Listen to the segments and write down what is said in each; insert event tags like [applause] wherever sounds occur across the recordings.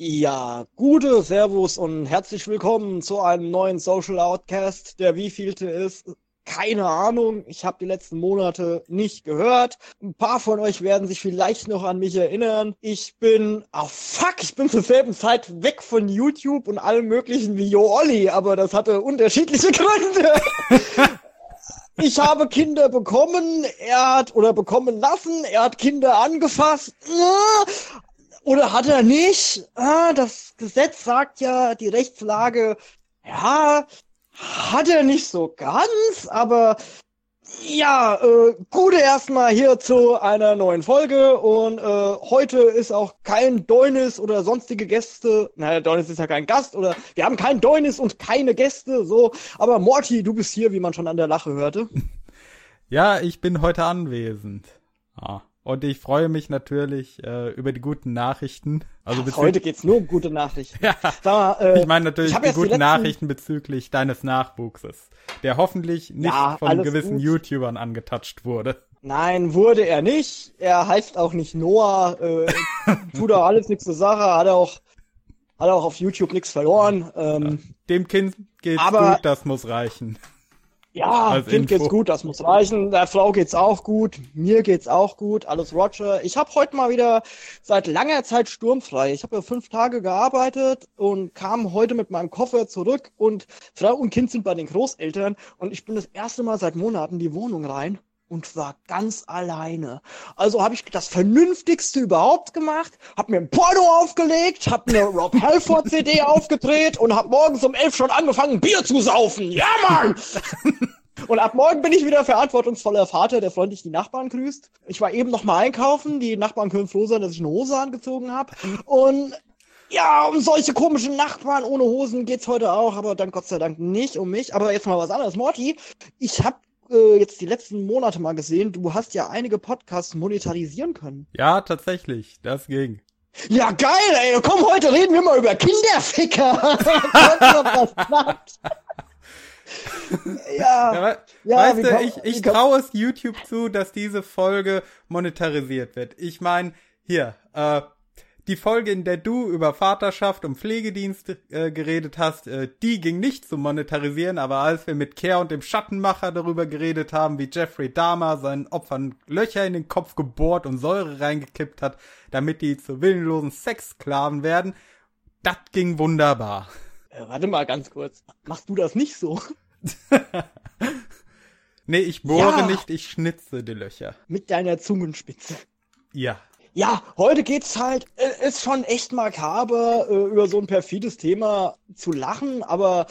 Ja, gute Servus und herzlich willkommen zu einem neuen Social Outcast, der wievielte ist. Keine Ahnung, ich habe die letzten Monate nicht gehört. Ein paar von euch werden sich vielleicht noch an mich erinnern. Ich bin, oh fuck, ich bin zur selben Zeit weg von YouTube und allem möglichen wie Jo Olli, aber das hatte unterschiedliche [laughs] Gründe. ich habe Kinder bekommen, er hat oder bekommen lassen, er hat Kinder angefasst. Oder hat er nicht? Ah, das Gesetz sagt ja, die Rechtslage, ja, hat er nicht so ganz, aber ja, äh, gute erstmal hier zu einer neuen Folge und äh, heute ist auch kein Deunis oder sonstige Gäste. Naja, Deunis ist ja kein Gast oder wir haben kein Deunis und keine Gäste, so. Aber Morty, du bist hier, wie man schon an der Lache hörte. [laughs] Ja, ich bin heute anwesend. Ah. Und ich freue mich natürlich äh, über die guten Nachrichten. Also Ach, heute geht's nur um gute Nachrichten. [laughs] ja, mal, äh, ich meine natürlich ich die guten die letzten... Nachrichten bezüglich deines Nachwuchses, der hoffentlich nicht ja, von gewissen gut. YouTubern angetatscht wurde. Nein, wurde er nicht. Er heißt auch nicht Noah. Äh, [laughs] tut auch alles nichts zur Sache. Hat er auch, hat er auch auf YouTube nichts verloren. Ähm, Dem Kind geht's aber, gut, das muss reichen. Ja, Kind Info. geht's gut, das muss reichen. Der Frau geht's auch gut, mir geht's auch gut, alles Roger. Ich habe heute mal wieder seit langer Zeit sturmfrei. Ich habe ja fünf Tage gearbeitet und kam heute mit meinem Koffer zurück und Frau und Kind sind bei den Großeltern und ich bin das erste Mal seit Monaten die Wohnung rein und war ganz alleine. Also habe ich das Vernünftigste überhaupt gemacht, habe mir ein Porno aufgelegt, habe eine Rob Halford [laughs] CD aufgedreht und habe morgens um elf schon angefangen, Bier zu saufen. Ja, Mann! [laughs] Und ab morgen bin ich wieder verantwortungsvoller Vater, der freundlich die Nachbarn grüßt. Ich war eben noch mal einkaufen. Die Nachbarn können froh sein, dass ich eine Hose angezogen habe. Und ja, um solche komischen Nachbarn ohne Hosen geht's heute auch, aber dann Gott sei Dank nicht um mich. Aber jetzt mal was anderes. Morty, ich habe äh, jetzt die letzten Monate mal gesehen, du hast ja einige Podcasts monetarisieren können. Ja, tatsächlich, das ging. Ja, geil, ey. Komm, heute reden wir mal über Kinderficker. [laughs] ja, [laughs] ja, ja, weißt du, ich, ich traue es YouTube zu, dass diese Folge monetarisiert wird. Ich meine, hier, äh, die Folge, in der du über Vaterschaft und Pflegedienst äh, geredet hast, äh, die ging nicht zu monetarisieren, aber als wir mit Care und dem Schattenmacher darüber geredet haben, wie Jeffrey Dahmer seinen Opfern Löcher in den Kopf gebohrt und Säure reingekippt hat, damit die zu willenlosen Sexsklaven werden, das ging wunderbar. Äh, warte mal ganz kurz. Machst du das nicht so? [laughs] nee, ich bohre ja. nicht, ich schnitze die Löcher. Mit deiner Zungenspitze. Ja ja, heute geht's halt, ist schon echt makaber, äh, über so ein perfides Thema zu lachen, aber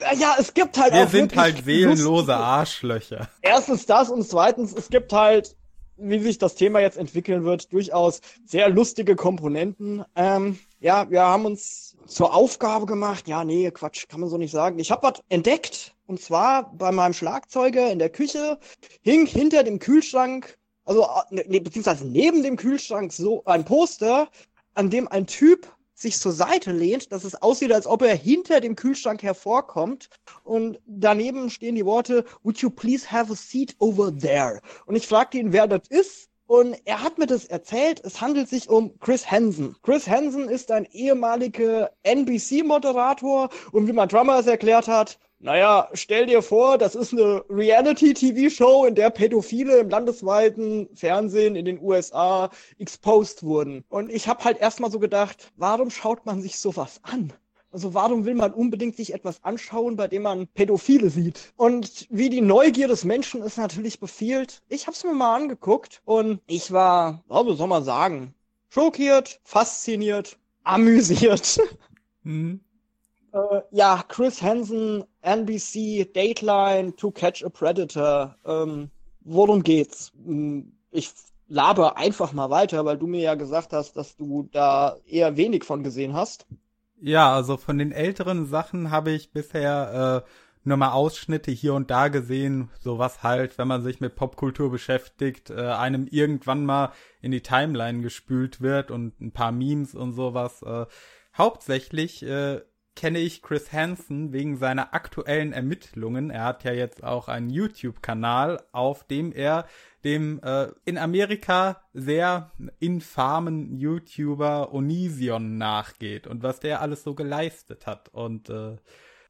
äh, ja, es gibt halt Wir auch. Wir sind halt seelenlose Arschlöcher. Erstens das und zweitens, es gibt halt, wie sich das Thema jetzt entwickeln wird, durchaus sehr lustige Komponenten. Ähm, ja, wir haben uns zur Aufgabe gemacht, ja, nee, Quatsch, kann man so nicht sagen. Ich habe was entdeckt, und zwar bei meinem Schlagzeuger in der Küche, hing hinter dem Kühlschrank also äh, ne, beziehungsweise neben dem Kühlschrank so ein Poster, an dem ein Typ sich zur Seite lehnt, dass es aussieht, als ob er hinter dem Kühlschrank hervorkommt. Und daneben stehen die Worte, Would you please have a seat over there? Und ich fragte ihn, wer das ist. Und er hat mir das erzählt. Es handelt sich um Chris Hansen. Chris Hansen ist ein ehemaliger NBC-Moderator und wie mein Drummer es erklärt hat, naja, stell dir vor, das ist eine Reality-TV-Show, in der Pädophile im landesweiten Fernsehen in den USA exposed wurden. Und ich habe halt erstmal so gedacht, warum schaut man sich sowas an? Also warum will man unbedingt sich etwas anschauen, bei dem man Pädophile sieht? Und wie die Neugier des Menschen es natürlich befiehlt, ich habe es mir mal angeguckt und ich war, was soll man sagen, schockiert, fasziniert, amüsiert. Mhm. Äh, ja, Chris Hansen, NBC, Dateline, To Catch a Predator. Ähm, worum geht's? Hm, ich laber einfach mal weiter, weil du mir ja gesagt hast, dass du da eher wenig von gesehen hast. Ja, also von den älteren Sachen habe ich bisher äh, nur mal Ausschnitte hier und da gesehen, so was halt, wenn man sich mit Popkultur beschäftigt, äh, einem irgendwann mal in die Timeline gespült wird und ein paar Memes und sowas. Äh, hauptsächlich äh, kenne ich Chris Hansen wegen seiner aktuellen Ermittlungen. Er hat ja jetzt auch einen YouTube-Kanal, auf dem er dem äh, in Amerika sehr infamen YouTuber Onision nachgeht und was der alles so geleistet hat. Und äh,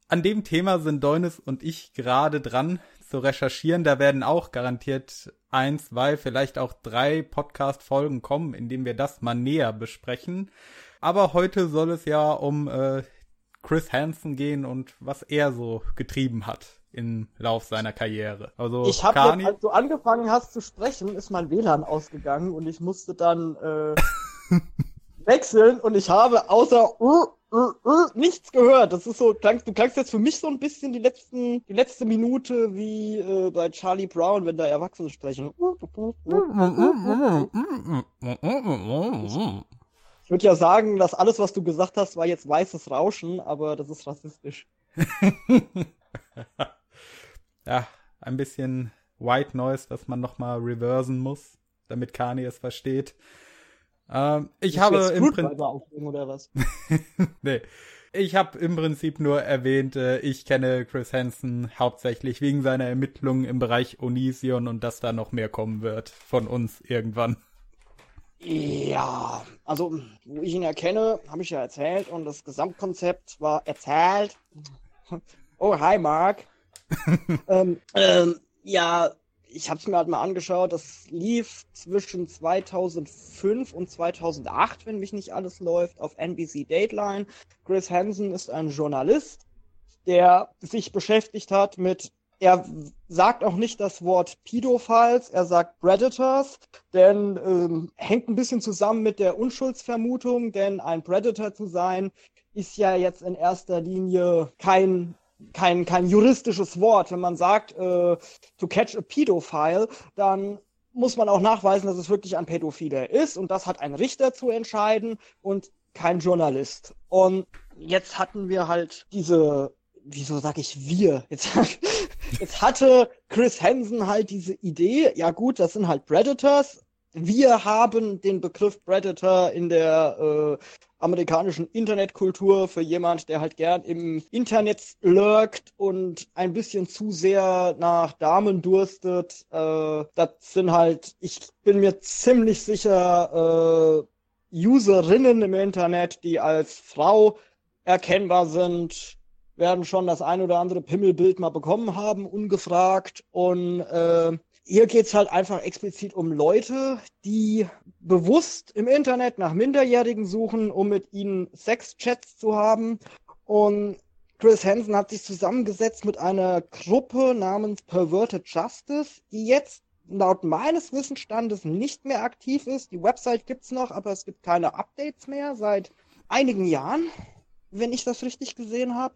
an dem Thema sind Deunis und ich gerade dran zu recherchieren. Da werden auch garantiert eins, zwei, vielleicht auch drei Podcast-Folgen kommen, in denen wir das mal näher besprechen. Aber heute soll es ja um äh, Chris Hansen gehen und was er so getrieben hat im Lauf seiner Karriere. Also ich habe als du angefangen hast zu sprechen, ist mein WLAN ausgegangen und ich musste dann äh, [laughs] wechseln und ich habe außer uh, uh, uh, nichts gehört. Das ist so, klang, du klangst jetzt für mich so ein bisschen die letzten, die letzte Minute wie äh, bei Charlie Brown, wenn da Erwachsene sprechen. Ich würde ja sagen, dass alles, was du gesagt hast, war jetzt weißes Rauschen, aber das ist rassistisch. [laughs] ja, ein bisschen White Noise, das man nochmal reversen muss, damit Kani es versteht. Ähm, ich habe im Prinzip. [laughs] nee. Ich habe im Prinzip nur erwähnt, äh, ich kenne Chris Hansen hauptsächlich wegen seiner Ermittlungen im Bereich Onision und dass da noch mehr kommen wird von uns irgendwann. Ja, also wo ich ihn erkenne, habe ich ja erzählt und das Gesamtkonzept war erzählt. [laughs] Oh, hi Mark. [laughs] ähm, ähm, ja, ich habe es mir halt mal angeschaut, das lief zwischen 2005 und 2008, wenn mich nicht alles läuft, auf NBC Dateline. Chris Hansen ist ein Journalist, der sich beschäftigt hat mit, er sagt auch nicht das Wort Pedophiles, er sagt Predators, denn ähm, hängt ein bisschen zusammen mit der Unschuldsvermutung, denn ein Predator zu sein ist ja jetzt in erster Linie kein kein, kein juristisches Wort. Wenn man sagt, äh, to catch a pedophile, dann muss man auch nachweisen, dass es wirklich ein Pädophiler ist und das hat ein Richter zu entscheiden und kein Journalist. Und jetzt hatten wir halt diese, wieso sag ich wir? Jetzt, [laughs] jetzt hatte Chris Hansen halt diese Idee, ja gut, das sind halt Predators. Wir haben den Begriff Predator in der äh, amerikanischen Internetkultur für jemand, der halt gern im Internet lurkt und ein bisschen zu sehr nach Damen durstet. Äh, das sind halt, ich bin mir ziemlich sicher, äh, Userinnen im Internet, die als Frau erkennbar sind, werden schon das ein oder andere Pimmelbild mal bekommen haben, ungefragt. Und äh, hier geht's halt einfach explizit um Leute, die bewusst im Internet nach Minderjährigen suchen, um mit ihnen Sexchats zu haben. Und Chris Hansen hat sich zusammengesetzt mit einer Gruppe namens Perverted Justice, die jetzt laut meines Wissensstandes nicht mehr aktiv ist. Die Website gibt's noch, aber es gibt keine Updates mehr seit einigen Jahren wenn ich das richtig gesehen habe.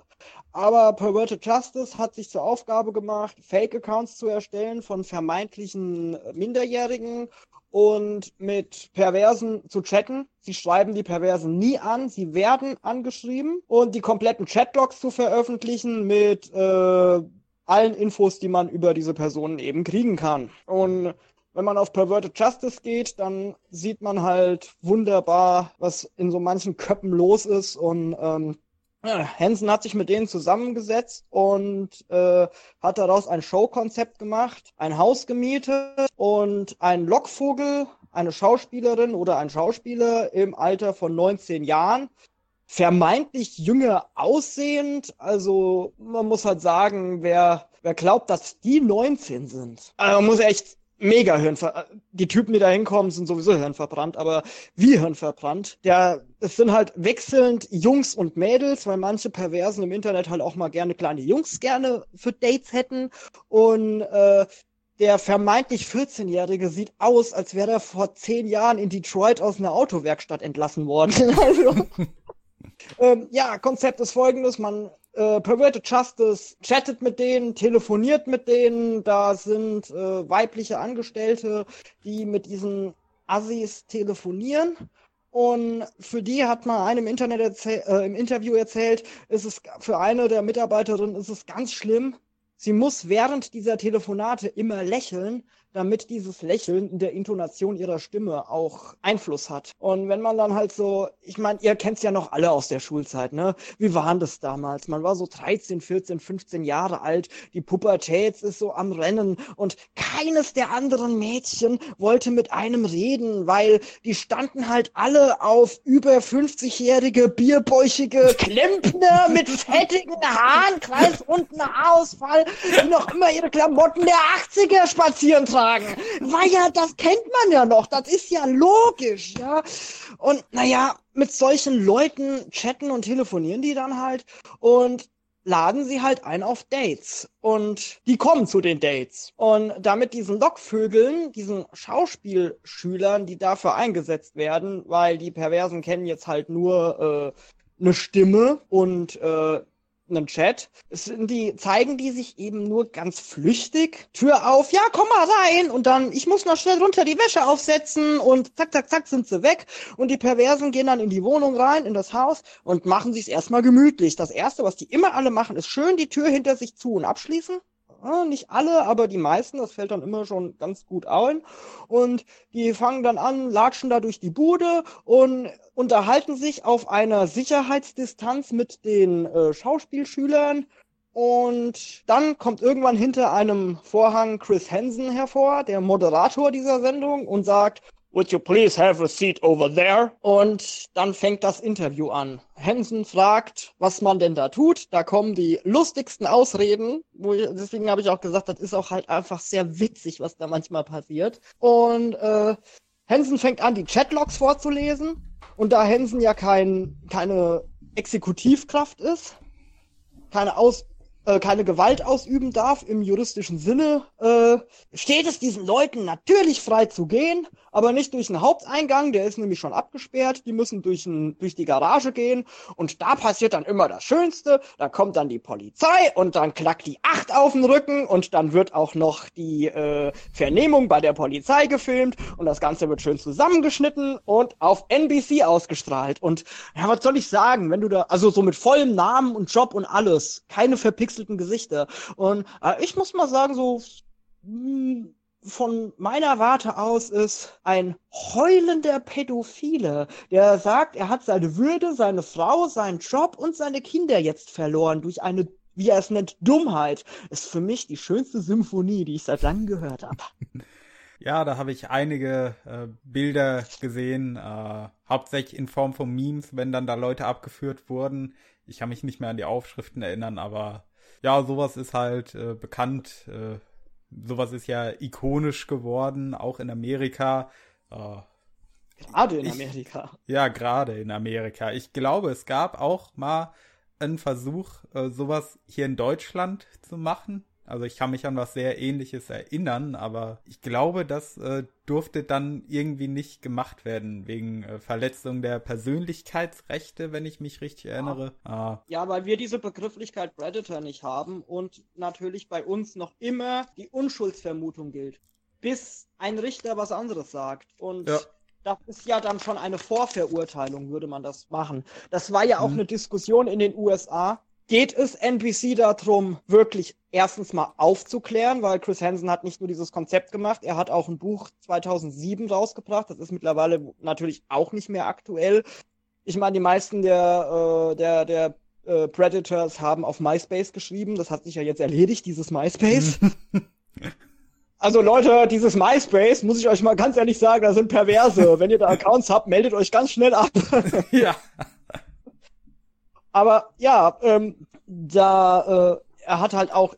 Aber Perverted Justice hat sich zur Aufgabe gemacht, Fake-Accounts zu erstellen von vermeintlichen Minderjährigen und mit Perversen zu chatten. Sie schreiben die Perversen nie an, sie werden angeschrieben und die kompletten Chatlogs zu veröffentlichen mit äh, allen Infos, die man über diese Personen eben kriegen kann. Und wenn man auf Perverted Justice geht, dann sieht man halt wunderbar, was in so manchen Köppen los ist und ähm, Hansen hat sich mit denen zusammengesetzt und äh, hat daraus ein Showkonzept gemacht, ein Haus gemietet und ein Lockvogel, eine Schauspielerin oder ein Schauspieler im Alter von 19 Jahren, vermeintlich jünger aussehend. Also man muss halt sagen, wer, wer glaubt, dass die 19 sind, also man muss echt mega Hirnverbrannt. Die Typen, die da hinkommen, sind sowieso hirnverbrannt, aber wie hirnverbrannt. Der, es sind halt wechselnd Jungs und Mädels, weil manche Perversen im Internet halt auch mal gerne kleine Jungs gerne für Dates hätten. Und äh, der vermeintlich 14-Jährige sieht aus, als wäre er vor zehn Jahren in Detroit aus einer Autowerkstatt entlassen worden. [laughs] also, [laughs] ähm, ja, Konzept ist folgendes, man äh, Perverted Justice chattet mit denen, telefoniert mit denen. Da sind äh, weibliche Angestellte, die mit diesen Assis telefonieren. Und für die hat man einem Internet äh, im Interview erzählt, ist es für eine der Mitarbeiterinnen ist es ganz schlimm. Sie muss während dieser Telefonate immer lächeln, damit dieses Lächeln in der Intonation ihrer Stimme auch Einfluss hat. Und wenn man dann halt so, ich meine, ihr kennt's ja noch alle aus der Schulzeit, ne? Wie waren das damals? Man war so 13, 14, 15 Jahre alt, die Pubertät ist so am Rennen und keines der anderen Mädchen wollte mit einem reden, weil die standen halt alle auf über 50-jährige, bierbäuchige Klempner mit fettigen Haaren, kreisrunden Haarausfall, die noch immer ihre Klamotten der 80er spazieren tragen. Weil ja, das kennt man ja noch, das ist ja logisch, ja. Und naja, mit solchen Leuten chatten und telefonieren die dann halt und laden sie halt ein auf Dates und die kommen zu den Dates. Und damit diesen Lockvögeln, diesen Schauspielschülern, die dafür eingesetzt werden, weil die Perversen kennen jetzt halt nur äh, eine Stimme und äh, einen Chat. Sind die, zeigen die sich eben nur ganz flüchtig. Tür auf, ja, komm mal rein. Und dann, ich muss noch schnell runter die Wäsche aufsetzen und zack, zack, zack sind sie weg. Und die Perversen gehen dann in die Wohnung rein, in das Haus und machen sich's erstmal gemütlich. Das erste, was die immer alle machen, ist schön die Tür hinter sich zu und abschließen nicht alle, aber die meisten, das fällt dann immer schon ganz gut ein. Und die fangen dann an, latschen da durch die Bude und unterhalten sich auf einer Sicherheitsdistanz mit den äh, Schauspielschülern. Und dann kommt irgendwann hinter einem Vorhang Chris Hansen hervor, der Moderator dieser Sendung, und sagt, Would you please have a seat over there? Und dann fängt das Interview an. Hansen fragt, was man denn da tut. Da kommen die lustigsten Ausreden. Ich, deswegen habe ich auch gesagt, das ist auch halt einfach sehr witzig, was da manchmal passiert. Und äh, Hansen fängt an, die Chatlogs vorzulesen. Und da Hansen ja kein, keine Exekutivkraft ist, keine Aus äh, keine Gewalt ausüben darf im juristischen Sinne, äh, steht es diesen Leuten natürlich frei zu gehen, aber nicht durch den Haupteingang, der ist nämlich schon abgesperrt, die müssen durch, ein, durch die Garage gehen und da passiert dann immer das Schönste, da kommt dann die Polizei und dann klackt die Acht auf den Rücken und dann wird auch noch die äh, Vernehmung bei der Polizei gefilmt und das Ganze wird schön zusammengeschnitten und auf NBC ausgestrahlt. Und ja, was soll ich sagen, wenn du da, also so mit vollem Namen und Job und alles, keine verpixelten Gesichter. Und äh, ich muss mal sagen, so mh, hm, von meiner Warte aus ist ein heulender Pädophile, der sagt, er hat seine Würde, seine Frau, seinen Job und seine Kinder jetzt verloren durch eine, wie er es nennt, Dummheit. Ist für mich die schönste Symphonie, die ich seit langem gehört habe. [laughs] Ja, da habe ich einige äh, Bilder gesehen, äh, hauptsächlich in Form von Memes, wenn dann da Leute abgeführt wurden. Ich kann mich nicht mehr an die Aufschriften erinnern, aber ja, sowas ist halt äh, bekannt. Sowas ist ja ikonisch geworden, auch in Amerika. Äh, gerade in ich, Amerika. Ja, gerade in Amerika. Ich glaube, es gab auch mal einen Versuch, äh, sowas hier in Deutschland zu machen. Also ich kann mich an was sehr ähnliches erinnern, aber ich glaube, das äh, durfte dann irgendwie nicht gemacht werden, wegen äh, Verletzung der Persönlichkeitsrechte, wenn ich mich richtig erinnere. Ja. Ah. ja, weil wir diese Begrifflichkeit Predator nicht haben und natürlich bei uns noch immer die Unschuldsvermutung gilt. Bis ein Richter was anderes sagt. Und ja das ist ja dann schon eine Vorverurteilung, würde man das machen. Das war ja auch mhm. eine Diskussion in den USA, geht es NBC darum, wirklich erstens mal aufzuklären, weil Chris Hansen hat nicht nur dieses Konzept gemacht, er hat auch ein Buch 2007 rausgebracht. Das ist mittlerweile natürlich auch nicht mehr aktuell. Ich meine, die meisten der, äh, der, der äh, Predators haben auf MySpace geschrieben. Das hat sich ja jetzt erledigt, dieses MySpace. [laughs] Also Leute, dieses MySpace, muss ich euch mal ganz ehrlich sagen, da sind Perverse. Wenn ihr da Accounts habt, meldet euch ganz schnell ab. [laughs] ja. Aber ja, ähm, da äh, er hat halt auch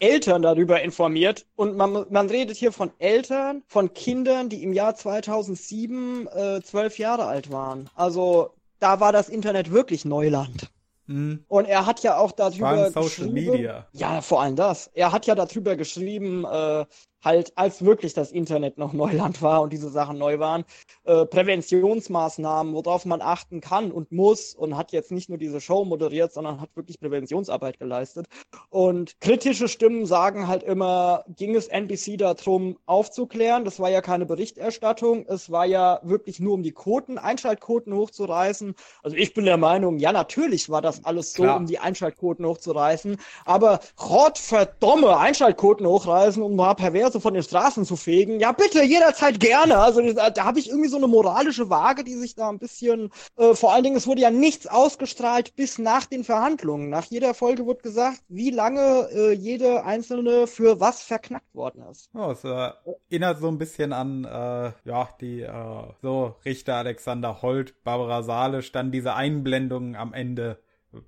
Eltern darüber informiert und man, man redet hier von Eltern, von Kindern, die im Jahr 2007 äh, zwölf Jahre alt waren. Also da war das Internet wirklich Neuland. Mhm. Und er hat ja auch darüber Social Media. Ja, vor allem das. Er hat ja darüber geschrieben, äh, halt als wirklich das Internet noch [laughs] Neuland war und diese Sachen neu waren, äh, Präventionsmaßnahmen, worauf man achten kann und muss und hat jetzt nicht nur diese Show moderiert, sondern hat wirklich Präventionsarbeit geleistet. Und kritische Stimmen sagen halt immer, ging es NBC darum aufzuklären, das war ja keine Berichterstattung, es war ja wirklich nur um die Quoten, Einschaltquoten hochzureißen. Also ich bin der Meinung, ja natürlich war das alles so, Klar. um die Einschaltquoten hochzureißen, aber Gott verdomme, Einschaltquoten hochreißen, um mal pervers Scheiße von den Straßen zu fegen, ja bitte, jederzeit gerne. Also da, da habe ich irgendwie so eine moralische Waage, die sich da ein bisschen, äh, vor allen Dingen, es wurde ja nichts ausgestrahlt bis nach den Verhandlungen. Nach jeder Folge wird gesagt, wie lange äh, jede einzelne für was verknackt worden ist. Oh, es äh, erinnert so ein bisschen an, äh, ja, die, äh, so Richter Alexander Holt, Barbara Salisch, dann diese Einblendungen am Ende,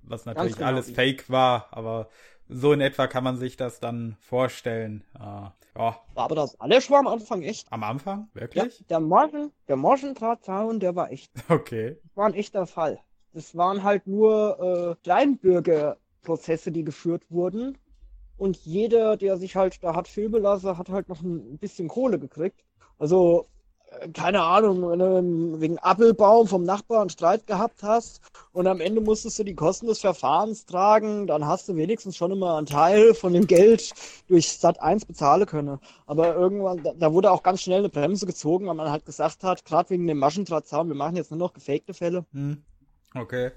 was natürlich genau. alles fake war, aber so in etwa kann man sich das dann vorstellen. Äh, ja. Aber das alles war am Anfang echt. Am Anfang? Wirklich? Ja, der Morgen, der Morgendrahtzaun, der war echt. [laughs] Okay. Das war ein echter Fall. Das waren halt nur äh, Kleinbürgerprozesse, die geführt wurden. Und jeder, der sich halt da hat filmen lassen, hat halt noch ein bisschen Kohle gekriegt. Also keine Ahnung, wenn du wegen Appelbaum vom Nachbarn Streit gehabt hast und am Ende musstest du die Kosten des Verfahrens tragen, dann hast du wenigstens schon immer einen Teil von dem Geld durch Sat 1 bezahlen können. Aber irgendwann, da, wurde auch ganz schnell eine Bremse gezogen, weil man halt gesagt hat, gerade wegen dem Maschendrahtzaun, wir machen jetzt nur noch gefakte Fälle. Hm. Okay.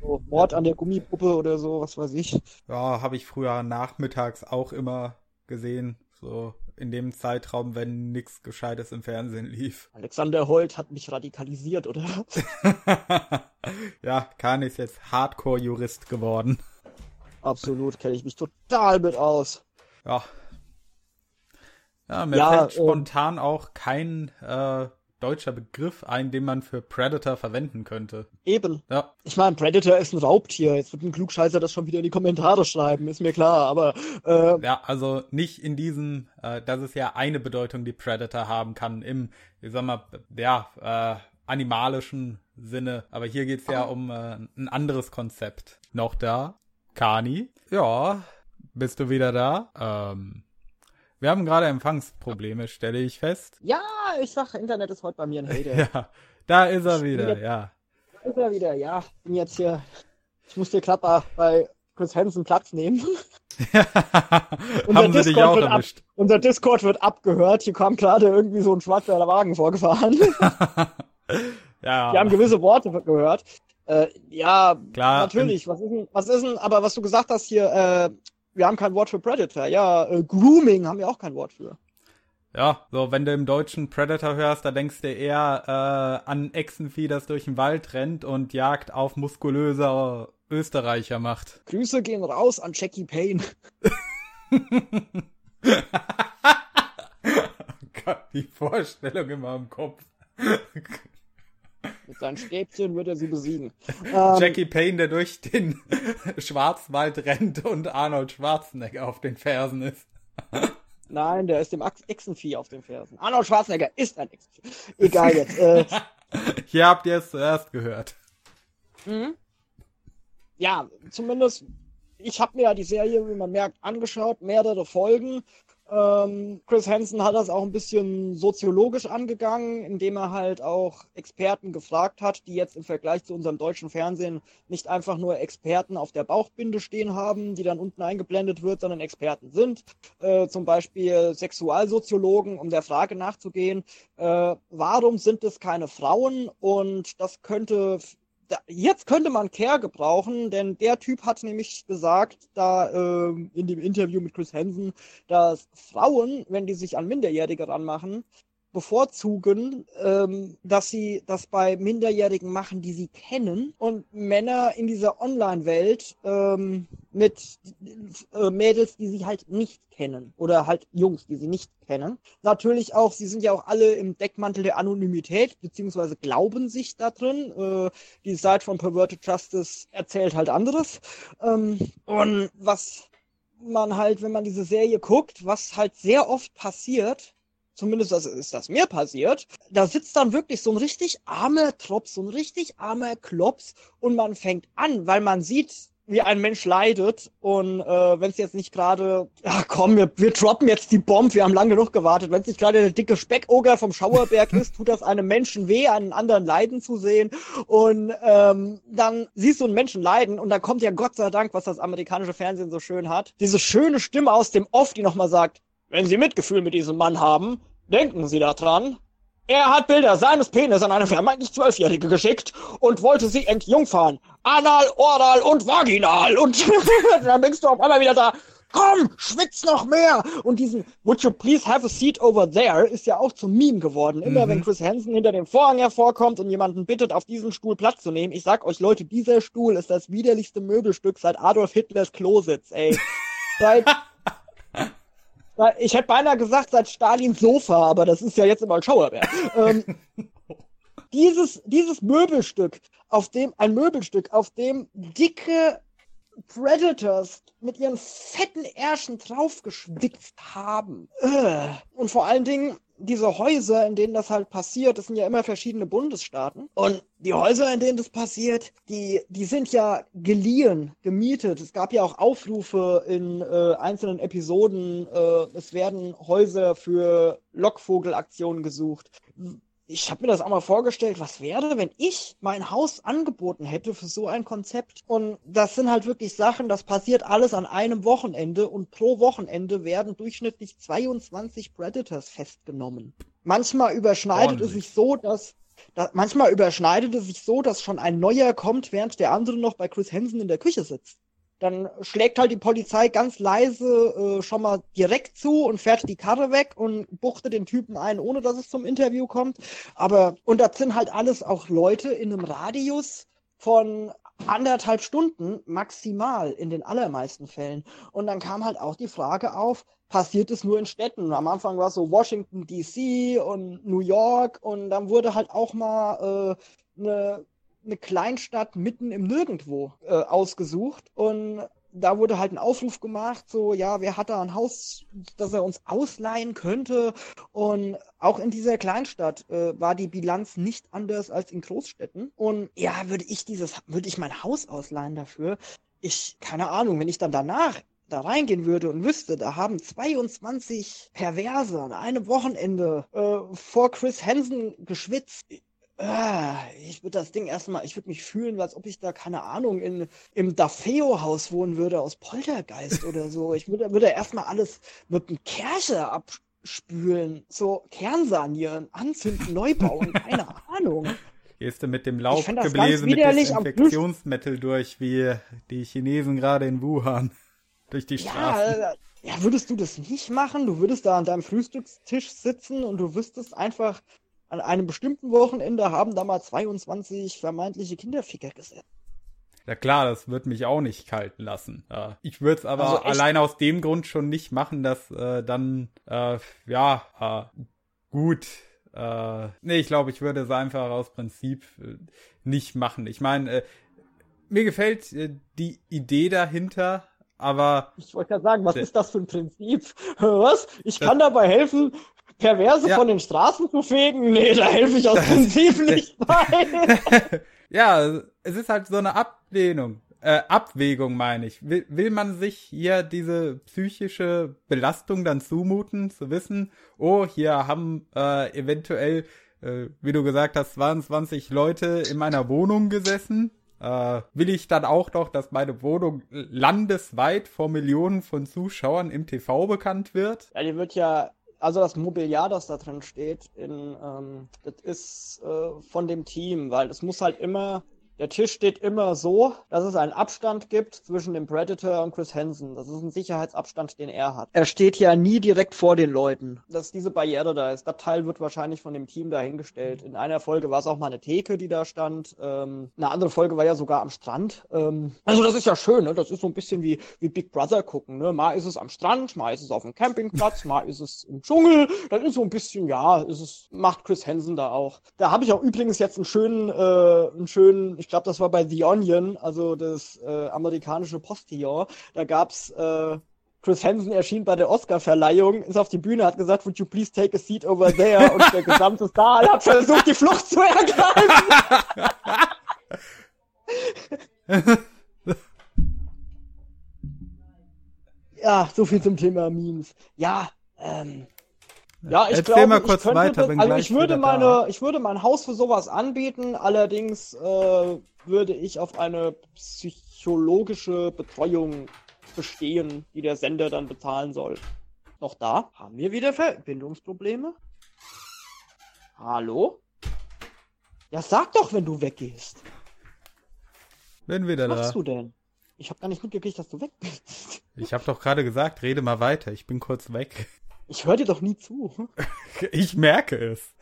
So Mord an der Gummipuppe oder so, was weiß ich. Ja, habe ich früher nachmittags auch immer gesehen. So in dem Zeitraum, wenn nichts Gescheites im Fernsehen lief. [laughs] Alexander Holt hat mich radikalisiert, oder? [laughs] ja, Khan ist jetzt Hardcore-Jurist geworden. Absolut, kenne ich mich total mit aus. Ja. Ja, mir ja, fällt spontan auch kein äh, deutscher Begriff ein, den man für Predator verwenden könnte. Eben. Ja. Ich meine, Predator ist ein Raubtier. Jetzt wird ein Klugscheißer das schon wieder in die Kommentare schreiben, ist mir klar, aber. Äh, ja, also nicht in diesem, äh, das ist ja eine Bedeutung, die Predator haben kann, im, ich sag mal, ja, äh, animalischen Sinne. Aber hier geht's ja um äh, ein anderes Konzept. Noch da? Kani? Ja. Bist du wieder da? Ähm, wir haben gerade Empfangsprobleme, stelle ich fest. Ja, ich sag, Internet ist heute bei mir ein Hater. [laughs] ja, da ist er wieder, jetzt, ja. Da ist er wieder, ja. Bin jetzt hier. Ich muss dir gerade bei Chris Hansen Platz nehmen. [laughs] [laughs] haben sie dich auch erwischt. Ab, unser Discord wird abgehört. Hier kam gerade irgendwie so ein schwarzer Wagen vorgefahren. ja. Die haben gewisse Worte gehört. Äh, ja, Klar, natürlich. Was ist denn, was ist denn, aber was du gesagt hast hier, äh, wir haben kein Wort für Predator. Ja, äh, Grooming haben wir auch kein Wort für. Ja, so wenn du im Deutschen Predator hörst, da denkst du eher äh, an Echsenvieh, das durch den Wald rennt und Jagd auf muskulöser Österreicher macht. Grüße gehen raus an Jackie Payne. [laughs] [laughs] oh Gott, die Vorstellung in meinem Kopf. [laughs] Mit seinen Stäbchen wird er sie besiegen. [laughs] Ähm, Jackie Payne, der durch den [laughs] Schwarzwald rennt und Arnold Schwarzenegger auf den Fersen ist. [laughs] Nein, der ist dem Echsenvieh auf den Fersen. Arnold Schwarzenegger ist ein Echsenvieh. Egal jetzt. Äh, Hier habt ihr es zuerst gehört. Mhm. Ja, zumindest, ich habe mir ja die Serie, wie man merkt, angeschaut, mehrere Folgen ähm, Chris Hansen hat das auch ein bisschen soziologisch angegangen, indem er halt auch Experten gefragt hat, die jetzt im Vergleich zu unserem deutschen Fernsehen nicht einfach nur Experten auf der Bauchbinde stehen haben, die dann unten eingeblendet wird, sondern Experten sind. Äh, zum Beispiel Sexualsoziologen, um der Frage nachzugehen, äh, warum sind es keine Frauen? Und das könnte jetzt könnte man Care gebrauchen, denn der Typ hat nämlich gesagt, da äh, in dem Interview mit Chris Hansen, dass Frauen, wenn die sich an Minderjährige ranmachen, bevorzugen, ähm, dass sie das bei Minderjährigen machen, die sie kennen und Männer in dieser Online-Welt ähm, mit äh, Mädels, die sie halt nicht kennen oder halt Jungs, die sie nicht kennen. Natürlich auch, sie sind ja auch alle im Deckmantel der Anonymität, beziehungsweise glauben sich da drin. Äh, die Seite von Perverted Justice erzählt halt anderes. Ähm, und was man halt, wenn man diese Serie guckt, was halt sehr oft passiert, zumindest das ist das mir passiert, da sitzt dann wirklich so ein richtig armer Trops, so ein richtig armer Klops und man fängt an, weil man sieht, wie ein Mensch leidet. Und äh, wenn es jetzt nicht gerade, ja komm, wir, wir droppen jetzt die Bombe, wir haben lange genug gewartet, wenn es nicht gerade der dicke Speckoger vom Schauerberg ist, tut das einem Menschen weh, einen anderen leiden zu sehen. Und ähm, dann siehst du einen Menschen leiden und dann kommt ja Gott sei Dank, was das amerikanische Fernsehen so schön hat, diese schöne Stimme aus dem Off, die nochmal sagt, wenn Sie Mitgefühl mit diesem Mann haben, Denken Sie daran, er hat Bilder seines Penis an eine vermeintlich Zwölfjährige geschickt und wollte sie entjungfern. Anal, oral und vaginal. Und [laughs] dann denkst du auf einmal wieder da, komm, schwitz noch mehr. Und diesen Would you please have a seat over there ist ja auch zum Meme geworden. Immer mhm. wenn Chris Hansen hinter dem Vorhang hervorkommt und jemanden bittet, auf diesen Stuhl Platz zu nehmen. Ich sag euch Leute, dieser Stuhl ist das widerlichste Möbelstück seit Adolf Hitlers Klositz, ey. [laughs] seit ich hätte beinahe gesagt, seit Stalins Sofa, aber das ist ja jetzt immer ein Schauerberg. [laughs] ähm, dieses, dieses Möbelstück, auf dem, ein Möbelstück, auf dem dicke Predators mit ihren fetten Ärschen draufgeschwitzt haben. Und vor allen Dingen, diese Häuser, in denen das halt passiert, das sind ja immer verschiedene Bundesstaaten. Und die Häuser, in denen das passiert, die, die sind ja geliehen, gemietet. Es gab ja auch Aufrufe in äh, einzelnen Episoden, äh, es werden Häuser für Lockvogelaktionen gesucht ich habe mir das auch mal vorgestellt, was wäre, wenn ich mein Haus angeboten hätte für so ein Konzept. Und das sind halt wirklich Sachen, das passiert alles an einem Wochenende und pro Wochenende werden durchschnittlich 22 Predators festgenommen. Manchmal überschneidet es sich so, dass da, manchmal überschneidet es sich so, dass schon ein neuer kommt, während der andere noch bei Chris Hansen in der Küche sitzt dann schlägt halt die Polizei ganz leise äh, schon mal direkt zu und fährt die Karre weg und buchte den Typen ein, ohne dass es zum Interview kommt. Aber, und das sind halt alles auch Leute in einem Radius von anderthalb Stunden maximal in den allermeisten Fällen. Und dann kam halt auch die Frage auf, passiert es nur in Städten? Am Anfang war es so Washington DC und New York und dann wurde halt auch mal äh, eine eine Kleinstadt mitten im Nirgendwo äh, ausgesucht und da wurde halt ein Aufruf gemacht, so, ja, wer hat da ein Haus, das er uns ausleihen könnte? Und auch in dieser Kleinstadt äh, war die Bilanz nicht anders als in Großstädten. Und ja, würde ich dieses, würde ich mein Haus ausleihen dafür? Ich, keine Ahnung, wenn ich dann danach da reingehen würde und wüsste, da haben 22 Perverse an einem Wochenende äh, vor Chris Hansen geschwitzt. Ah, ich würde das Ding erstmal, ich würde mich fühlen, als ob ich da, keine Ahnung, in, im Dafeo-Haus wohnen würde aus Poltergeist oder so. Ich würde, würde erstmal alles mit einem Kercher abspülen, so Kernsanieren, anzünden, neu bauen, [laughs] keine Ahnung. Gehst du mit dem Laufgebläse mit Desinfektionsmittel durch, wie die Chinesen gerade in Wuhan durch die Straßen? Ja, äh, ja, würdest du das nicht machen? Du würdest da an deinem Frühstückstisch sitzen und du wüsstest einfach, an einem bestimmten Wochenende haben da mal 22 vermeintliche Kinderficker gesetzt. Ja klar, das wird mich auch nicht kalt lassen. ich würde es aber also allein aus dem Grund schon nicht machen, dass äh, dann, äh, ja, äh, gut. Äh, nee, ich glaube, ich würde es einfach aus Prinzip äh, nicht machen. Ich meine, äh, mir gefällt äh, die Idee dahinter, aber. Ich wollte ja sagen, was ist das für ein Prinzip? [laughs] Was? Ich kann dabei helfen, Perverse ja. von den Straßen zu fegen? Nee, da helfe ich aus Prinzip nicht bei. [laughs] ja, es ist halt so eine Ablehnung. Äh, Abwägung meine ich. Will, will man sich hier diese psychische Belastung dann zumuten, zu wissen, oh, hier haben äh, eventuell, äh, wie du gesagt hast, 22 Leute in meiner Wohnung gesessen. Äh, will ich dann auch noch, dass meine Wohnung landesweit vor Millionen von Zuschauern im TV bekannt wird? Ja, die wird ja also das Mobiliar, das da drin steht, in, ähm, das ist äh, von dem Team, weil es muss halt immer der Tisch steht immer so, dass es einen Abstand gibt zwischen dem Predator und Chris Hansen. Das ist ein Sicherheitsabstand, den er hat. Er steht ja nie direkt vor den Leuten, dass diese Barriere da ist. Das Teil wird wahrscheinlich von dem Team dahingestellt. In einer Folge war es auch mal eine Theke, die da stand. Ähm, eine andere Folge war ja sogar am Strand. Ähm, also das ist ja schön, ne? Das ist so ein bisschen wie, wie Big Brother gucken. Ne? Mal ist es am Strand, mal ist es auf dem Campingplatz, mal ist es im Dschungel. Das ist so ein bisschen, ja, ist es macht Chris Hansen da auch. Da habe ich auch übrigens jetzt einen schönen, äh, einen schönen, ich glaube, das war bei The Onion, also das äh, amerikanische Postillon. Da gab's äh, Chris Hansen erschien bei der Oscar-Verleihung, ist auf die Bühne, hat gesagt, would you please take a seat over there? Und der gesamte [laughs] Saal hat versucht, die Flucht zu ergreifen. [laughs] ja, so viel zum Thema Memes. Ja, ähm, ja, ich Erzähl glaube, mal kurz ich weiter, das, also ich würde meine, da. ich würde mein Haus für sowas anbieten, allerdings äh, würde ich auf eine psychologische Betreuung bestehen, die der Sender dann bezahlen soll. Noch da? Haben wir wieder Verbindungsprobleme? Hallo? Ja, sag doch, wenn du weggehst. Bin wieder Was da. machst du denn? Ich habe gar nicht mitgekriegt, dass du weg bist. Ich habe doch gerade gesagt, rede mal weiter. Ich bin kurz weg. Ich höre dir doch nie zu. [laughs] ich merke es.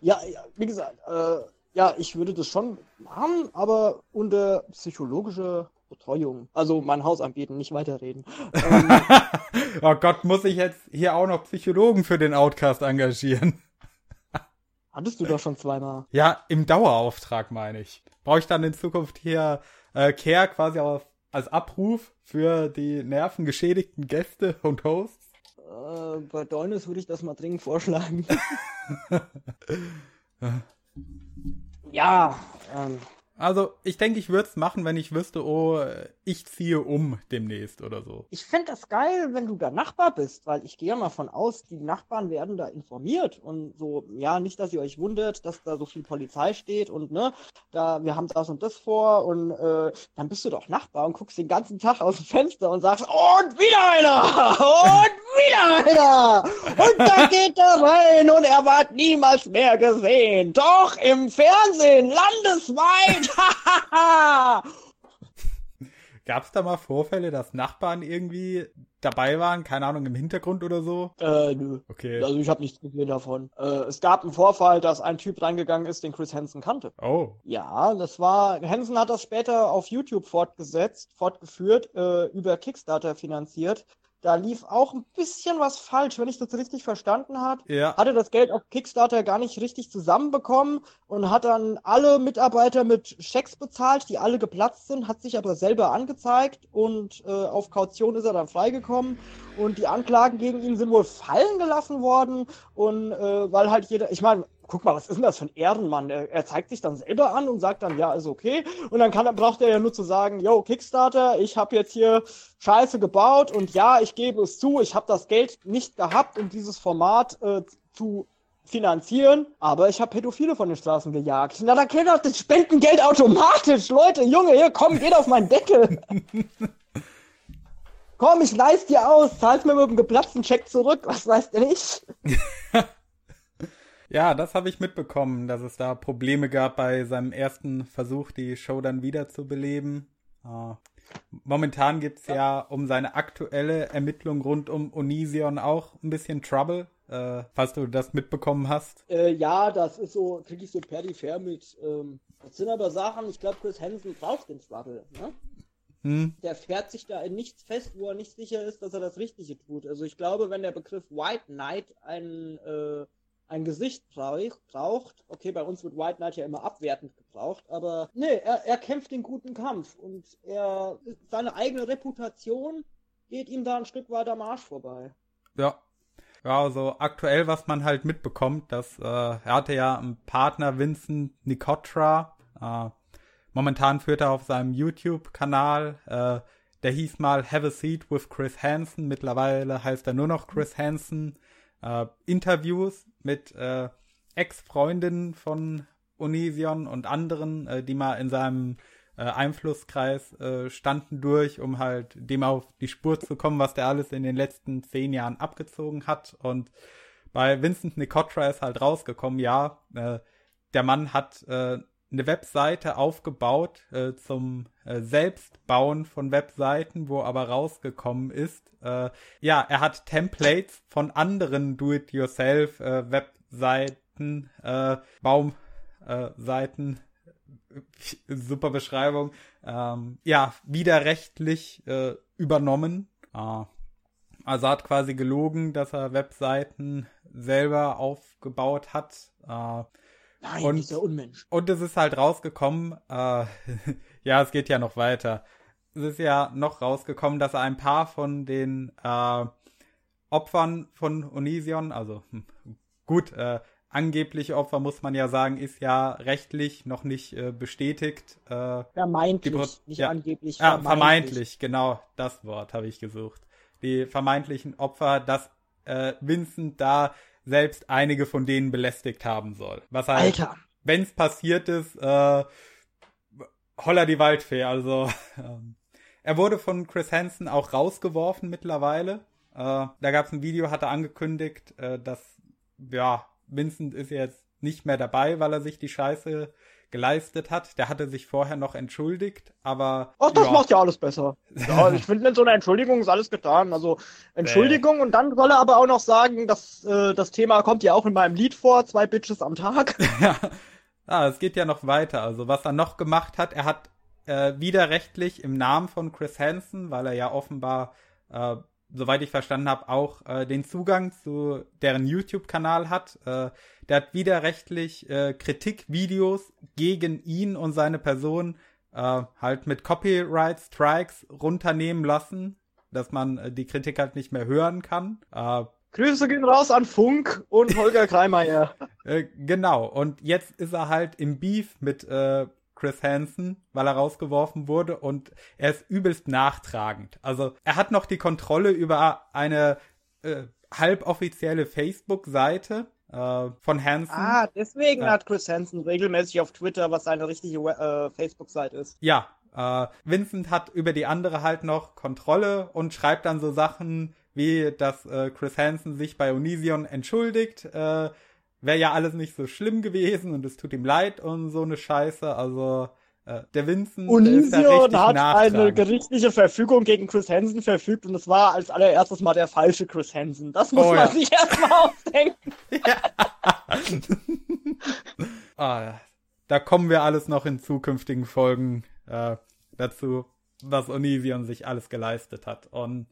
Ja, ja wie gesagt, äh, ja, ich würde das schon machen, aber unter psychologische Betreuung. Also mein Haus anbieten, nicht weiterreden. ähm, [laughs] oh Gott, muss ich jetzt hier auch noch Psychologen für den Outcast engagieren? [laughs] Hattest du doch schon zweimal. Ja, im Dauerauftrag meine ich. Brauche ich dann in Zukunft hier äh, Care quasi auf, als Abruf für die nervengeschädigten Gäste und Hosts? Äh, bei Däunis würde ich das mal dringend vorschlagen. [laughs] ja, ähm, also, ich denke, ich würde es machen, wenn ich wüsste, oh, ich ziehe um demnächst oder so. Ich fände das geil, wenn du da Nachbar bist, weil ich gehe ja mal von aus, die Nachbarn werden da informiert und so, ja, nicht, dass ihr euch wundert, dass da so viel Polizei steht und ne, da, wir haben das und das vor und äh, dann bist du doch Nachbar und guckst den ganzen Tag aus dem Fenster und sagst, und wieder einer! [laughs] Und wieder einer! Und da [laughs] geht er rein und er wird niemals mehr gesehen. Doch im Fernsehen, landesweit! [laughs] Gab es da mal Vorfälle, dass Nachbarn irgendwie dabei waren? Keine Ahnung, im Hintergrund oder so? Äh, nö. Okay. Also ich habe nichts gesehen davon. Äh, es gab einen Vorfall, dass ein Typ reingegangen ist, den Chris Hansen kannte. Oh. Ja, das war, Hansen hat das später auf YouTube fortgesetzt, fortgeführt, äh, über Kickstarter finanziert. Da lief auch ein bisschen was falsch, wenn ich das richtig verstanden habe. Ja. Hatte das Geld auf Kickstarter gar nicht richtig zusammenbekommen und hat dann alle Mitarbeiter mit Schecks bezahlt, die alle geplatzt sind, hat sich aber selber angezeigt und äh, auf Kaution ist er dann freigekommen und die Anklagen gegen ihn sind wohl fallen gelassen worden und äh, weil halt jeder, ich meine, guck mal, was ist denn das für ein Ehrenmann? Er, er, zeigt sich dann selber an und sagt dann, ja, ist okay. Und dann kann, braucht er ja nur zu sagen, yo, Kickstarter, ich habe jetzt hier Scheiße gebaut und ja, ich gebe es zu, ich habe das Geld nicht gehabt, um dieses Format äh, zu finanzieren, aber ich habe Pädophile von den Straßen gejagt. Na, da geht doch das Spendengeld automatisch. Leute, Junge, hier, komm, geht auf meinen Deckel. [laughs] komm, ich leist dir aus, zahlst mir mit einem geplatzten Check zurück, was weißt du nicht? [laughs] Ja, das habe ich mitbekommen, dass es da Probleme gab bei seinem ersten Versuch, die Show dann wieder zu beleben. Ah. Momentan gibt's ja. ja um seine aktuelle Ermittlung rund um Onision auch ein bisschen Trouble, äh, falls du das mitbekommen hast. Äh, ja, das ist so, krieg ich so peripher mit. Ähm, das sind aber Sachen, ich glaube, Chris Hansen braucht den Trouble, ne? Hm. Der fährt sich da in nichts fest, wo er nicht sicher ist, dass er das Richtige tut. Also ich glaube, wenn der Begriff White Knight ein äh, ein Gesicht braucht. Okay, bei uns wird White Knight ja immer abwertend gebraucht, aber nee, er, er kämpft den guten Kampf und er seine eigene Reputation geht ihm da ein Stück weiter am Arsch vorbei. Ja. Ja, also aktuell, was man halt mitbekommt, dass äh, er hatte ja einen Partner Vincent Nicotra. Äh, momentan führt er auf seinem YouTube-Kanal, äh, der hieß mal Have a Seat with Chris Hansen. Mittlerweile heißt er nur noch Chris Hansen. Äh, Interviews mit äh, Ex-Freundinnen von Onision und anderen, äh, die mal in seinem äh, Einflusskreis äh, standen durch, um halt dem auf die Spur zu kommen, was der alles in den letzten zehn Jahren abgezogen hat. Und bei Vincent Nicotra ist halt rausgekommen, ja, äh, der Mann hat äh, eine Webseite aufgebaut äh, zum Selbstbauen von Webseiten, wo aber rausgekommen ist, äh, ja, er hat Templates von anderen Do-it-yourself äh, Webseiten, äh, Baumseiten, äh, [laughs] super Beschreibung, ähm, ja, widerrechtlich äh, übernommen. Ah. Also hat quasi gelogen, dass er Webseiten selber aufgebaut hat. Äh, Nein, und, dieser Unmensch. Und es ist halt rausgekommen, äh, [laughs] ja, es geht ja noch weiter. Es ist ja noch rausgekommen, dass er ein paar von den äh, Opfern von Onision, also hm, gut, äh, angebliche Opfer muss man ja sagen, ist ja rechtlich noch nicht äh, bestätigt. Äh, vermeintlich, nicht ja, angeblich. Ja, vermeintlich. vermeintlich, genau, das Wort habe ich gesucht. Die vermeintlichen Opfer, dass äh, Vincent da selbst einige von denen belästigt haben soll. Was halt, Alter. wenn es passiert ist, äh, holla die Waldfee. Also [laughs] ähm, er wurde von Chris Hansen auch rausgeworfen mittlerweile. Äh, da gab es ein Video, hat er angekündigt, äh, dass ja Vincent ist jetzt nicht mehr dabei, weil er sich die Scheiße geleistet hat. Der hatte sich vorher noch entschuldigt, aber. Ach, das ja. macht ja alles besser. Ja, [laughs] ich finde, mit so einer Entschuldigung ist alles getan. Also Entschuldigung äh. und dann soll er aber auch noch sagen, dass äh, das Thema kommt ja auch in meinem Lied vor, zwei Bitches am Tag. [laughs] ja. Ah, es geht ja noch weiter. Also was er noch gemacht hat, er hat äh, widerrechtlich im Namen von Chris Hansen, weil er ja offenbar äh, soweit ich verstanden habe, auch äh, den Zugang zu deren YouTube-Kanal hat. Äh, der hat widerrechtlich äh, Kritikvideos gegen ihn und seine Person äh, halt mit Copyright-Strikes runternehmen lassen, dass man äh, die Kritik halt nicht mehr hören kann. Äh, Grüße gehen raus an Funk und Holger Kreimeier. [laughs] äh, genau, und jetzt ist er halt im Beef mit äh, Chris Hansen, weil er rausgeworfen wurde und er ist übelst nachtragend. Also er hat noch die Kontrolle über eine äh, halboffizielle Facebook-Seite äh, von Hansen. Ah, deswegen ja. hat Chris Hansen regelmäßig auf Twitter, was seine richtige äh, Facebook-Seite ist. Ja, äh, Vincent hat über die andere halt noch Kontrolle und schreibt dann so Sachen wie, dass äh, Chris Hansen sich bei Onision entschuldigt, äh, wäre ja alles nicht so schlimm gewesen und es tut ihm leid und so eine Scheiße. Also äh, der Vincent Onision der hat eine gerichtliche Verfügung gegen Chris Hansen verfügt und es war als allererstes mal der falsche Chris Hansen. Das muss oh, man ja. sich erstmal ausdenken. [laughs] ah, da kommen wir alles noch in zukünftigen Folgen äh, dazu, was Onision sich alles geleistet hat. Und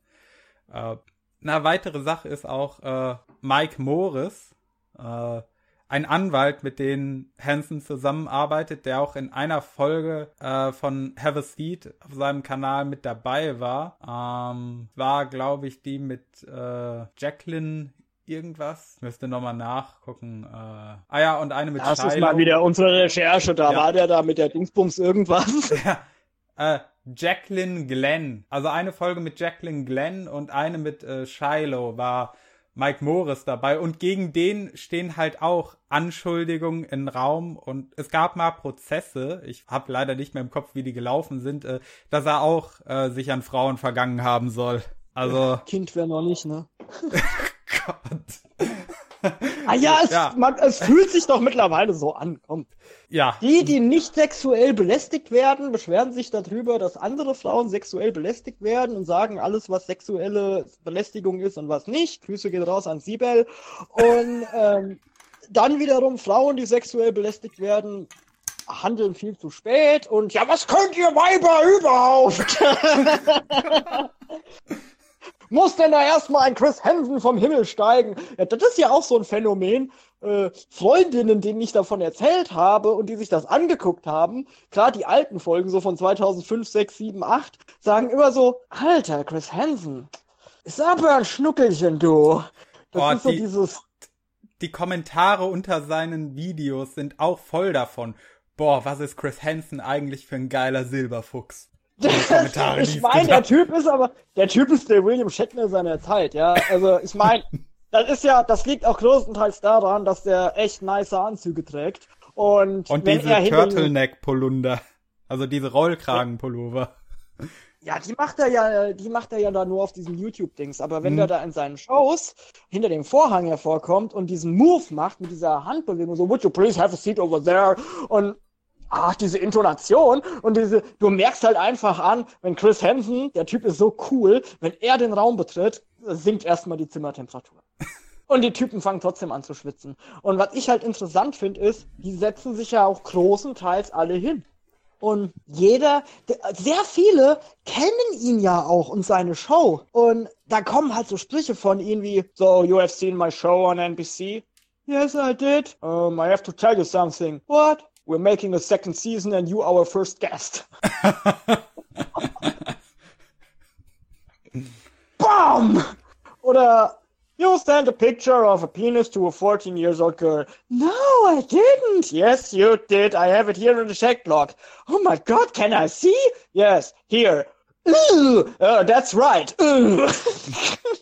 äh, eine weitere Sache ist auch äh, Mike Morris, äh, ein Anwalt, mit dem Hansen zusammenarbeitet, der auch in einer Folge äh, von Have a Seat auf seinem Kanal mit dabei war. Ähm, war, glaube ich, die mit äh, Jacqueline irgendwas. Müsste nochmal nachgucken. Äh, ah ja, und eine mit Das Shiloh. ist mal wieder unsere Recherche. Da ja. war der da mit der Dingsbums irgendwas. [laughs] Ja. Äh, Jacqueline Glenn. Also eine Folge mit Jacqueline Glenn und eine mit äh, Shiloh war Mike Morris dabei und gegen den stehen halt auch Anschuldigungen im Raum und es gab mal Prozesse, ich habe leider nicht mehr im Kopf, wie die gelaufen sind, äh, dass er auch äh, sich an Frauen vergangen haben soll. Also Kind wäre noch nicht, ne? [laughs] Gott. Ah ja [laughs] es, ja. Man, es fühlt sich doch mittlerweile so an, komm. Ja. Die, die nicht sexuell belästigt werden, beschweren sich darüber, dass andere Frauen sexuell belästigt werden und sagen alles, was sexuelle Belästigung ist und was nicht. Grüße gehen raus an Sibel. Und [laughs] ähm, dann wiederum Frauen, die sexuell belästigt werden, handeln viel zu spät und ja, was könnt ihr Weiber überhaupt? [laughs] Muss denn da erstmal ein Chris Hansen vom Himmel steigen? Ja, das ist ja auch so ein Phänomen äh, Freundinnen, denen ich davon erzählt habe und die sich das angeguckt haben, gerade die alten Folgen, so von 2005, 6, 7, 8, sagen immer so, Alter, Chris Hansen, ist aber ein Schnuckelchen, du. Das oh, ist so die, dieses... Die Kommentare unter seinen Videos sind auch voll davon. Boah, was ist Chris Hansen eigentlich für ein geiler Silberfuchs? [laughs] ich meine, der Typ ist aber, der Typ ist der William Shatner seiner Zeit, ja. Also ich meine, [laughs] das ist ja, das liegt auch größtenteils daran, dass der echt nice Anzüge trägt. Und, und diese Turtleneck-Polunder. Also diese Rollkragenpullover. [laughs] Ja, die macht er ja, die macht er ja da nur auf diesen YouTube-Dings. Aber wenn hm. er da in seinen Shows hinter dem Vorhang hervorkommt und diesen Move macht mit dieser Handbewegung, so, would you please have a seat over there? Und ach, diese Intonation und diese, du merkst halt einfach an, wenn Chris Hansen, der Typ ist so cool, wenn er den Raum betritt, sinkt erstmal die Zimmertemperatur. [laughs] Und die Typen fangen trotzdem an zu schwitzen. Und was ich halt interessant finde, ist, die setzen sich ja auch großenteils alle hin. Und jeder, sehr viele kennen ihn ja auch und seine Show. Und da kommen halt so Sprüche von ihm wie, so, you have seen my show on NBC? Yes, I did. Um, I have to tell you something. What? We're making a second season and you our first guest. [laughs] Bam! Oder You sent a picture of a penis to a 14 years old girl. No, I didn't. Yes, you did. I have it here in the check log. Oh my god, can I see? Yes, here. Ooh, uh, that's right. [laughs]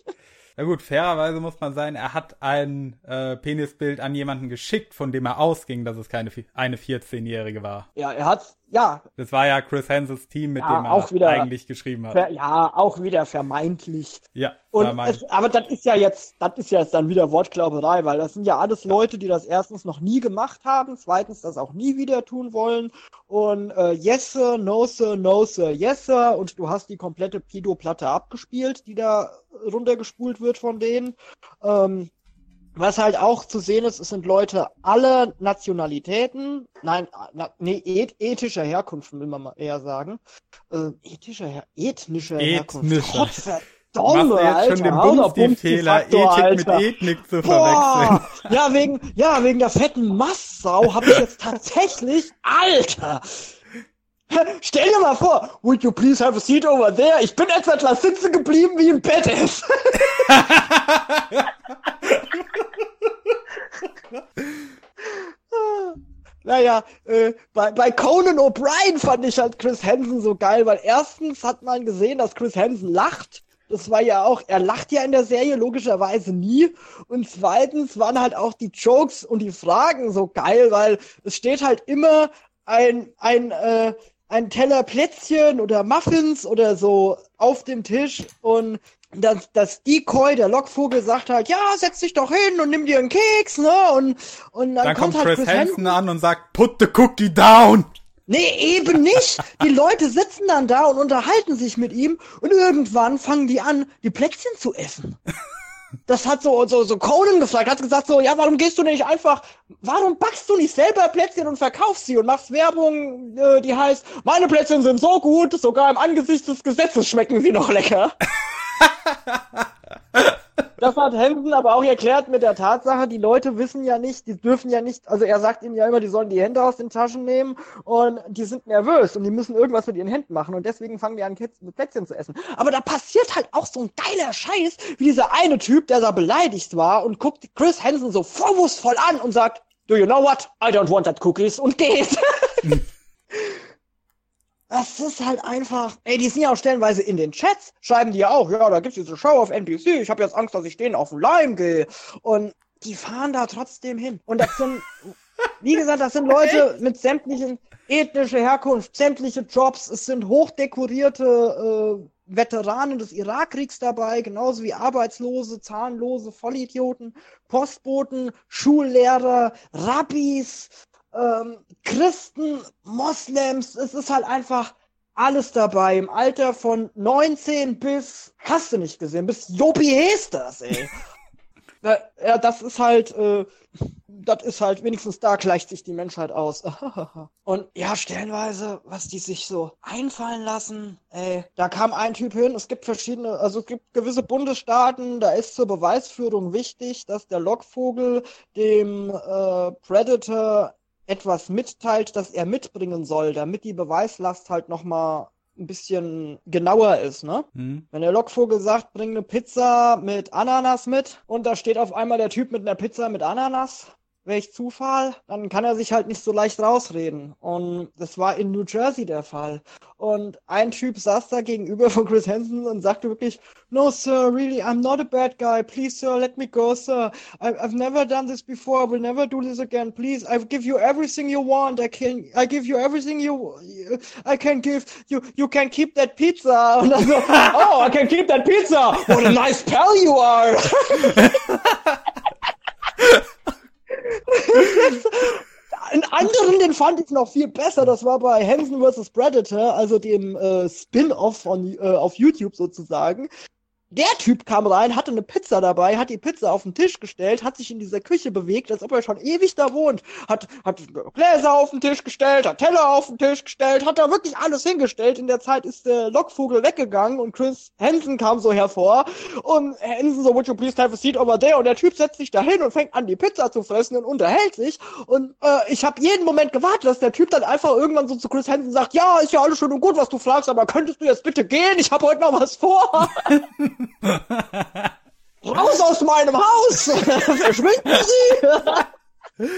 Na gut, fairerweise muss man sagen, er hat ein äh, Penisbild an jemanden geschickt, von dem er ausging, dass es keine eine 14-Jährige war. Ja, er hat ja. Das war ja Chris Hansels Team, mit ja, dem er auch wieder, eigentlich geschrieben hat. Ver, ja, auch wieder vermeintlich. Ja. Und es, aber das ist ja jetzt, das ist ja jetzt dann wieder Wortglauberei, weil das sind ja alles Leute, die das erstens noch nie gemacht haben, zweitens das auch nie wieder tun wollen. Und äh, yes sir, no sir, no sir, yes sir. Und du hast die komplette Pido-Platte abgespielt, die da runtergespult wird von denen. Ähm, was halt auch zu sehen ist, es sind Leute aller Nationalitäten, nein, na, nee, eth ethischer Herkunft, will man mal eher sagen. Äh, ethischer, Her ethnischer Herkunft. Gott verdammt, Alter. schon den Bumsti-Fehler, Ethik mit Ethnik zu Boah, verwechseln. Ja, wegen, ja, wegen der fetten Masssau habe ich jetzt tatsächlich, Alter, Stell dir mal vor, would you please have a seat over there? Ich bin etwa etwas sitzen geblieben wie ein Badass. [laughs] naja, äh, bei, bei Conan O'Brien fand ich halt Chris Hansen so geil, weil erstens hat man gesehen, dass Chris Hansen lacht. Das war ja auch, er lacht ja in der Serie logischerweise nie. Und zweitens waren halt auch die Jokes und die Fragen so geil, weil es steht halt immer ein, ein, äh, ein Teller Plätzchen oder Muffins oder so auf dem Tisch und das, das Decoy, der Lockvogel, sagt halt, ja, setz dich doch hin und nimm dir einen Keks, ne? Und, und dann, dann kommt, kommt halt Chris, Chris Hansen an und sagt, put the cookie down. Nee, eben nicht. Die Leute sitzen dann da und unterhalten sich mit ihm und irgendwann fangen die an, die Plätzchen zu essen. Das hat so, so, so Conan gefragt, hat gesagt so, ja, warum gehst du nicht einfach, warum backst du nicht selber Plätzchen und verkaufst sie und machst Werbung, äh, die heißt, meine Plätzchen sind so gut, sogar im Angesicht des Gesetzes schmecken sie noch lecker. [laughs] Das hat Hansen aber auch erklärt mit der Tatsache, die Leute wissen ja nicht, die dürfen ja nicht, also er sagt ihnen ja immer, die sollen die Hände aus den Taschen nehmen und die sind nervös und die müssen irgendwas mit ihren Händen machen und deswegen fangen die an, Plätzchen zu essen. Aber da passiert halt auch so ein geiler Scheiß, wie dieser eine Typ, der da beleidigt war und guckt Chris Hansen so vorwurfsvoll an und sagt, do you know what? I don't want that cookies und geht. [laughs] Das ist halt einfach. Ey, die sind ja auch stellenweise in den Chats, schreiben die ja auch, ja, da gibt's diese Show auf NBC, ich habe jetzt Angst, dass ich denen auf den Leim gehe. Und die fahren da trotzdem hin. Und das sind, [laughs] wie gesagt, das sind Leute mit sämtlichen ethnische Herkunft, sämtliche Jobs, es sind hochdekorierte äh, Veteranen des Irakkriegs dabei, genauso wie Arbeitslose, Zahnlose, Vollidioten, Postboten, Schullehrer, Rabbis, ähm, Christen, Moslems, es ist halt einfach alles dabei. Im Alter von 19 bis, hast du nicht gesehen, bis Jobi Hesters, ey. [laughs] ja, das ist halt, äh, das ist halt, wenigstens da gleicht sich die Menschheit aus. [laughs] Und ja, stellenweise, was die sich so einfallen lassen, ey, da kam ein Typ hin, es gibt verschiedene, also es gibt gewisse Bundesstaaten, da ist zur Beweisführung wichtig, dass der Lockvogel dem äh, Predator etwas mitteilt, das er mitbringen soll, damit die Beweislast halt nochmal ein bisschen genauer ist, ne? Mhm. Wenn der Lockvogel sagt, bring eine Pizza mit Ananas mit und da steht auf einmal der Typ mit einer Pizza mit Ananas, welch Zufall, dann kann er sich halt nicht so leicht rausreden. Und das war in New Jersey der Fall. Und ein Typ saß da gegenüber von Chris Hansen und sagte wirklich, no sir, really, I'm not a bad guy. Please sir, let me go sir. I, I've never done this before. I will never do this again. Please, I give you everything you want. I can, I give you everything you, I can give you, you can keep that pizza. [laughs] Und dann so, oh, I can keep that pizza. What a nice pal you are. [laughs] [laughs] Einen anderen, den fand ich noch viel besser. Das war bei Hansen vs. Predator, also dem äh, Spin-off äh, auf YouTube sozusagen der Typ kam rein, hatte eine Pizza dabei, hat die Pizza auf den Tisch gestellt, hat sich in dieser Küche bewegt, als ob er schon ewig da wohnt, hat, hat Gläser auf den Tisch gestellt, hat Teller auf den Tisch gestellt, hat da wirklich alles hingestellt. In der Zeit ist der Lockvogel weggegangen und Chris Hansen kam so hervor und Hansen so, would you please have a seat over there? Und der Typ setzt sich da hin und fängt an, die Pizza zu fressen und unterhält sich. Und äh, ich habe jeden Moment gewartet, dass der Typ dann einfach irgendwann so zu Chris Hansen sagt, ja, ist ja alles schön und gut, was du fragst, aber könntest du jetzt bitte gehen? Ich habe heute noch was vor. [laughs] Raus aus meinem Haus! [laughs] Verschwinden Sie!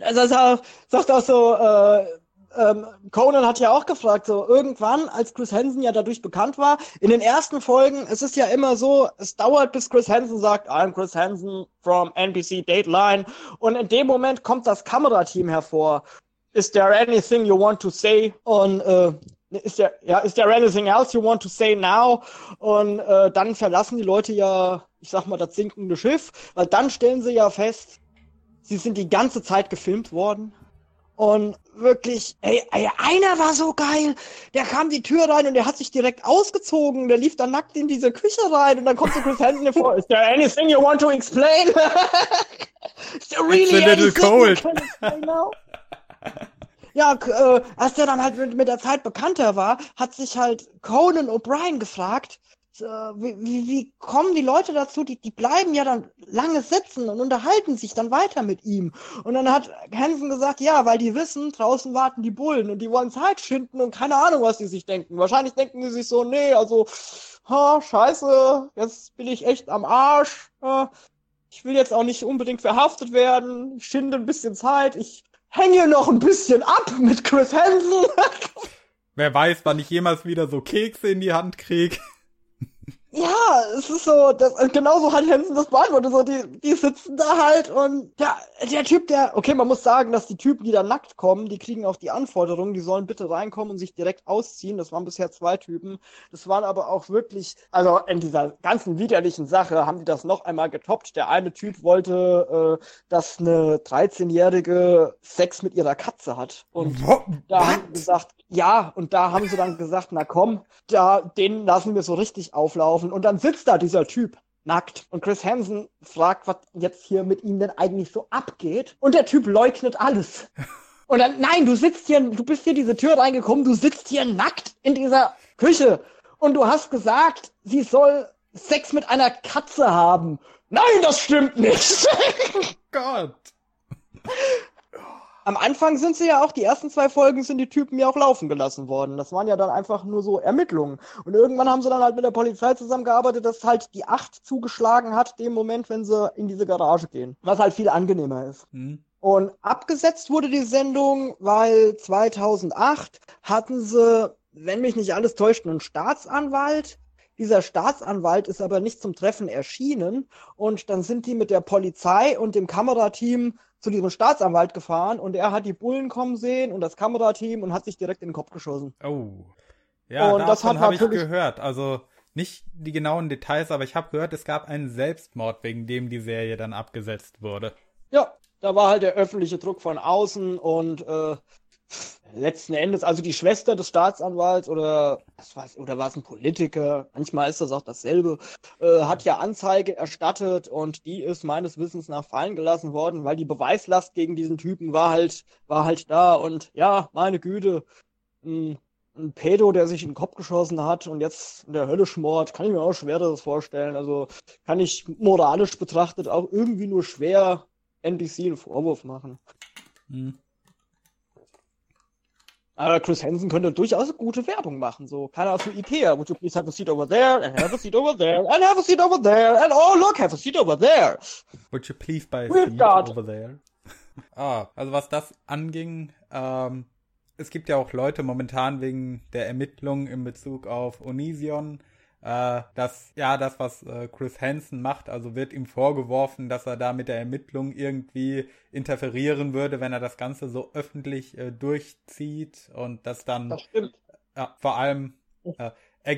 [laughs] also sagt, sagt auch so, äh, ähm, Conan hat ja auch gefragt, so irgendwann, als Chris Hansen ja dadurch bekannt war, in den ersten Folgen, es ist ja immer so, es dauert, bis Chris Hansen sagt, I'm Chris Hansen from NBC Dateline und in dem Moment kommt das Kamerateam hervor is there anything you want to say? Und äh, ist there, ja, is there anything else you want to say now? Und äh, dann verlassen die Leute ja, ich sag mal, das sinkende Schiff, weil dann stellen sie ja fest, sie sind die ganze Zeit gefilmt worden. Und wirklich, ey, ey, einer war so geil. Der kam die Tür rein und der hat sich direkt ausgezogen. Der lief dann nackt in diese Küche rein und dann kommt so Chris Hansen vor. Is there anything you want to explain? [laughs] Is there really It's a little cold. [laughs] ja, äh, als der dann halt mit, mit der Zeit bekannter war, hat sich halt Conan O'Brien gefragt, äh, wie, wie, wie kommen die Leute dazu? Die, die bleiben ja dann lange sitzen und unterhalten sich dann weiter mit ihm. Und dann hat Hansen gesagt, ja, weil die wissen, draußen warten die Bullen und die wollen Zeit schinden und keine Ahnung, was die sich denken. Wahrscheinlich denken die sich so, nee, also, ha, scheiße, jetzt bin ich echt am Arsch. Äh, ich will jetzt auch nicht unbedingt verhaftet werden. Ich schinde ein bisschen Zeit. Ich hänge noch ein bisschen ab mit Chris Hansen. Wer weiß, wann ich jemals wieder so Kekse in die Hand krieg. Ja, es ist so, das, genauso hat Hansen das beantwortet. So, die, die sitzen da halt und ja, der Typ, der, okay, man muss sagen, dass die Typen, die da nackt kommen, die kriegen auch die Anforderung, die sollen bitte reinkommen und sich direkt ausziehen. Das waren bisher zwei Typen. Das waren aber auch wirklich, also in dieser ganzen widerlichen Sache haben die das noch einmal getoppt. Der eine Typ wollte, äh, dass eine 13-jährige Sex mit ihrer Katze hat. Und What? da haben sie gesagt, ja, und da haben sie dann gesagt, na komm, da, den lassen wir so richtig auflaufen. Und dann sitzt da dieser Typ nackt. Und Chris Hansen fragt, was jetzt hier mit ihm denn eigentlich so abgeht. Und der Typ leugnet alles. [laughs] Und dann, nein, du sitzt hier, du bist hier diese Tür reingekommen, du sitzt hier nackt in dieser Küche. Und du hast gesagt, sie soll Sex mit einer Katze haben. Nein, das stimmt nicht. [laughs] Gott. [laughs] Am Anfang sind sie ja auch, die ersten zwei Folgen sind die Typen ja auch laufen gelassen worden. Das waren ja dann einfach nur so Ermittlungen. Und irgendwann haben sie dann halt mit der Polizei zusammengearbeitet, dass halt die Acht zugeschlagen hat, dem Moment, wenn sie in diese Garage gehen. Was halt viel angenehmer ist. Mhm. Und abgesetzt wurde die Sendung, weil 2008 hatten sie, wenn mich nicht alles täuscht, einen Staatsanwalt, dieser Staatsanwalt ist aber nicht zum Treffen erschienen und dann sind die mit der Polizei und dem Kamerateam zu diesem Staatsanwalt gefahren und er hat die Bullen kommen sehen und das Kamerateam und hat sich direkt in den Kopf geschossen. Oh. Ja, und das habe ich gehört. Also nicht die genauen Details, aber ich habe gehört, es gab einen Selbstmord, wegen dem die Serie dann abgesetzt wurde. Ja, da war halt der öffentliche Druck von außen und äh, letzten Endes, also die Schwester des Staatsanwalts oder was weiß, oder war es ein Politiker, manchmal ist das auch dasselbe, äh, hat ja Anzeige erstattet und die ist meines Wissens nach fallen gelassen worden, weil die Beweislast gegen diesen Typen war halt, war halt da und ja, meine Güte, ein, ein Pedo, der sich in den Kopf geschossen hat und jetzt in der Hölle schmort, kann ich mir auch schwer das vorstellen. Also kann ich moralisch betrachtet auch irgendwie nur schwer NBC einen Vorwurf machen. Hm. Aber Chris Hansen könnte durchaus gute Werbung machen. So, keine Ahnung, für Ikea. Would you please have a seat over there? And have a seat over there? And have a seat over there? And oh, look, have a seat over there. Would you please buy a seat over there? [laughs] ah, also was das anging, ähm, es gibt ja auch Leute momentan wegen der Ermittlungen in Bezug auf Onision, äh, dass ja das, was äh, Chris Hansen macht, also wird ihm vorgeworfen, dass er da mit der Ermittlung irgendwie interferieren würde, wenn er das Ganze so öffentlich äh, durchzieht und das dann das stimmt. ja vor allem äh,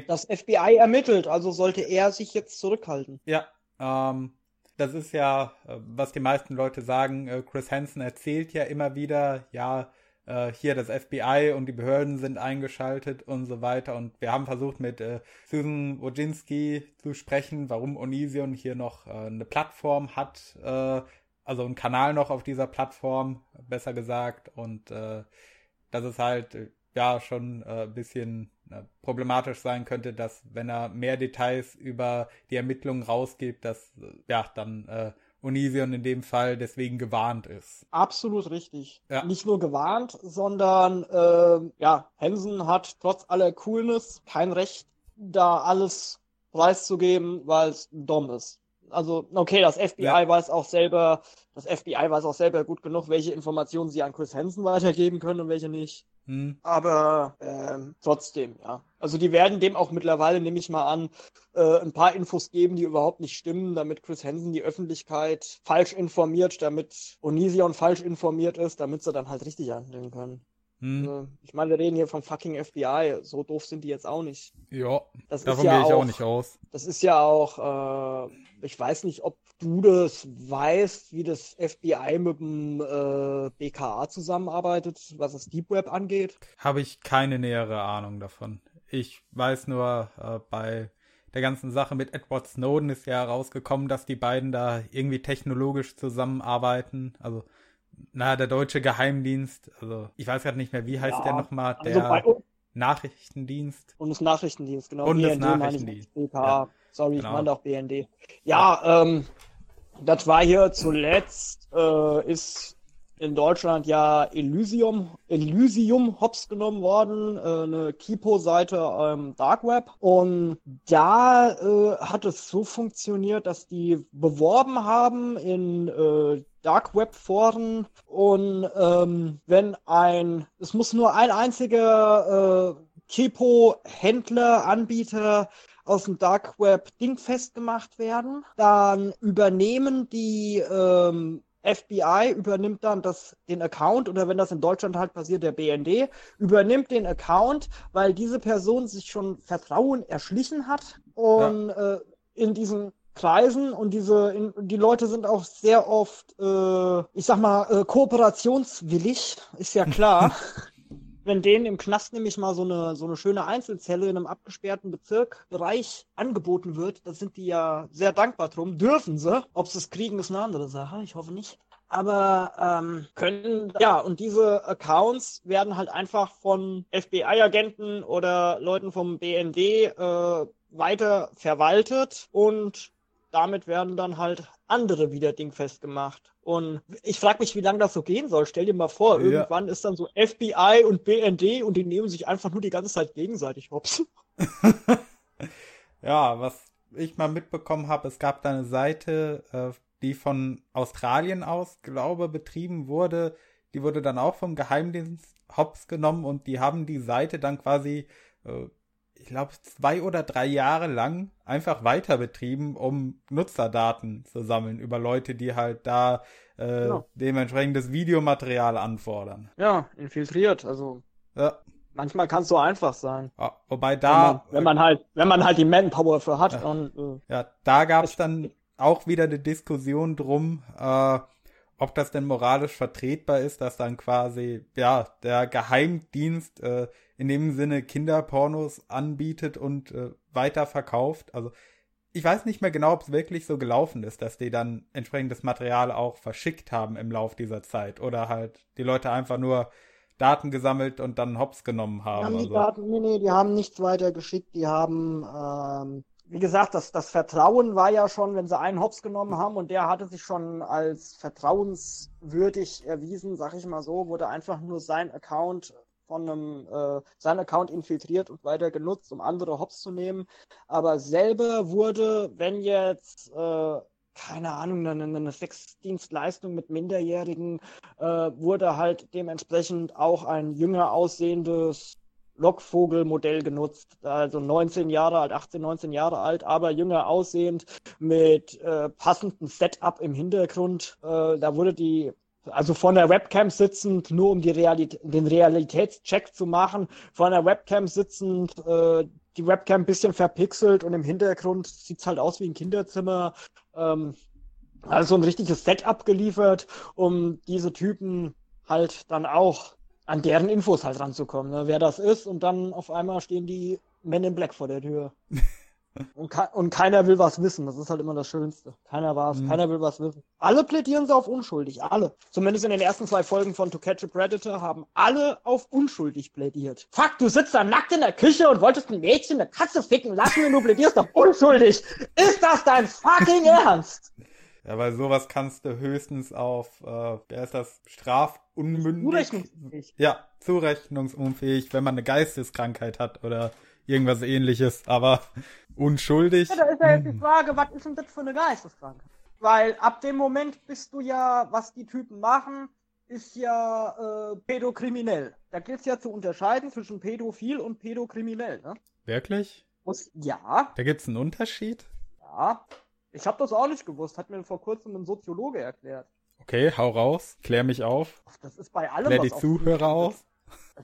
das FBI ermittelt, also sollte er sich jetzt zurückhalten. Ja, ähm, das ist ja, äh, was die meisten Leute sagen, äh, Chris Hansen erzählt ja immer wieder, ja, äh, hier das FBI und die Behörden sind eingeschaltet und so weiter. Und wir haben versucht mit äh, Susan Wojcinski zu sprechen, warum Onision hier noch äh, eine Plattform hat, äh, also einen Kanal noch auf dieser Plattform, besser gesagt. Und äh, dass es halt äh, ja schon äh, bisschen äh, problematisch sein könnte, dass wenn er mehr Details über die Ermittlungen rausgibt, dass äh, ja dann äh, Onision in dem Fall deswegen gewarnt ist. Absolut richtig. Ja. Nicht nur gewarnt, sondern äh, ja, Hansen hat trotz aller Coolness kein Recht, da alles preiszugeben, weil es dumm ist. Also, okay, das FBI ja. weiß auch selber, das FBI weiß auch selber gut genug, welche Informationen sie an Chris Hansen weitergeben können und welche nicht. Hm. Aber ähm, trotzdem, ja. Also die werden dem auch mittlerweile, nehme ich mal an, äh, ein paar Infos geben, die überhaupt nicht stimmen, damit Chris Hansen die Öffentlichkeit falsch informiert, damit Onision falsch informiert ist, damit sie dann halt richtig handeln können. Hm. Also, ich meine, wir reden hier vom fucking FBI. So doof sind die jetzt auch nicht. Ja, das davon ja gehe ich auch, auch, nicht aus. Das ist ja auch, äh, ich weiß nicht, ob du das weißt, wie das FBI mit dem äh, BKA zusammenarbeitet, was das Deep Web angeht? Habe ich keine nähere Ahnung davon. Ich weiß nur, äh, bei der ganzen Sache mit Edward Snowden ist ja herausgekommen, dass die beiden da irgendwie technologisch zusammenarbeiten. Also, na, der deutsche Geheimdienst, also ich weiß gerade nicht mehr, wie heißt ja, der nochmal, also der also Nachrichtendienst. Bundesnachrichtendienst, genau. Bundesnachrichtendienst. BKA. Ja. Sorry, genau. ich meine auch BND. Ja, ähm, das war hier zuletzt, äh, ist in Deutschland ja Elysium, Elysium hops genommen worden, äh, eine Kipo-Seite im Dark Web. Und da äh, hat es so funktioniert, dass die beworben haben in äh, Dark Web Foren und ähm, wenn ein, es muss nur ein einziger äh, Kipo-Händler, Anbieter aus dem Dark Web dingfest gemacht werden. Dann übernehmen die ähm, FBI übernimmt dann das, den Account oder wenn das in Deutschland halt passiert, der BND übernimmt den Account, weil diese Person sich schon Vertrauen erschlichen hat und ja. äh, in diesen Kreisen und diese in, die Leute sind auch sehr oft, äh, ich sag mal, äh, kooperationswillig, ist ja klar. [laughs] wenn denen im Knast nämlich mal so eine, so eine schöne Einzelzelle in einem abgesperrten Bezirk, Bereich angeboten wird, da sind die ja sehr dankbar drum. Dürfen sie. Ob sie es kriegen, ist eine andere Sache. Ich hoffe nicht. Aber ähm, können, ja, und diese Accounts werden halt einfach von FBI-Agenten oder Leuten vom BND äh, weiter verwaltet und damit werden dann halt andere wieder dingfest gemacht. Und ich frage mich, wie lange das so gehen soll. Stell dir mal vor, ja. irgendwann ist dann so FBI und BND und die nehmen sich einfach nur die ganze Zeit gegenseitig hops. [laughs] ja, was ich mal mitbekommen habe, es gab da eine Seite, äh, die von Australien aus, glaube betrieben wurde. Die wurde dann auch vom Geheimdienst hops genommen und die haben die Seite dann quasi äh, ich glaube, zwei oder drei Jahre lang einfach weiter betrieben, um Nutzerdaten zu sammeln über Leute, die halt da äh, genau. dementsprechendes Videomaterial anfordern. Ja, infiltriert, also. Ja. Manchmal kann es so einfach sein. Ja, wobei da. Wenn man, wenn man, halt, wenn man halt die Manpower für hat, ja. dann. Äh, ja, da gab es dann auch wieder eine Diskussion drum, äh, ob das denn moralisch vertretbar ist, dass dann quasi, ja, der Geheimdienst äh, in dem Sinne Kinderpornos anbietet und äh, weiterverkauft. Also ich weiß nicht mehr genau, ob es wirklich so gelaufen ist, dass die dann entsprechendes Material auch verschickt haben im Lauf dieser Zeit oder halt die Leute einfach nur Daten gesammelt und dann hops genommen haben. haben die also. Daten, nee, nee, die haben nichts weiter geschickt, die haben ähm, wie gesagt, das, das Vertrauen war ja schon, wenn sie einen Hops genommen haben und der hatte sich schon als vertrauenswürdig erwiesen, sag ich mal so, wurde einfach nur sein Account von einem, äh, sein Account infiltriert und weiter genutzt, um andere Hops zu nehmen. Aber selber wurde, wenn jetzt, äh, keine Ahnung, eine, eine Sexdienstleistung mit Minderjährigen, äh, wurde halt dementsprechend auch ein jünger aussehendes Lockvogel-Modell genutzt. Also 19 Jahre alt, 18, 19 Jahre alt, aber jünger aussehend mit äh, passendem Setup im Hintergrund. Äh, da wurde die also von der Webcam sitzend, nur um die Realität, den Realitätscheck zu machen, von der Webcam sitzend, äh, die Webcam ein bisschen verpixelt und im Hintergrund sieht's halt aus wie ein Kinderzimmer. Ähm, also ein richtiges Setup geliefert, um diese Typen halt dann auch an deren Infos halt ranzukommen, ne? wer das ist und dann auf einmal stehen die Men in Black vor der Tür. [laughs] und, und, keiner will was wissen, das ist halt immer das Schönste. Keiner weiß, mhm. keiner will was wissen. Alle plädieren sie auf unschuldig, alle. Zumindest in den ersten zwei Folgen von To Catch a Predator haben alle auf unschuldig plädiert. Fuck, du sitzt da nackt in der Küche und wolltest ein Mädchen eine Katze ficken lassen und du plädierst auf unschuldig. Ist das dein fucking [laughs] Ernst? Ja, weil sowas kannst du höchstens auf, äh, wer ist das, strafunmündig? Zurechnungsfähig. Ja, zurechnungsunfähig, wenn man eine Geisteskrankheit hat oder irgendwas ähnliches, aber unschuldig. Ja, da ist ja jetzt die hm. Frage, was ist denn das für eine Geisteskrankheit? Weil ab dem Moment bist du ja, was die Typen machen, ist ja äh, pädokriminell. Da gilt es ja zu unterscheiden zwischen pädophil und pädokriminell, ne? Wirklich? Muss, ja. Da gibt es einen Unterschied? Ja. Ich habe das auch nicht gewusst, hat mir vor kurzem ein Soziologe erklärt. Okay, hau raus, klär mich auf. Das ist bei allem Klär die Zuhörer auf.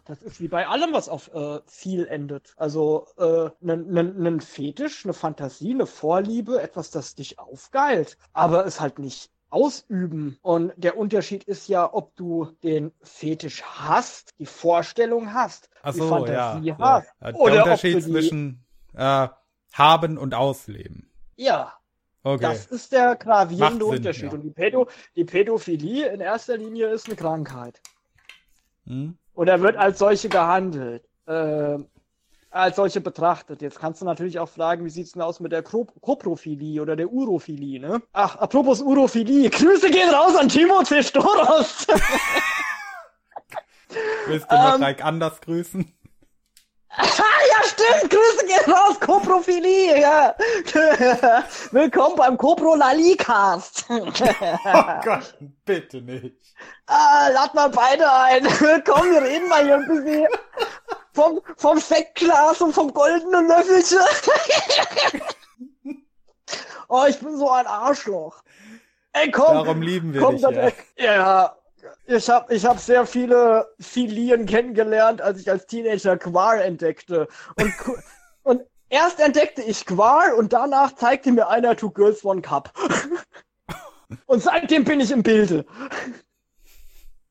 Das ist wie bei allem, was auf äh, viel endet. Also ein äh, ne, Fetisch, eine Fantasie, eine Vorliebe, etwas, das dich aufgeilt, aber es halt nicht ausüben. Und der Unterschied ist ja, ob du den Fetisch hast, die Vorstellung hast, Ach die so, Fantasie ja, hast. ja. Der Oder Unterschied ob du die, zwischen äh, haben und ausleben. Ja, Okay. das ist der gravierende Sinn, Unterschied. ja. Und die, Pädo die Pädophilie in erster Linie ist eine Krankheit. Hm? Oder wird als solche gehandelt. Äh, als solche betrachtet. Jetzt kannst du natürlich auch fragen, wie sieht's denn aus mit der Koprophilie oder der Urophilie, ne? Ach, apropos Urophilie, [laughs] Grüße gehen raus an Timo Zestoros! [laughs] Willst du noch Ähm. Reik anders grüßen? Ah, ja, stimmt! Grüße gehen raus, Koprophilie, ja! [laughs] Willkommen beim Coprolalicast! [laughs] Oh Gott, bitte nicht. ah, lad mal beide ein! [laughs] Komm, wir reden mal hier ein bisschen vom, vom Sektglas und vom goldenen Löffelchen! oh, ich bin so ein Arschloch! Ey, komm! Darum lieben wir Komm, dich ja. ja. Ich habe ich hab sehr viele Filien kennengelernt, als ich als Teenager Quar entdeckte. Und, [laughs] und erst entdeckte ich Quar und danach zeigte mir einer Two Girls One Cup. [laughs] Und seitdem bin ich im Bilde.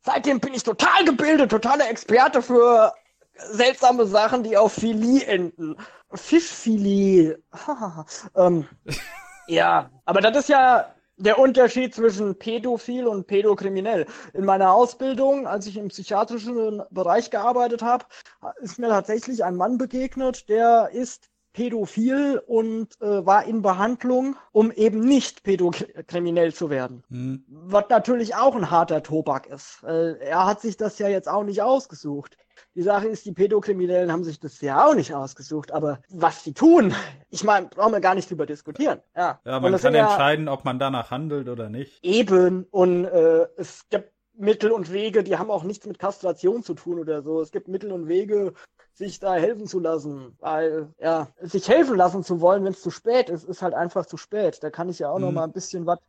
Seitdem bin ich total gebildet, totaler Experte für seltsame Sachen, die auf Filie enden. Fischfilet. [laughs] ähm, ja, aber das ist ja der Unterschied zwischen pädophil und pädokriminell. In meiner Ausbildung, als ich im psychiatrischen Bereich gearbeitet habe, ist mir tatsächlich ein Mann begegnet, der ist pädophil und äh, war in Behandlung, um eben nicht pädokriminell zu werden. Hm? Was natürlich auch ein harter Tobak ist. Äh, er hat sich das ja jetzt auch nicht ausgesucht. Die Sache ist, die Pädokriminellen haben sich das ja auch nicht ausgesucht, aber was sie tun, ich meine, brauchen wir gar nicht drüber diskutieren. Ja, Ja, man kann ja entscheiden, ob man danach handelt oder nicht. Eben und äh, es gibt Mittel und Wege, die haben auch nichts mit Kastration zu tun oder so. Es gibt Mittel und Wege, sich da helfen zu lassen, weil ja, sich helfen lassen zu wollen, wenn es zu spät ist, ist halt einfach zu spät. Da kann ich ja auch noch Mhm. mal ein bisschen was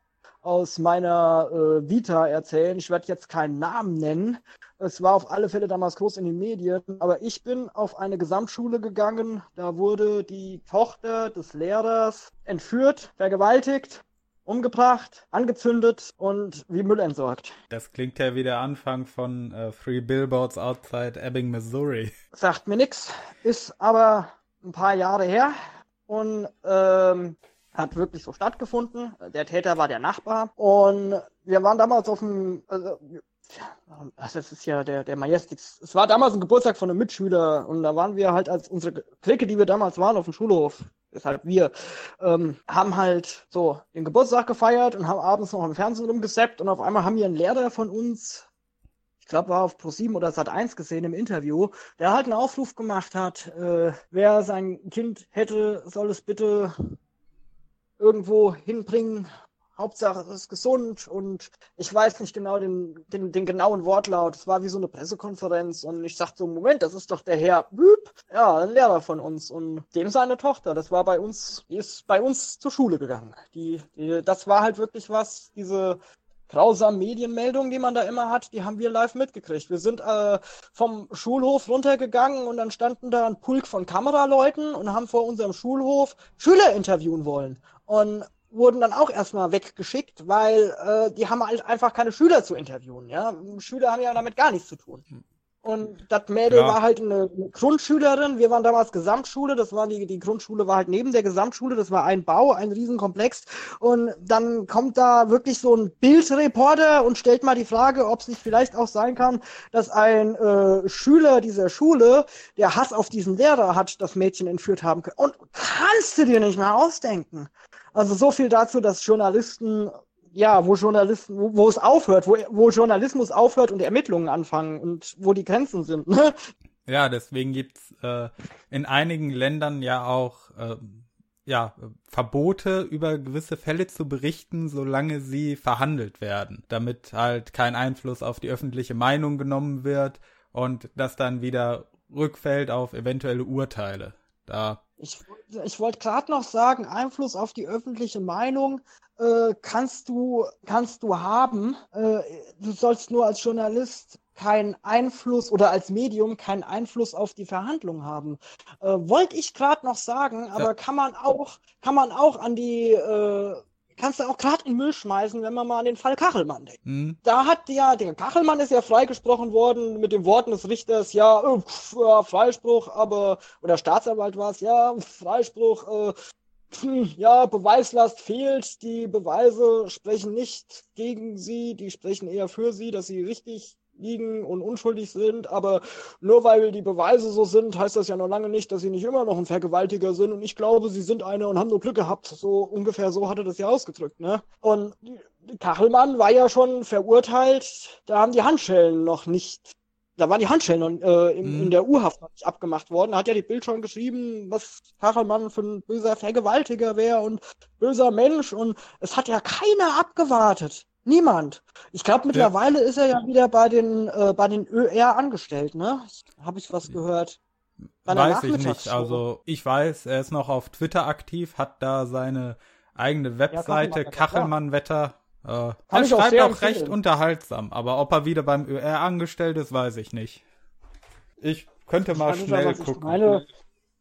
aus meiner äh, Vita erzählen. Ich werde jetzt keinen Namen nennen. Es war auf alle Fälle damals groß in den Medien, aber ich bin auf eine Gesamtschule gegangen. Da wurde die Tochter des Lehrers entführt, vergewaltigt, umgebracht, angezündet und wie Müll entsorgt. Das klingt ja wie der Anfang von äh, Three Billboards Outside Ebbing, Missouri. Sagt mir nix, ist aber ein paar Jahre her und ähm, hat wirklich so stattgefunden. Der Täter war der Nachbar und wir waren damals auf dem, also, ach, das ist ja der, der Majestix. Es war damals ein Geburtstag von einem Mitschüler und da waren wir halt als unsere Clique, die wir damals waren auf dem Schulhof, deshalb wir, ähm, haben halt so den Geburtstag gefeiert und haben abends noch im Fernsehen rumgesappt und auf einmal haben wir einen Lehrer von uns, ich glaube war auf Pro7 oder Sat1 gesehen im Interview, der halt einen Aufruf gemacht hat, äh, wer sein Kind hätte, soll es bitte irgendwo hinbringen. Hauptsache es ist gesund und ich weiß nicht genau den, den, den genauen Wortlaut. Es war wie so eine Pressekonferenz und ich sagte so, Moment, das ist doch der Herr Büb, ja, ein Lehrer von uns und dem seine Tochter. Das war bei uns, die ist bei uns zur Schule gegangen. Die, die, das war halt wirklich was, diese grausamen Medienmeldungen, die man da immer hat, die haben wir live mitgekriegt. Wir sind äh, vom Schulhof runtergegangen und dann standen da ein Pulk von Kameraleuten und haben vor unserem Schulhof Schüler interviewen wollen. Und wurden dann auch erstmal weggeschickt, weil äh, die haben halt einfach keine Schüler zu interviewen. Ja? Schüler haben ja damit gar nichts zu tun. Und das Mädel Ja. war halt eine Grundschülerin. Wir waren damals Gesamtschule. Das war die, die Grundschule war halt neben der Gesamtschule. Das war ein Bau, ein Riesenkomplex. Und dann kommt da wirklich so ein Bildreporter und stellt mal die Frage, ob es nicht vielleicht auch sein kann, dass ein äh, Schüler dieser Schule, der Hass auf diesen Lehrer hat, das Mädchen entführt haben können. Und kannst du dir nicht mehr ausdenken. Also so viel dazu, dass Journalisten ja, wo Journalisten, wo, wo es aufhört, wo, wo Journalismus aufhört und Ermittlungen anfangen und wo die Grenzen sind. Ne? Ja, deswegen gibt's äh, in einigen Ländern ja auch, äh, ja, Verbote über gewisse Fälle zu berichten, solange sie verhandelt werden, damit halt kein Einfluss auf die öffentliche Meinung genommen wird und das dann wieder rückfällt auf eventuelle Urteile. Da ich, ich wollte gerade noch sagen, Einfluss auf die öffentliche Meinung äh, kannst du kannst du haben. Äh, du sollst nur als Journalist keinen Einfluss oder als Medium keinen Einfluss auf die Verhandlung haben. Äh, Wollte ich gerade noch sagen, aber ja. kann man auch kann man auch an die äh, kannst du auch gerade in Müll schmeißen, wenn man mal an den Fall Kachelmann denkt. Mhm. Da hat ja, der Kachelmann ist ja freigesprochen worden mit den Worten des Richters, ja, äh, ja Freispruch, aber, oder Staatsanwalt war es, ja, Freispruch, äh, ja, Beweislast fehlt, die Beweise sprechen nicht gegen sie, die sprechen eher für sie, dass sie richtig liegen und unschuldig sind, aber nur weil die Beweise so sind, heißt das ja noch lange nicht, dass sie nicht immer noch ein Vergewaltiger sind. Und ich glaube, sie sind eine und haben nur Glück gehabt. So ungefähr so hatte das ja ausgedrückt, ne? Und Kachelmann war ja schon verurteilt, da haben die Handschellen noch nicht da waren die Handschellen äh, in, mhm. in der noch nicht abgemacht worden. Da hat ja die Bild schon geschrieben, was Kachelmann für ein böser Vergewaltiger wäre und böser Mensch und es hat ja keiner abgewartet. Niemand. Ich glaube, mittlerweile ja. ist er ja wieder bei den, äh, bei den ÖR angestellt, ne? Habe ich was gehört? weiß ich nicht. Also ich weiß, er ist noch auf Twitter aktiv, hat da seine eigene Webseite, ja, Kachelmann-Wetter. Äh, er schreibt auch, auch recht unterhaltsam, aber ob er wieder beim ÖR angestellt ist, weiß ich nicht. Ich könnte mal schnell gucken. Ich meine,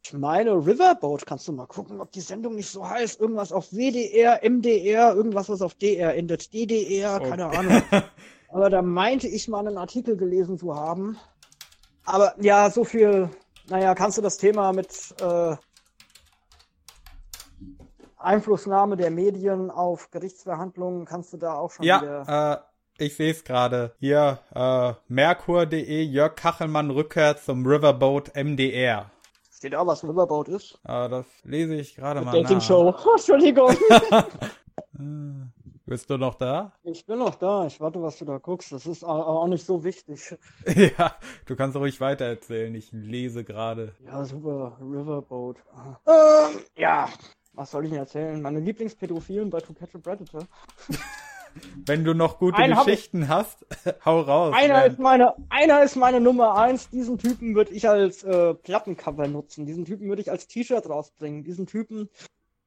ich meine, Riverboat, kannst du mal gucken, ob die Sendung nicht so heißt. Irgendwas auf WDR, MDR, irgendwas, was auf DR endet. DDR, keine okay. Ahnung. [laughs] Aber da meinte ich mal einen Artikel gelesen zu haben. Aber ja, so viel, naja, kannst du das Thema mit äh, Einflussnahme der Medien auf Gerichtsverhandlungen, kannst du da auch schon ja, wieder... Ja, äh, ich sehe es gerade. Hier, äh, Merkur.de, Jörg Kachelmann Rückkehr zum Riverboat MDR. Steht auch, was ein Riverboat ist? Ah, das lese ich gerade mal Dating nach. Show. Oh, [laughs] Entschuldigung. [laughs] Bist du noch da? Ich bin noch da. Ich warte, was du da guckst. Das ist auch nicht so wichtig. [laughs] ja, du kannst ruhig weitererzählen. Ich lese gerade. Ja, super. Riverboat. Ähm, ja, was soll ich denn erzählen? Meine Lieblingspädophilen bei To Catch a Predator. Wenn du noch gute Einen Geschichten hast, [laughs] hau raus. Einer ist, meine, einer ist meine Nummer eins. Diesen Typen würde ich als äh, Plattencover nutzen. Diesen Typen würde ich als T-Shirt rausbringen. Diesen Typen,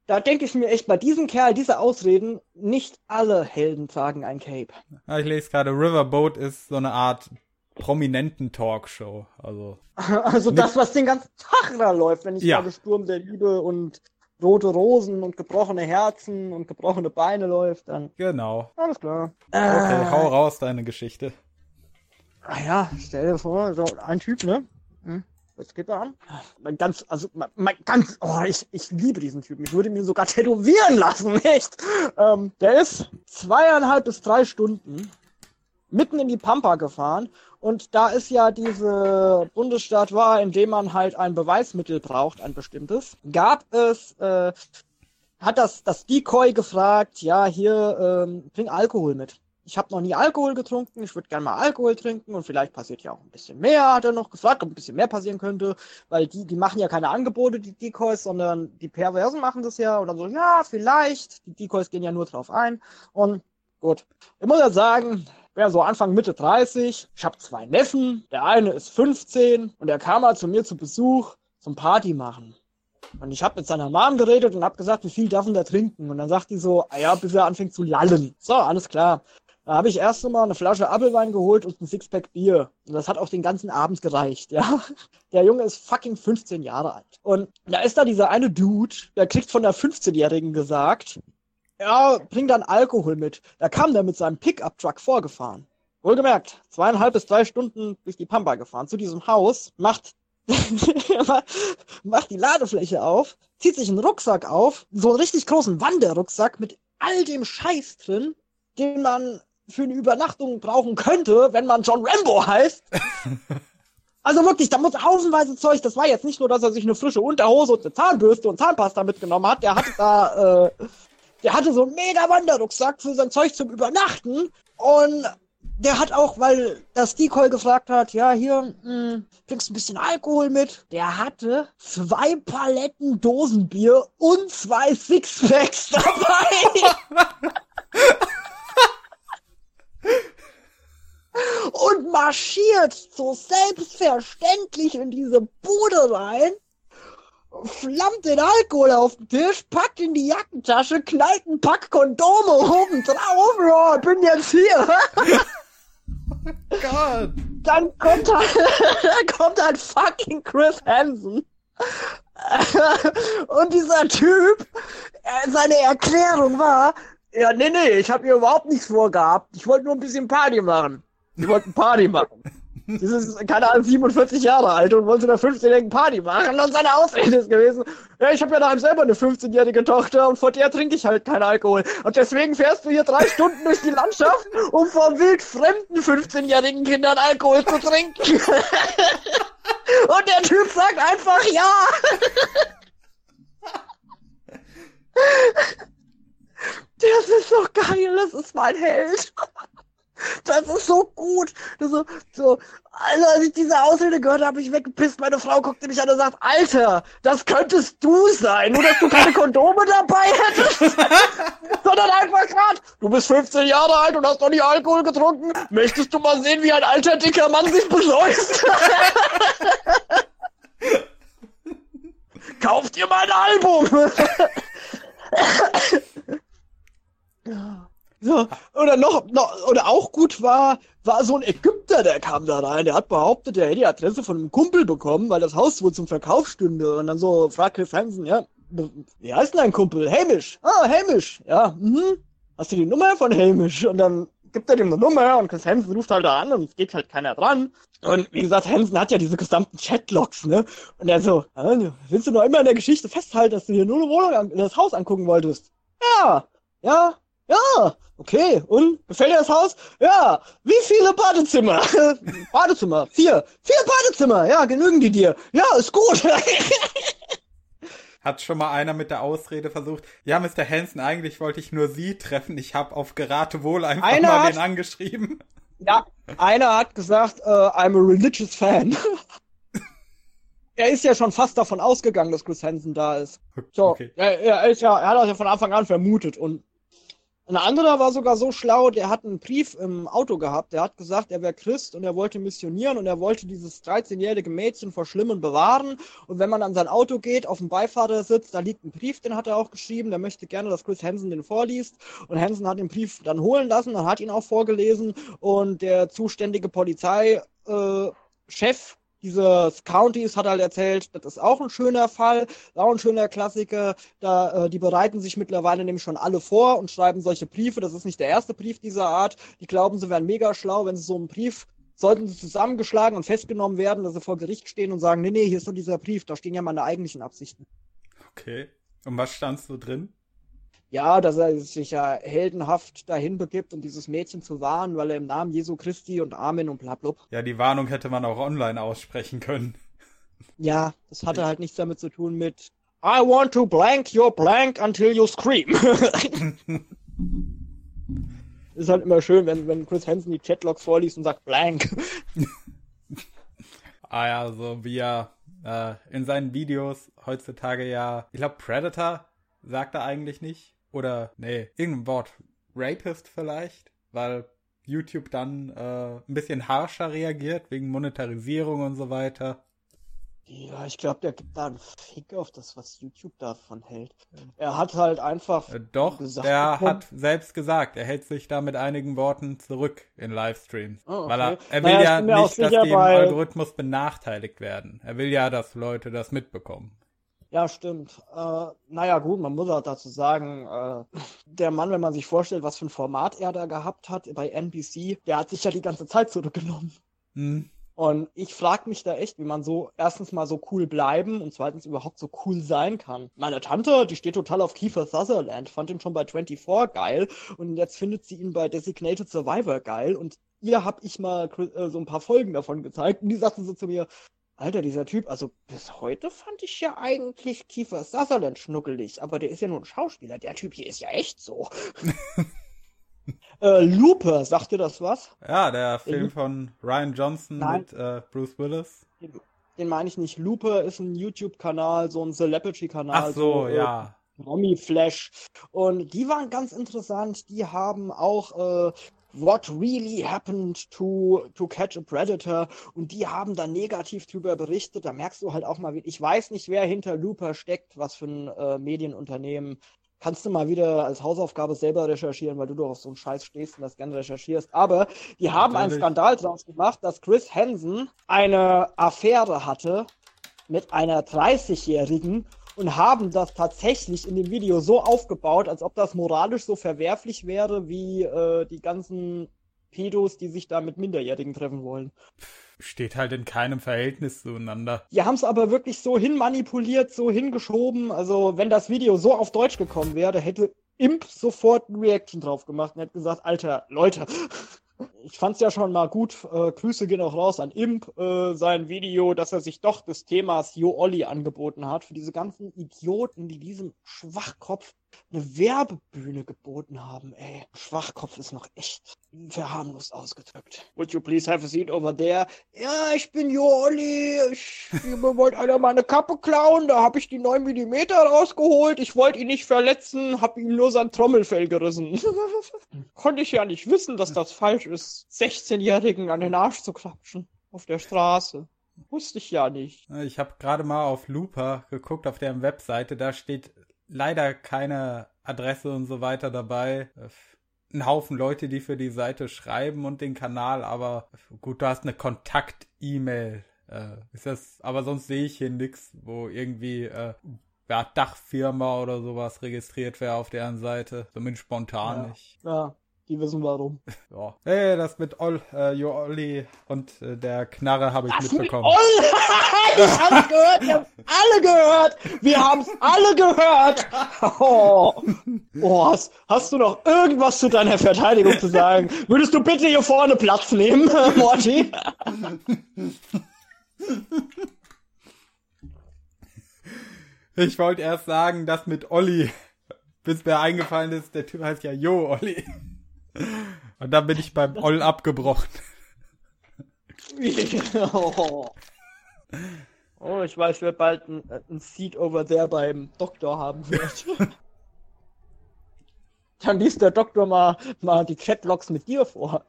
da denke ich mir echt, bei diesem Kerl, diese Ausreden, nicht alle Helden tragen ein Cape. Ja, ich lese gerade, Riverboat ist so eine Art prominenten Talkshow. Also, [laughs] also das, was den ganzen Tag da läuft, wenn ich ja. gerade Sturm der Liebe und rote Rosen und gebrochene Herzen und gebrochene Beine läuft, dann. Genau. Alles klar. Okay, äh, hau raus deine Geschichte. Ah ja, stell dir vor, so ein Typ, ne? Hm? Was geht da an? Mein ganz, also mein, mein ganz, oh, ich, ich liebe diesen Typen. Ich würde mir sogar tätowieren lassen, [laughs] echt. Ähm, der ist zweieinhalb bis drei Stunden mitten in die Pampa gefahren und da ist ja diese Bundesstaat war, in dem man halt ein Beweismittel braucht, ein bestimmtes, gab es, äh, hat das, das Decoy gefragt, ja, hier, ähm, bring Alkohol mit. Ich habe noch nie Alkohol getrunken, ich würde gerne mal Alkohol trinken und vielleicht passiert ja auch ein bisschen mehr, hat er noch gefragt, ob ein bisschen mehr passieren könnte, weil die, die machen ja keine Angebote, die Decoys, sondern die Perversen machen das ja und dann so, ja, vielleicht, die Decoys gehen ja nur drauf ein und gut. Ich muss ja sagen, wäre so Anfang Mitte 30. Ich habe zwei Neffen. Der eine ist 15 und der kam mal zu mir zu Besuch zum Party machen. Und ich habe mit seiner Mom geredet und habe gesagt, wie viel darf denn der trinken? Und dann sagt die so, ah ja, bis er anfängt zu lallen. So, alles klar. Da habe ich erst einmal eine Flasche Apfelwein geholt und ein Sixpack Bier. Und das hat auch den ganzen Abend gereicht, ja. [laughs] Der Junge ist fucking 15 Jahre alt. Und da ist da dieser eine Dude, der kriegt von der 15-Jährigen gesagt, ja, bring dann Alkohol mit. Da kam der mit seinem Pickup-Truck vorgefahren. Wohlgemerkt, zweieinhalb bis drei Stunden durch die Pampa gefahren zu diesem Haus, macht, [laughs] macht die Ladefläche auf, zieht sich einen Rucksack auf, so einen richtig großen Wanderrucksack mit all dem Scheiß drin, den man für eine Übernachtung brauchen könnte, wenn man John Rambo heißt. [laughs] Also wirklich, da muss haufenweise Zeug. Das war jetzt nicht nur, dass er sich eine frische Unterhose und eine Zahnbürste und Zahnpasta mitgenommen hat. Der hatte da äh, der hatte so einen mega Wanderrucksack für sein Zeug zum Übernachten und der hat auch, weil das Decoy gefragt hat, ja, hier, mh, hm, kriegst ein bisschen Alkohol mit. Der hatte zwei Paletten Dosenbier und zwei Sixpacks dabei. [laughs] und marschiert so selbstverständlich in diese Bude rein flammt den Alkohol auf den Tisch, packt in die Jackentasche, knallt ein Pack Kondome oben drauf, ja, bin jetzt hier. [laughs] [laughs] oh Gott. Dann kommt halt, [laughs] kommt halt fucking Chris Hansen. Und dieser Typ, äh, seine Erklärung war, ja, nee, nee, ich habe hier überhaupt nichts vorgehabt. Ich wollte nur ein bisschen Party machen. Ich wollte Party machen. Dieses, keine Ahnung, 47 Jahre alt und wollte eine 15-jährigen Party machen. Und seine Ausrede ist gewesen, ja, ich habe ja daheim selber eine 15-jährige Tochter und vor der trinke ich halt keinen Alkohol. Und deswegen fährst du hier drei Stunden durch die Landschaft, um vor wild fremden 15-jährigen Kindern Alkohol zu trinken. [laughs] und der Typ sagt einfach ja. [laughs] Das ist so geil, das ist mein Held. Das ist so gut. Das so, so, also als ich diese Ausrede gehört habe, ich weggepisst. Meine Frau guckte mich an und sagt, Alter, das könntest du sein. Nur, dass du keine [laughs] Kondome dabei hättest. [laughs] Sondern einfach grad, du bist 15 Jahre alt und hast noch nie Alkohol getrunken. Möchtest du mal sehen, wie ein alter, dicker Mann sich besäuft? [laughs] Kauf dir mal ein Album. ja. So, oder noch, noch, oder auch gut war, war so ein Ägypter, der kam da rein, der hat behauptet, er hätte die Adresse von einem Kumpel bekommen, weil das Haus wohl zum Verkauf stünde. Und dann so fragt Chris Hansen, ja, wie heißt denn dein Kumpel? Hamish. Ah, Hamish. Ja, mhm. Hast du die Nummer von Hamish? Und dann gibt er dem eine Nummer und Chris Hansen ruft halt da an und es geht halt keiner dran. Und wie gesagt, Hansen hat ja diese gesamten Chatlogs, ne? Und er so, willst du noch immer in der Geschichte festhalten, dass du hier nur eine Wohnung, das Haus angucken wolltest? Ja, ja, ja, okay. Und gefällt dir das Haus? Ja. Wie viele Badezimmer? [laughs] Badezimmer. Vier. Vier Badezimmer. Ja, genügen die dir. Ja, ist gut. [laughs] Hat schon mal einer mit der Ausrede versucht, ja, Mr. Hansen, eigentlich wollte ich nur Sie treffen. Ich habe auf Geratewohl einfach einer mal hat, den angeschrieben. [laughs] Ja, einer hat gesagt, uh, I'm a religious fan. er ist ja schon fast davon ausgegangen, dass Chris Hansen da ist. So, okay. er, er, ist ja, er hat das ja von Anfang an vermutet und ein anderer war sogar so schlau, der hat einen Brief im Auto gehabt. Der hat gesagt, er wäre Christ und er wollte missionieren und er wollte dieses 13-jährige Mädchen vor Schlimmen bewahren. Und wenn man an sein Auto geht, auf dem Beifahrersitz, da liegt ein Brief, den hat er auch geschrieben. Der möchte gerne, dass Chris Hansen den vorliest. Und Hansen hat den Brief dann holen lassen, dann hat ihn auch vorgelesen. Und der zuständige Polizeichef äh, dieses Counties hat halt erzählt, das ist auch ein schöner Fall, auch ein schöner Klassiker. Da, äh, die bereiten sich mittlerweile nämlich schon alle vor und schreiben solche Briefe. Das ist nicht der erste Brief dieser Art. Die glauben, sie wären mega schlau, wenn sie so einen Brief sollten sie zusammengeschlagen und festgenommen werden, dass sie vor Gericht stehen und sagen, nee, nee, hier ist nur dieser Brief, da stehen ja meine eigentlichen Absichten. Okay. Und was standst du drin? Ja, dass er sich ja heldenhaft dahin begibt, um dieses Mädchen zu warnen, weil er im Namen Jesu Christi und Amen und bla, bla. Ja, die Warnung hätte man auch online aussprechen können. Ja, das hatte halt nichts damit zu tun mit I want to blank your blank until you scream. [laughs] ist halt immer schön, wenn, wenn Chris Hansen die Chatlogs vorliest und sagt blank. [laughs] ah ja, so wie er äh, in seinen Videos heutzutage ja, ich glaube Predator sagt er eigentlich nicht. Oder, nee, irgendein Wort. Rapist vielleicht, weil YouTube dann äh, ein bisschen harscher reagiert wegen Monetarisierung und so weiter. Ja, ich glaube, der gibt da einen Fick auf das, was YouTube davon hält. Er hat halt einfach. Äh, doch, gesagt, er hat selbst gesagt, er hält sich da mit einigen Worten zurück in Livestreams. Oh, okay. Weil er, er will naja, ja nicht, dass die im Algorithmus benachteiligt werden. Er will ja, dass Leute das mitbekommen. Ja, stimmt. Äh, naja, gut, man muss auch dazu sagen, äh, der Mann, wenn man sich vorstellt, was für ein Format er da gehabt hat bei NBC, der hat sich ja die ganze Zeit zurückgenommen. Hm. Und ich frage mich da echt, wie man so erstens mal so cool bleiben und zweitens überhaupt so cool sein kann. Meine Tante, die steht total auf Kiefer Sutherland, fand ihn schon bei 24 geil und jetzt findet sie ihn bei Designated Survivor geil und ihr hab ich mal äh, so ein paar Folgen davon gezeigt und die sagte so zu mir, Alter, dieser Typ, also bis heute fand ich ja eigentlich Kiefer Sutherland schnuckelig, aber der ist ja nur ein Schauspieler. Der Typ hier ist ja echt so. [laughs] Äh, Looper, sagt dir das was? Ja, der Film von Ryan Johnson Nein. mit äh, Bruce Willis. Den, den meine ich nicht. Looper ist ein YouTube-Kanal, so ein Celebrity-Kanal. Ach so, so äh, ja. Romy Flash. Und die waren ganz interessant. Die haben auch äh, What really happened to, to catch a predator? Und die haben da negativ drüber berichtet. Da merkst du halt auch mal, ich weiß nicht, wer hinter Looper steckt, was für ein äh, Medienunternehmen. Kannst du mal wieder als Hausaufgabe selber recherchieren, weil du doch auf so einen Scheiß stehst und das gerne recherchierst. Aber die haben einen Skandal draus gemacht, dass Chris Hansen eine Affäre hatte mit einer 30-Jährigen und haben das tatsächlich in dem Video so aufgebaut, als ob das moralisch so verwerflich wäre, wie äh, die ganzen Pedos, die sich da mit Minderjährigen treffen wollen. Steht halt in keinem Verhältnis zueinander. Die haben es aber wirklich so hinmanipuliert, so hingeschoben. Also, wenn das Video so auf Deutsch gekommen wäre, hätte Imp sofort ein Reaction drauf gemacht und hätte gesagt, Alter, Leute, ich fand es ja schon mal gut. Äh, Grüße gehen auch raus an Imp, äh, sein Video, dass er sich doch des Themas Jo Olli angeboten hat. Für diese ganzen Idioten, die diesem Schwachkopf eine Werbebühne geboten haben, ey. Schwachkopf ist noch echt verharmlost ausgedrückt. Would you please have a seat over there? Ja, ich bin Joli. Ich, mir wollte einer meine Kappe klauen. Da habe ich die 9 mm rausgeholt. Ich wollte ihn nicht verletzen, habe ihm nur sein Trommelfell gerissen. [laughs] Konnte ich ja nicht wissen, dass das falsch ist, 16-Jährigen an den Arsch zu klatschen. Auf der Straße. Wusste ich ja nicht. Ich habe gerade mal auf Looper geguckt, auf deren Webseite. Da steht leider keine Adresse und so weiter dabei. Ein Haufen Leute, die für die Seite schreiben und den Kanal, aber gut, du hast eine Kontakt-E-Mail. Äh, ist das, aber sonst sehe ich hier nichts, wo irgendwie äh, ja, Dachfirma oder sowas registriert wäre auf deren Seite. Zumindest spontan ja. nicht. Ja, die wissen warum. Ja. Hey, das mit Ol, äh, Jo Olli und äh, der Knarre habe ich Was mitbekommen. Mit Ol [laughs] ich hab's gehört, wir haben alle gehört. Wir haben's alle gehört. Oh, oh hast, hast du noch irgendwas zu deiner Verteidigung zu sagen? Würdest du bitte hier vorne Platz nehmen, [laughs] Morty? Ich wollte erst sagen, dass mit Olli, bis mir eingefallen ist, der Typ heißt ja Jo Olli. Und dann bin ich beim Oll abgebrochen. oh. [laughs] oh, ich weiß, wer bald ein, ein Seat over there beim Doktor haben wird. [laughs] dann liest der Doktor mal, mal die Chatlogs mit dir vor.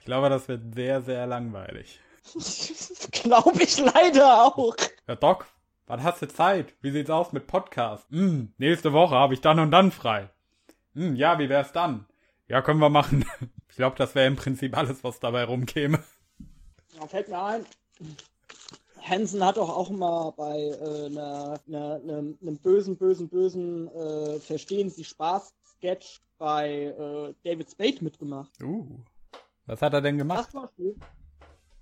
Ich glaube, das wird sehr, sehr langweilig. [laughs] glaube ich leider auch. Ja, Doc, wann hast du Zeit? Wie sieht's aus mit Podcast? Hm, nächste Woche habe ich dann und dann frei. Hm, ja, wie wär's dann? Ja, können wir machen. [laughs] Ich glaube, das wäre im Prinzip alles, was dabei rumkäme. Da fällt mir ein, Hansen hat doch auch mal bei äh, einer, einer, einem, einem bösen, bösen, bösen äh, Verstehen Sie Spaß-Sketch bei äh, David Spade mitgemacht. Uh, was hat er denn gemacht? Das war cool.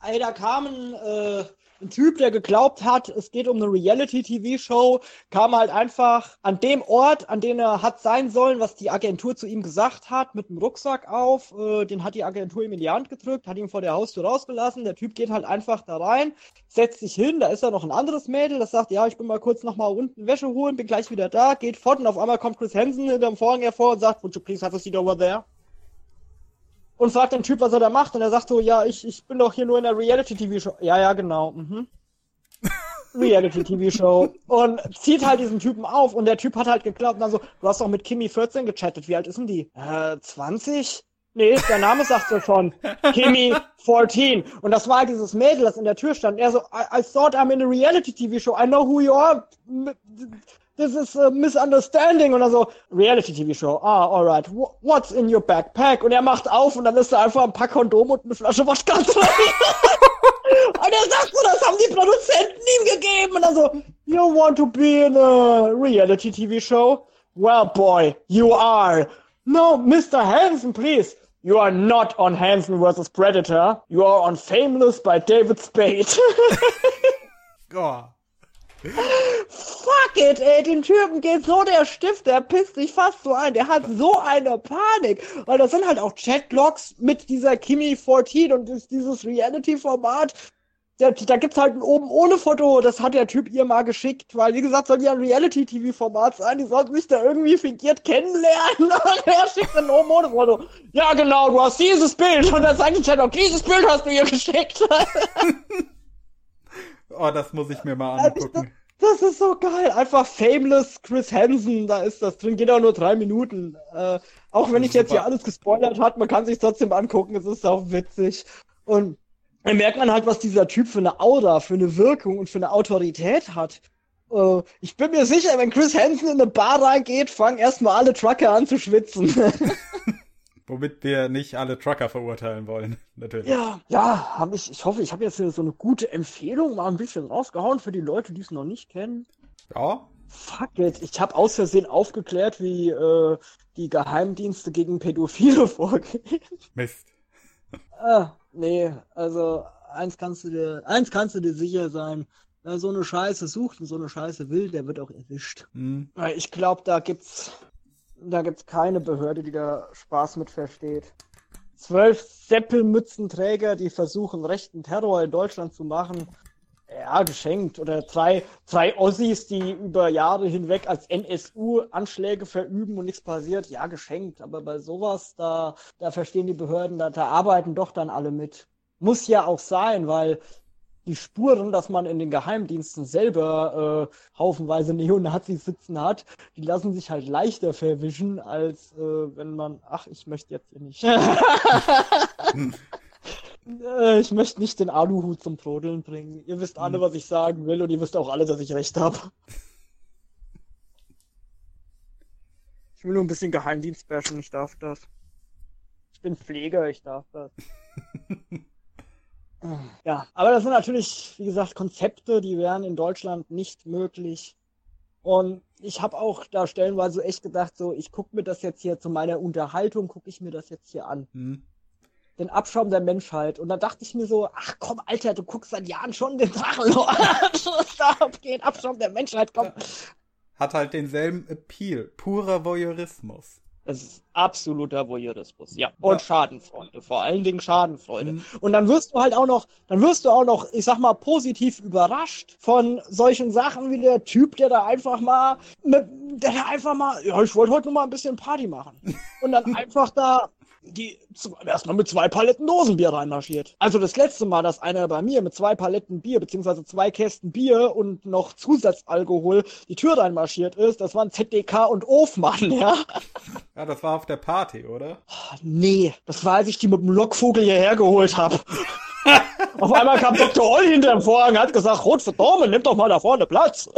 Ey, da kamen äh, ein Typ, der geglaubt hat, es geht um eine Reality-TV-Show, kam halt einfach an dem Ort, an dem er hat sein sollen, was die Agentur zu ihm gesagt hat, mit dem Rucksack auf. Äh, den hat die Agentur ihm in die Hand gedrückt, hat ihn vor der Haustür rausgelassen. Der Typ geht halt einfach da rein, setzt sich hin, da ist da noch ein anderes Mädel, das sagt, ja, ich bin mal kurz noch mal unten Wäsche holen, bin gleich wieder da, geht fort und auf einmal kommt Chris Hansen hinterm Vorhang hervor und sagt, would you please have a seat over there? Und fragt den Typ, was er da macht. Und er sagt so, ja, ich, ich bin doch hier nur in der Reality-TV-Show. Ja, ja, genau. Mhm. [laughs] Reality-TV-Show. Und zieht halt diesen Typen auf. Und der Typ hat halt geglaubt, und dann so, du hast doch mit Kimi 14 gechattet. Wie alt ist denn die? Äh, 20? Nee, der Name sagt so schon. [laughs] Kimi 14. Und das war halt dieses Mädel, das in der Tür stand. Und er so, I, I thought I'm in a reality-TV-show. I know who you are this is a misunderstanding und dann so, Reality-TV-Show, ah, alright, what's in your backpack? Und er macht auf und dann ist da einfach ein paar Kondom und eine Flasche Wodka drin. [laughs] und er sagt so, das haben die Produzenten ihm gegeben und dann so, you want to be in a Reality-TV-Show? Well, boy, you are. No, Mr. Hansen, please. You are not on Hansen vs. Predator. You are on Fameless by David Spade. [laughs] oh. Fuck it, ey, dem Typen geht so der Stift, der pisst sich fast so ein. Der hat so eine Panik. Weil das sind halt auch Chatlogs mit dieser Kimi 14 und dieses Reality-Format. da, da gibt's halt ein oben ohne Foto, das hat der Typ ihr mal geschickt, weil wie gesagt, soll ja ein Reality-TV-Format sein, die sollten mich da irgendwie fingiert kennenlernen [laughs] und er schickt ein oben ohne Foto. Ja genau, du hast dieses Bild und dann ich halt auch, dieses Bild hast du ihr geschickt. [laughs] oh, das muss ich mir mal angucken. Das ist so geil. Einfach Fameless Chris Hansen, da ist das drin. Geht auch nur drei Minuten. Äh, auch wenn ich jetzt hier alles gespoilert hat, man kann sich trotzdem angucken. Es ist auch witzig. Und dann merkt man halt, was dieser Typ für eine Aura, für eine Wirkung und für eine Autorität hat. Uh, ich bin mir sicher, wenn Chris Hansen in eine Bar reingeht, fangen erstmal alle Trucker an zu schwitzen. [laughs] Womit wir nicht alle Trucker verurteilen wollen, [laughs] natürlich. Ja, ja, hab ich, ich hoffe, ich habe jetzt so eine gute Empfehlung mal ein bisschen rausgehauen für die Leute, die es noch nicht kennen. Ja. Fuck it, ich habe aus Versehen aufgeklärt, wie äh, die Geheimdienste gegen Pädophile [laughs] vorgehen. Mist. [laughs] Ah, nee, also eins kannst du dir, eins kannst du dir sicher sein. Wer so eine Scheiße sucht und so eine Scheiße will, der wird auch erwischt. Mhm. Ich glaube, da gibt's, da gibt's keine Behörde, die da Spaß mit versteht. Zwölf Seppelmützenträger, die versuchen, rechten Terror in Deutschland zu machen, ja, geschenkt. Oder drei, drei Ossis, die über Jahre hinweg als NSU Anschläge verüben und nichts passiert. Ja, geschenkt. Aber bei sowas, da, da verstehen die Behörden, da, da arbeiten doch dann alle mit. Muss ja auch sein, weil die Spuren, dass man in den Geheimdiensten selber äh, haufenweise Neonazis sitzen hat, die lassen sich halt leichter verwischen, als äh, wenn man, ach, ich möchte jetzt hier nicht. [laughs] Äh, ich möchte nicht den Aluhut zum Brodeln bringen. Ihr wisst alle, was ich sagen will und ihr wisst auch alle, dass ich recht habe. [laughs] Ich will nur ein bisschen Geheimdienst bashen, ich darf das. Ich bin Pfleger, ich darf das. [laughs] ja, aber das sind natürlich, wie gesagt, Konzepte, die wären in Deutschland nicht möglich. Und ich habe auch da stellenweise echt gedacht, so, ich gucke mir das jetzt hier zu meiner Unterhaltung, gucke ich mir das jetzt hier an. Mhm den Abschaum der Menschheit. Und da dachte ich mir so, ach komm, Alter, du guckst seit Jahren schon den Drachenlord. Abgeht, [laughs] Abschaum der Menschheit, komm. Hat halt denselben Appeal, purer Voyeurismus. Das ist absoluter Voyeurismus, ja. Und ja. Schadenfreude, vor allen Dingen Schadenfreude. Mhm. Und dann wirst du halt auch noch, dann wirst du auch noch, ich sag mal, positiv überrascht von solchen Sachen wie der Typ, der da einfach mal, mit, der da einfach mal, ja, ich wollte heute nur mal ein bisschen Party machen. [laughs] Und dann einfach da die erstmal mit zwei Paletten Dosenbier reinmarschiert. Also das letzte Mal, dass einer bei mir mit zwei Paletten Bier beziehungsweise zwei Kästen Bier und noch Zusatzalkohol die Tür reinmarschiert ist, das waren ZDK und Ofmann, ja. [laughs] Ja, das war auf der Party, oder? Nee, das war, als ich die mit dem Lockvogel hierher geholt habe. [laughs] Auf einmal kam Dr. Oll hinter dem Vorhang und hat gesagt, Rot für Dormen, nimm doch mal da vorne Platz.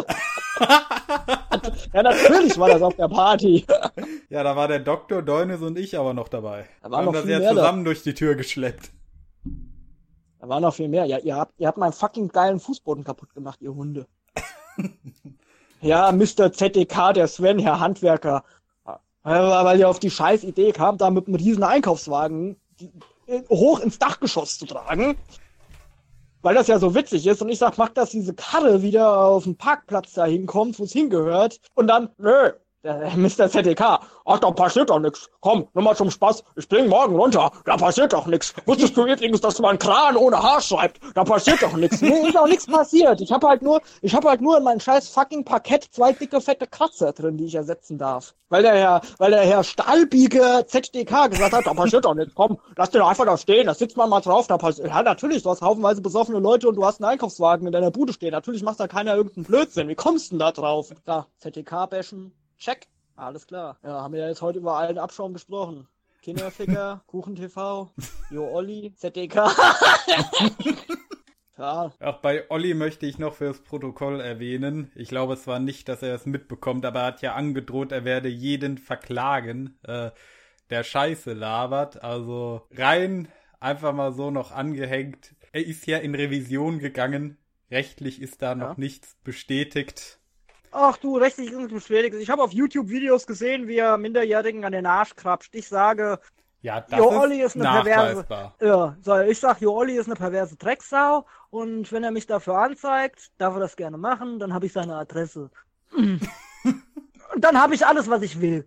[laughs] ja, natürlich war das auf der Party. Ja, da war der Doktor, Deunes und ich aber noch dabei. Da war Wir noch haben das ja zusammen da. durch die Tür geschleppt. Da war noch viel mehr. Ja, ihr habt, ihr habt meinen fucking geilen Fußboden kaputt gemacht, ihr Hunde. [laughs] ja, Mr. ZDK, der Sven, Herr Handwerker. Weil ihr auf die scheiß Idee kam, da mit einem riesen Einkaufswagen hoch ins Dachgeschoss zu tragen weil das ja so witzig ist. Und ich sag, mach, dass diese Karre wieder auf den Parkplatz da hinkommt, wo es hingehört. Und dann, nö, Mr. ZDK, ach, da passiert doch nix. Komm, nur mal zum Spaß, ich bring morgen runter, da passiert doch nix. Wusstest du übrigens, dass man Kran ohne Haar schreibt? Da passiert doch nix. Nee, ist auch nichts passiert. Ich habe halt nur, ich habe halt nur in meinem scheiß fucking Parkett zwei dicke, fette Kratzer drin, die ich ersetzen darf. Weil der Herr, weil der Herr Stahlbiege ZDK gesagt hat, da passiert doch nichts. Komm, lass den einfach da stehen, da sitzt man mal drauf, da passiert, ja, natürlich, du hast haufenweise besoffene Leute und du hast einen Einkaufswagen in deiner Bude stehen. Natürlich macht da keiner irgendeinen Blödsinn. Wie kommst du denn da drauf? Da, ZDK bashen, Check. Alles klar. Ja, haben wir ja jetzt heute über allen Abschaum gesprochen. Kinderficker, [laughs] KuchenTV, Jo Olli, ZDK. [laughs] ja. Auch bei Olli möchte ich noch fürs Protokoll erwähnen. Ich glaube zwar nicht, dass er es mitbekommt, aber er hat ja angedroht, er werde jeden verklagen, äh, der Scheiße labert. Also rein einfach mal so noch angehängt. Er ist ja in Revision gegangen. Rechtlich ist da noch nichts bestätigt. Ach du, rechtlich ist beschädigt. Ich habe auf YouTube Videos gesehen, wie er Minderjährigen an den Arsch krapscht. Ich sage, ja, das jo Olli ist, ist eine perverse. Ja, so, ich sag, Jo Olli ist eine perverse Drecksau und wenn er mich dafür anzeigt, darf er das gerne machen, dann habe ich seine Adresse. und dann habe ich alles, was ich will.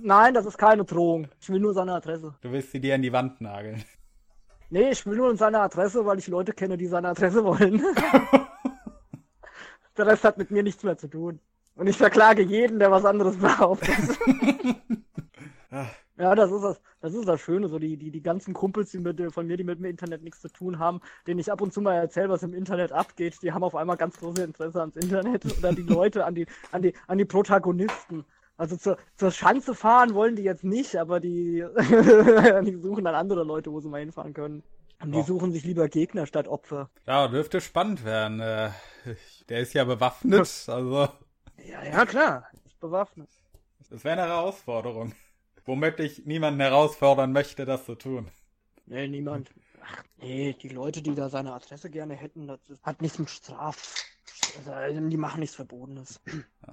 Nein, das ist keine Drohung. Ich will nur seine Adresse. Du willst sie dir an die Wand nageln. Nee, ich will nur seine Adresse, weil ich Leute kenne, die seine Adresse wollen. [laughs] der Rest hat mit mir nichts mehr zu tun. Und ich verklage jeden, der was anderes [laughs] behauptet. [laughs] ja, das ist das, das ist das Schöne, so die, die, die ganzen Kumpels, die mit, von mir, die mit dem Internet nichts zu tun haben, denen ich ab und zu mal erzähle, was im Internet abgeht, die haben auf einmal ganz große Interesse ans Internet [laughs] oder die Leute, an die, an die, an die Protagonisten. Also zur, zur Schanze fahren wollen die jetzt nicht, aber die, die suchen dann andere Leute, wo sie mal hinfahren können. Und die oh. suchen sich lieber Gegner statt Opfer. Ja, dürfte spannend werden. Der ist ja bewaffnet, [laughs] also. Ja, ja, klar. Ist bewaffnet. Das wäre eine Herausforderung. Womit ich niemanden herausfordern möchte, das zu tun. Nee, niemand. Ach, nee, die Leute, die da seine Adresse gerne hätten, das hat nichts mit Straf. Also, die machen nichts Verbotenes.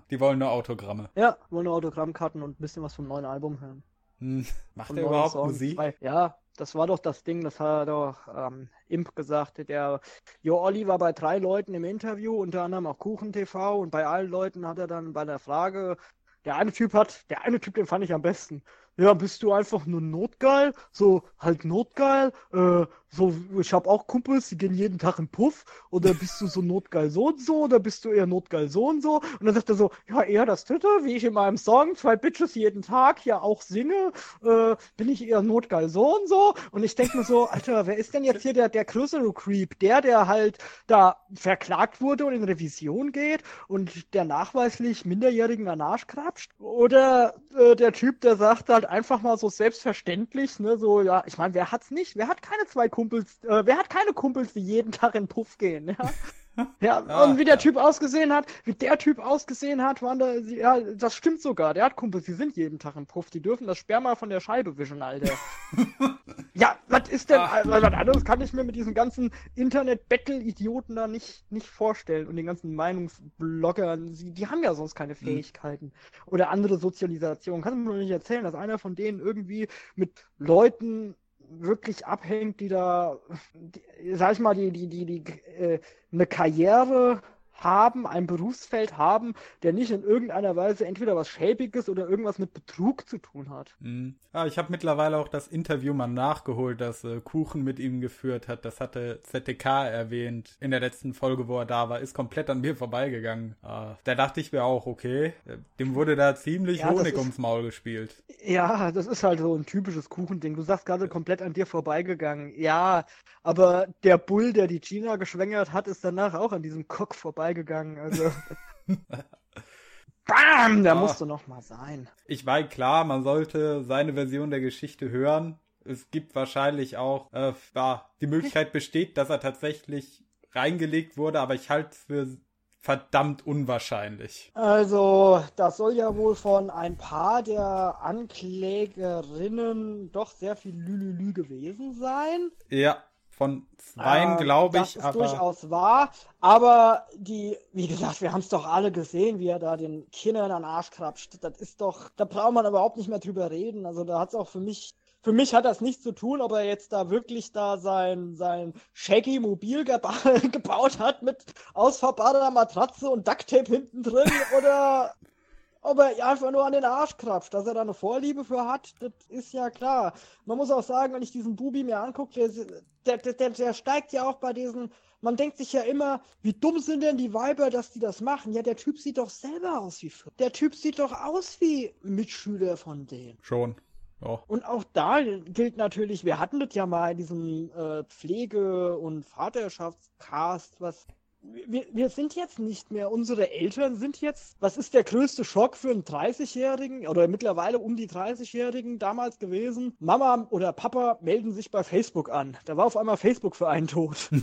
Die wollen nur Autogramme. Ja, wollen nur Autogrammkarten und ein bisschen was vom neuen Album hören. Hm, macht er überhaupt Songs. Musik? Ja, das war doch das Ding, das hat doch ähm, Imp gesagt. Der Jo Olli war bei drei Leuten im Interview, unter anderem auch Kuchen TV und bei allen Leuten hat er dann bei der Frage, der eine Typ hat, der eine Typ, den fand ich am besten. Ja, bist du einfach nur notgeil? So, halt notgeil? Äh, so, ich habe auch Kumpels, die gehen jeden Tag in Puff. Oder bist du so notgeil so und so? Oder bist du eher notgeil so und so? Und dann sagt er so, ja, eher das dritte, wie ich in meinem Song, zwei Bitches jeden Tag ja auch singe, äh, bin ich eher notgeil so und so. Und ich denke mir so, Alter, wer ist denn jetzt hier der, der größere Creep? Der, der halt da verklagt wurde und in Revision geht und der nachweislich Minderjährigen an Arsch krapscht? Oder äh, der Typ, der sagt halt einfach mal so selbstverständlich, ne, so, ja, ich meine, wer hat's nicht? Wer hat keine zwei Kumpels? Kumpels, äh, wer hat keine Kumpels, die jeden Tag in Puff gehen, ja? Ja, [laughs] ah, und wie der ja. Typ ausgesehen hat, wie der Typ ausgesehen hat, waren da, ja, das stimmt sogar. Der hat Kumpels, die sind jeden Tag im Puff. Die dürfen das Sperma von der Scheibe wischen, Alter. [laughs] ja, was ist denn, Ach. was anderes kann ich mir mit diesen ganzen Internet-Battle-Idioten da nicht, nicht vorstellen. Und den ganzen Meinungsbloggern, die, die haben ja sonst keine hm. Fähigkeiten. Mhm. Oder andere Sozialisation. Kannst du mir nicht erzählen, dass einer von denen irgendwie mit Leuten wirklich abhängt, die da, die, sag ich mal, die, die, die, die äh, eine Karriere haben, ein Berufsfeld haben, der nicht in irgendeiner Weise entweder was Schäbiges oder irgendwas mit Betrug zu tun hat. Mhm. Ja, ich habe mittlerweile auch das Interview mal nachgeholt, das äh, Kuchen mit ihm geführt hat. Das hatte ZDK erwähnt in der letzten Folge, wo er da war. Ist komplett an mir vorbeigegangen. Äh, da dachte ich mir auch, okay, dem wurde da ziemlich ja, Honig ist, ums Maul gespielt. Ja, das ist halt so ein typisches Kuchending. Du sagst gerade komplett an dir vorbeigegangen. Ja, aber der Bull, der die Gina geschwängert hat, ist danach auch an diesem Cock vorbeigegangen. Also. [laughs] Bam! Der ja. musste noch mal sein. Ich weiß klar, man sollte seine Version der Geschichte hören. Es gibt wahrscheinlich auch, äh, ja, die Möglichkeit besteht, dass er tatsächlich reingelegt wurde, aber ich halte es für verdammt unwahrscheinlich. Also, das soll ja wohl von ein paar der Anklägerinnen doch sehr viel Lülülü gewesen sein. Ja, von zweien, äh, glaube ich. Das ist aber... durchaus wahr. Aber die, wie gesagt, wir haben es doch alle gesehen, wie er da den Kindern an den Arsch krapscht. Das ist doch, da braucht man überhaupt nicht mehr drüber reden. Also da hat es auch für mich für mich hat das nichts zu tun, ob er jetzt da wirklich da sein, sein Shaggy Mobil geba [laughs] gebaut hat mit ausfahrbarer Matratze und Ducktape hinten drin oder ob er einfach nur an den Arsch krapscht, dass er da eine Vorliebe für hat, das ist ja klar. Man muss auch sagen, wenn ich diesen Bubi mir angucke, der, der, der, der steigt ja auch bei diesen, man denkt sich ja immer, wie dumm sind denn die Weiber, dass die das machen? Ja, der Typ sieht doch selber aus wie Der Typ sieht doch aus wie Mitschüler von denen. Schon. Oh. Und auch da gilt natürlich, wir hatten das ja mal in diesem äh, Pflege- und Vaterschaftscast, was wir, wir sind jetzt nicht mehr, unsere Eltern sind jetzt, was ist der größte Schock für einen 30-Jährigen oder mittlerweile um die 30-Jährigen damals gewesen? Mama oder Papa melden sich bei Facebook an. Da war auf einmal Facebook für einen tot. [laughs]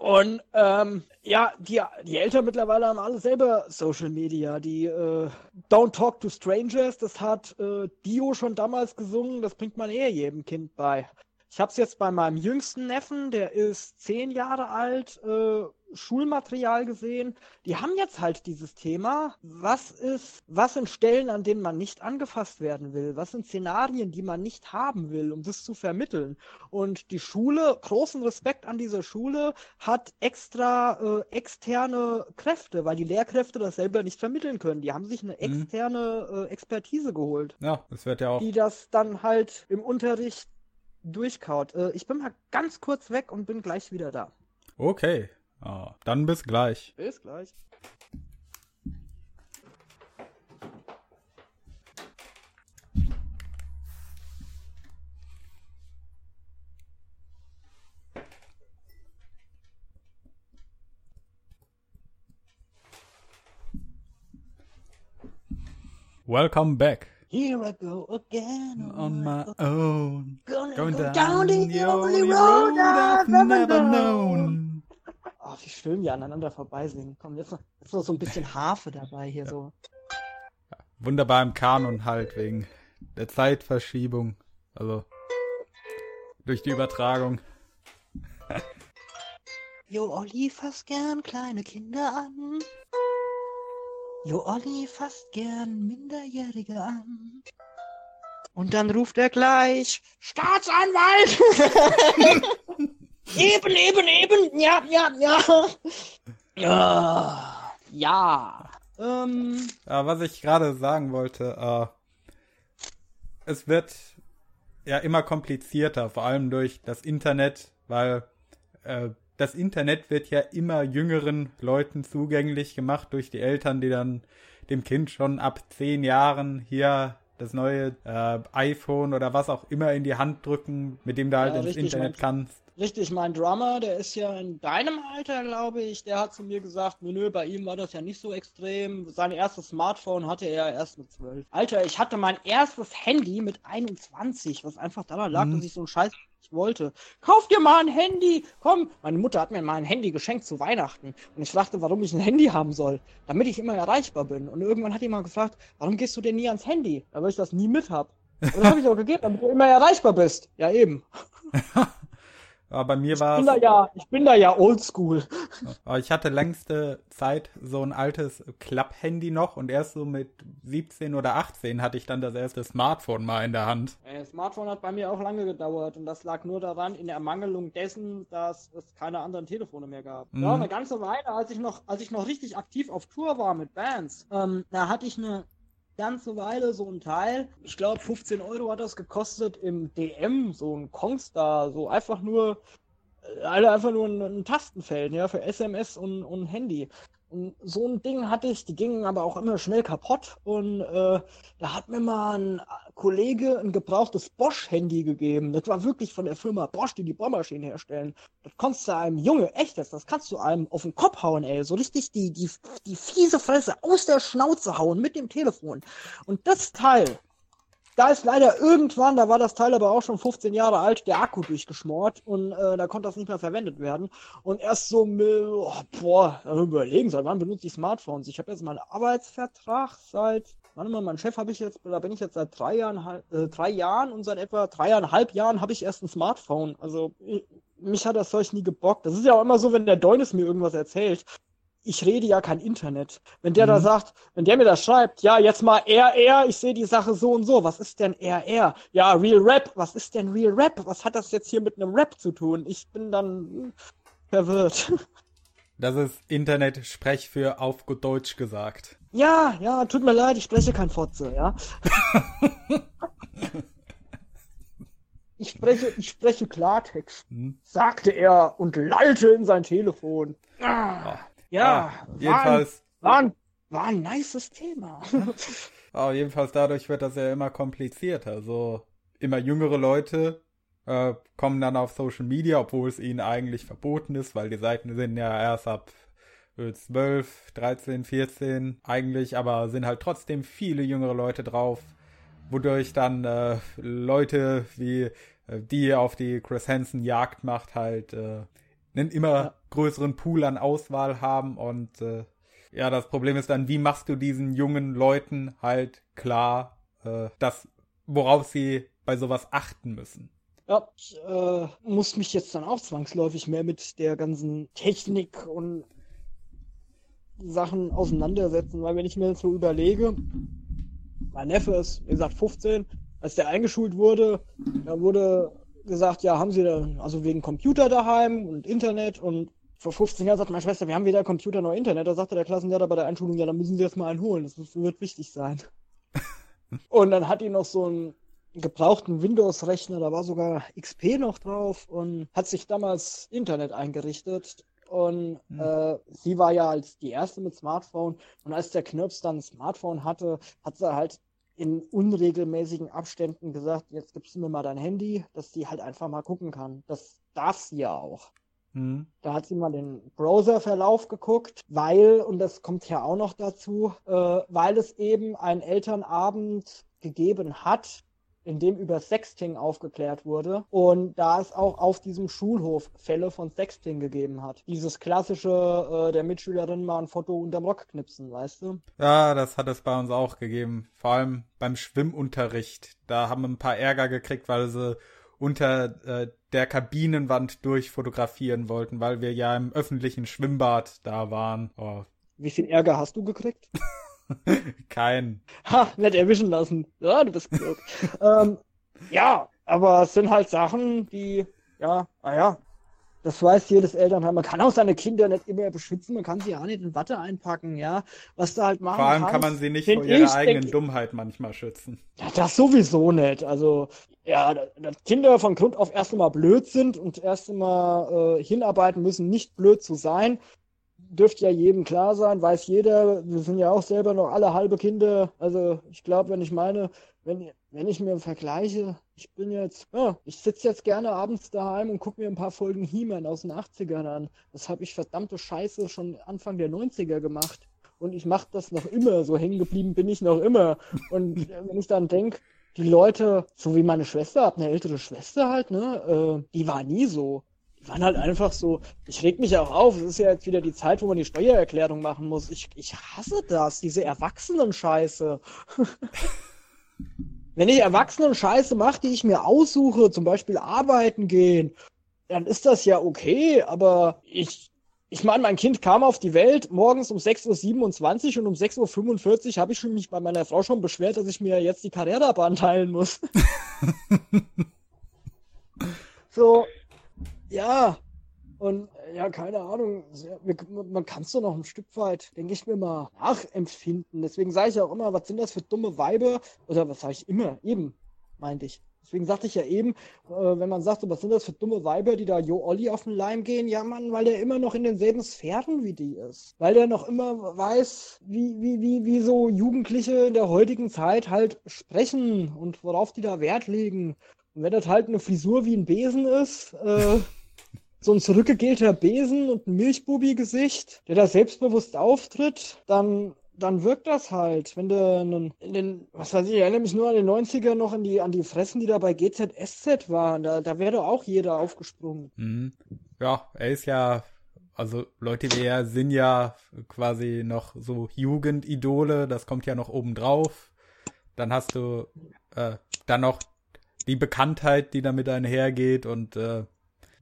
Und ähm, ja, die, die Eltern mittlerweile haben alle selber Social Media. Die äh, Don't Talk to Strangers, das hat äh, Dio schon damals gesungen, das bringt man eher jedem Kind bei. Ich habe es jetzt bei meinem jüngsten Neffen, der ist zehn Jahre alt, äh, Schulmaterial gesehen. Die haben jetzt halt dieses Thema. Was ist, was sind Stellen, an denen man nicht angefasst werden will? Was sind Szenarien, die man nicht haben will, um das zu vermitteln? Und die Schule, großen Respekt an dieser Schule, hat extra äh, externe Kräfte, weil die Lehrkräfte das selber nicht vermitteln können. Die haben sich eine mhm. externe äh, Expertise geholt. Ja, das wird ja auch. Die das dann halt im Unterricht durchkaut. Äh, ich bin mal ganz kurz weg und bin gleich wieder da. Okay. Oh, dann bis gleich. Bis gleich. Welcome back. Here I go again on, my own. Gonna Going go down, down the only road I've never known. Oh, wie schön wir aneinander vorbeisingen. Komm, jetzt noch, jetzt noch so ein bisschen Harfe dabei hier so. Wunderbar im Kanon halt wegen der Zeitverschiebung. Also durch die Übertragung. Jo, Olli fasst gern kleine Kinder an. Jo, Olli fasst gern Minderjährige an. Und dann ruft er gleich, Staatsanwalt! [laughs] eben, eben, eben, ja, ja, ja. Ja, ja. Ähm, ja was ich gerade sagen wollte, äh, es wird ja immer komplizierter, vor allem durch das Internet, weil äh, das Internet wird ja immer jüngeren Leuten zugänglich gemacht durch die Eltern, die dann dem Kind schon ab zehn Jahren hier das neue äh, iPhone oder was auch immer in die Hand drücken, mit dem du halt ja, ins richtig, Internet mein, kannst. Richtig, mein Drummer, der ist ja in deinem Alter, glaube ich, der hat zu mir gesagt, nö, bei ihm war das ja nicht so extrem. Sein erstes Smartphone hatte er erst mit zwölf. Alter, ich hatte mein erstes Handy mit 21, was einfach daran lag, mhm. dass ich so ein scheiß wollte. Kauf dir mal ein Handy! Komm! Meine Mutter hat mir mal ein Handy geschenkt zu Weihnachten. Und ich fragte, warum ich ein Handy haben soll. Damit ich immer erreichbar bin. Und irgendwann hat mal gefragt, warum gehst du denn nie ans Handy? Weil ich das nie mit hab. Und das habe ich auch gegeben, damit du immer erreichbar bist. Ja, eben. [laughs] Aber bei mir war es. Ja, ich bin da ja oldschool. [laughs] Ich hatte längste Zeit so ein altes Klapp-Handy noch und erst so mit 17 oder 18 hatte ich dann das erste Smartphone mal in der Hand. Äh, Smartphone hat bei mir auch lange gedauert und das lag nur daran, in der Ermangelung dessen, dass es keine anderen Telefone mehr gab. Mhm. Ja, eine ganze Weile, als ich noch, als ich noch richtig aktiv auf Tour war mit Bands, ähm, da hatte ich eine ganze Weile so ein Teil. Ich glaube, 15 Euro hat das gekostet im DM, so ein Kongstar, so einfach nur, äh, einfach nur ein, ein Tastenfeld, ja, für SMS und, und Handy. Und so ein Ding hatte ich, die gingen aber auch immer schnell kaputt. Und äh, da hat mir mal ein Kollege ein gebrauchtes Bosch-Handy gegeben. Das war wirklich von der Firma Bosch, die die Bohrmaschinen herstellen. Das konntest du einem Junge, echtes, das kannst du einem auf den Kopf hauen, ey. So richtig die, die, die fiese Fresse aus der Schnauze hauen mit dem Telefon. Und das Teil, da ist leider irgendwann, da war das Teil aber auch schon 15 Jahre alt, der Akku durchgeschmort und äh, da konnte das nicht mehr verwendet werden. Und erst so, oh, boah, überlegen, seit wann benutze ich Smartphones? Ich habe jetzt meinen Arbeitsvertrag seit, warte mal, mein Chef habe ich jetzt, da bin ich jetzt seit drei Jahren, äh, drei Jahren und seit etwa dreieinhalb Jahren habe ich erst ein Smartphone. Also ich, mich hat das Zeug nie gebockt. Das ist ja auch immer so, wenn der Deunis mir irgendwas erzählt ich rede ja kein Internet. Wenn der mhm. da sagt, wenn der mir das schreibt, ja, jetzt mal RR, ich sehe die Sache so und so, was ist denn RR? Ja, Real Rap, was ist denn Real Rap? Was hat das jetzt hier mit einem Rap zu tun? Ich bin dann verwirrt. [laughs] Das ist Internet-Sprech für auf gut Deutsch gesagt. Ja, ja, tut mir leid, ich spreche kein Fotze, ja. [laughs] ich spreche, ich spreche Klartext, hm? sagte er und lallte in sein Telefon. Ah. Ja, ah, jedenfalls. War ein, war ein nices Thema. Aber [laughs] jedenfalls dadurch wird das ja immer komplizierter. So immer jüngere Leute äh, kommen dann auf Social Media, obwohl es ihnen eigentlich verboten ist, weil die Seiten sind ja erst ab 12, 13, 14 eigentlich, aber sind halt trotzdem viele jüngere Leute drauf, wodurch dann äh, Leute wie äh, die auf die Chris Hansen Jagd macht halt äh, einen immer ja. größeren Pool an Auswahl haben und äh, ja, das Problem ist dann, wie machst du diesen jungen Leuten halt klar, äh, dass, worauf sie bei sowas achten müssen? Ja, ich äh, muss mich jetzt dann auch zwangsläufig mehr mit der ganzen Technik und Sachen auseinandersetzen, weil wenn ich mir das so überlege, mein Neffe ist, wie gesagt, 15, als der eingeschult wurde, da wurde gesagt, ja, haben Sie da, also wegen Computer daheim und Internet und vor 15 Jahren sagte meine Schwester, wir haben weder Computer noch Internet. Da sagte der Klassenlehrer bei der Einschulung, ja, dann müssen Sie jetzt mal einen holen. Das wird wichtig sein. [laughs] und dann hat ihn noch so ein gebrauchten Windows-Rechner, da war sogar XP noch drauf und hat sich damals Internet eingerichtet. Und hm. äh, sie war ja als die erste mit Smartphone. Und als der Knirps dann ein Smartphone hatte, hat sie halt in unregelmäßigen Abständen gesagt, jetzt gibst du mir mal dein Handy, dass sie halt einfach mal gucken kann. Das darf sie ja auch. Mhm. Da hat sie mal den Browserverlauf geguckt, weil, und das kommt ja auch noch dazu, äh, weil es eben einen Elternabend gegeben hat, in dem über Sexting aufgeklärt wurde und da es auch auf diesem Schulhof Fälle von Sexting gegeben hat. Dieses klassische, äh, der Mitschülerin mal ein Foto unterm Rock knipsen, weißt du? Ja, das hat es bei uns auch gegeben. Vor allem beim Schwimmunterricht. Da haben wir ein paar Ärger gekriegt, weil sie unter äh, der Kabinenwand durchfotografieren wollten, weil wir ja im öffentlichen Schwimmbad da waren. Oh. Wie viel Ärger hast du gekriegt? [laughs] [laughs] Kein. Ha, nicht erwischen lassen. Ja, du bist klug. [laughs] ähm, ja, aber es sind halt Sachen, die, ja, naja, das weiß jedes Elternteil. Man kann auch seine Kinder nicht immer beschützen, man kann sie ja nicht in Watte einpacken, ja. Was da halt machen Vor allem kannst, kann man sie nicht vor ihrer eigenen denk, Dummheit manchmal schützen. Ja, das sowieso nicht. Also, ja, dass Kinder von Grund auf erst einmal blöd sind und erst einmal äh, hinarbeiten müssen, nicht blöd zu sein, dürfte ja jedem klar sein, weiß jeder. Wir sind ja auch selber noch alle halbe Kinder. Also ich glaube, wenn ich meine, wenn, wenn ich mir vergleiche, ich bin jetzt, ja, ich sitze jetzt gerne abends daheim und gucke mir ein paar Folgen He-Man aus den 80ern an. Das habe ich verdammte Scheiße schon Anfang der 90er gemacht. Und ich mache das noch immer, so hängen geblieben bin ich noch immer. Und wenn ich dann denke, die Leute, so wie meine Schwester, hat eine ältere Schwester halt, ne, äh, die war nie so die waren halt einfach so, ich reg mich auch auf, es ist ja jetzt wieder die Zeit, wo man die Steuererklärung machen muss. Ich, ich hasse das, diese Erwachsenen-Scheiße. [laughs] Wenn ich Erwachsenen-Scheiße mache, die ich mir aussuche, zum Beispiel arbeiten gehen, dann ist das ja okay, aber ich, ich meine, mein Kind kam auf die Welt morgens um 6.27 Uhr und um 6.45 Uhr habe ich mich bei meiner Frau schon beschwert, dass ich mir jetzt die Karrierebahn teilen muss. [laughs] so, ja, und ja, keine Ahnung, man kann es doch noch ein Stück weit, denke ich mir mal, nachempfinden. Deswegen sage ich auch immer, was sind das für dumme Weiber? Oder was sage ich immer? Eben, meinte ich. Deswegen sagte ich ja eben, äh, wenn man sagt, was sind das für dumme Weiber, die da Jo Olli auf den Leim gehen? Ja, Mann, weil der immer noch in denselben Sphären wie die ist. Weil der noch immer weiß, wie, wie, wie, wie so Jugendliche in der heutigen Zeit halt sprechen und worauf die da Wert legen. Und wenn das halt eine Frisur wie ein Besen ist, äh, so ein zurückgegelter Besen und ein Milchbubi-Gesicht, der da selbstbewusst auftritt, dann dann wirkt das halt. Wenn du in den, was weiß ich, ich erinnere mich nur an den 90er noch an die, an die Fressen, die da bei GZSZ waren. Da, da wäre auch jeder aufgesprungen. Mhm. Ja, er ist ja, also Leute wie er sind ja quasi noch so Jugendidole, das kommt ja noch oben drauf. Dann hast du äh, dann noch die Bekanntheit, die damit einhergeht und äh,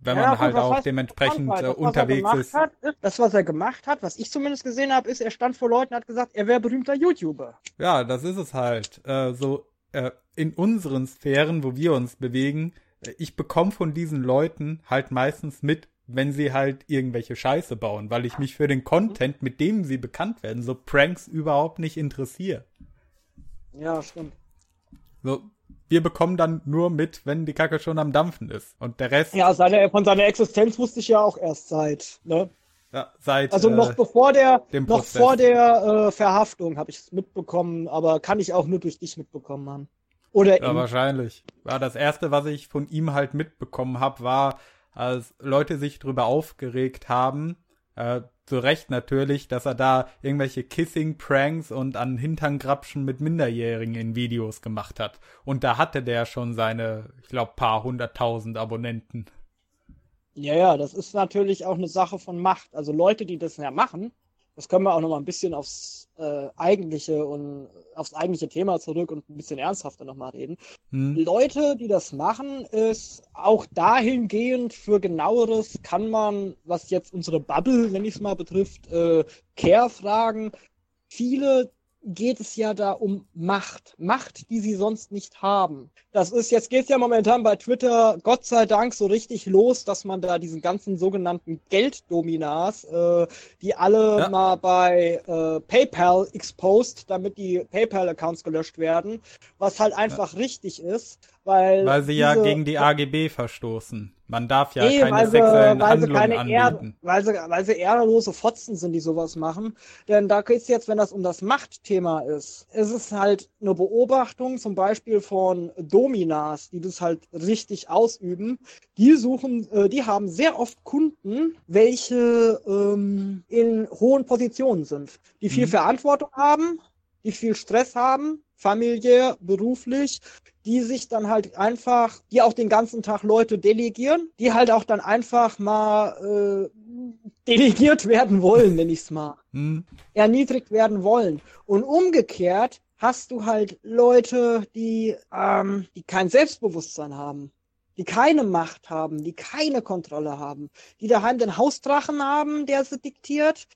wenn ja, man halt auch dementsprechend äh, unterwegs ist. Hat, das, was er gemacht hat, was ich zumindest gesehen habe, ist, er stand vor Leuten und hat gesagt, er wäre berühmter YouTuber. Ja, das ist es halt. Äh, so äh, in unseren Sphären, wo wir uns bewegen, äh, ich bekomme von diesen Leuten halt meistens mit, wenn sie halt irgendwelche Scheiße bauen, weil ich mich für den Content, mit dem sie bekannt werden, so Pranks überhaupt nicht interessiere. Ja, stimmt. So, wir bekommen dann nur mit, wenn die Kacke schon am Dampfen ist. Und der Rest. Ja, seine, von seiner Existenz wusste ich ja auch erst seit, ne? Ja, seit. Also noch äh, bevor der, noch vor der äh, Verhaftung habe ich es mitbekommen, aber kann ich auch nur durch dich mitbekommen haben. Oder Ja, wahrscheinlich. War das erste, was ich von ihm halt mitbekommen habe, war, als Leute sich drüber aufgeregt haben, äh, zu Recht natürlich, dass er da irgendwelche Kissing-Pranks und an Hinterngrapschen mit Minderjährigen in Videos gemacht hat. Und da hatte der schon seine, ich glaube, paar hunderttausend Abonnenten. Ja, ja, das ist natürlich auch eine Sache von Macht. Also Leute, die das ja machen, das können wir auch noch mal ein bisschen aufs äh, eigentliche und aufs eigentliche Thema zurück und ein bisschen ernsthafter noch mal reden. Hm. Leute, die das machen, ist auch dahingehend für genaueres kann man, was jetzt unsere Bubble, wenn ich es mal betrifft, äh, Care fragen. Viele geht es ja da um Macht. Macht, die sie sonst nicht haben. Das ist, jetzt geht es ja momentan bei Twitter, Gott sei Dank, so richtig los, dass man da diesen ganzen sogenannten Gelddominas, äh, die alle ja. mal bei äh, PayPal exposed, damit die PayPal-Accounts gelöscht werden, was halt einfach ja. richtig ist, weil. Weil sie ja gegen die AGB verstoßen. Man darf ja nee, keine weil sexuellen weil Handlungen keine anbieten. Ehr, weil, sie, weil sie ehrenlose Fotzen sind, die sowas machen. Denn da geht's jetzt, wenn das um das Machtthema ist, ist es halt eine Beobachtung, zum Beispiel von Dominas, die das halt richtig ausüben. Die suchen, äh, die haben sehr oft Kunden, welche ähm, in hohen Positionen sind, die viel mhm. Verantwortung haben, die viel Stress haben, familiär, beruflich, die sich dann halt einfach, die auch den ganzen Tag Leute delegieren, die halt auch dann einfach mal äh, delegiert werden wollen, nenne ich es mal. Hm. Erniedrigt werden wollen. Und umgekehrt hast du halt Leute, die, ähm, die kein Selbstbewusstsein haben die keine Macht haben, die keine Kontrolle haben, die daheim den Hausdrachen haben, der sie diktiert,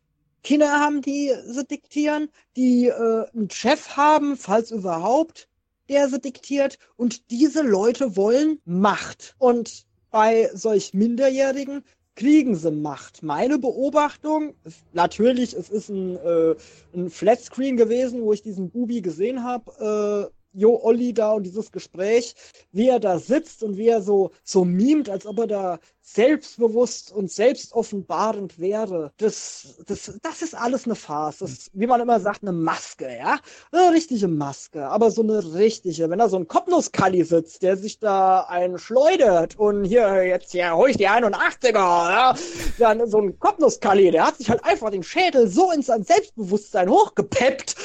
Kinder haben, die sie diktieren, die äh, einen Chef haben, falls überhaupt, der sie diktiert. Und diese Leute wollen Macht. Und bei solch Minderjährigen kriegen sie Macht. Meine Beobachtung, natürlich, es ist ein, äh, ein Flatscreen gewesen, wo ich diesen Bubi gesehen habe, äh, Jo Olli da und dieses Gespräch, wie er da sitzt und wie er so, so mimt, als ob er da selbstbewusst und selbstoffenbarend wäre. Das, das, das ist alles eine Farce. Das ist, wie man immer sagt, eine Maske, ja? Eine richtige Maske, aber so eine richtige. Wenn da so ein Kopfnusskalli sitzt, der sich da einen schleudert und hier, jetzt hier, hol ich die 81er, ja? Dann so ein Kopfnusskalli, der hat sich halt einfach den Schädel so in sein Selbstbewusstsein hochgepeppt,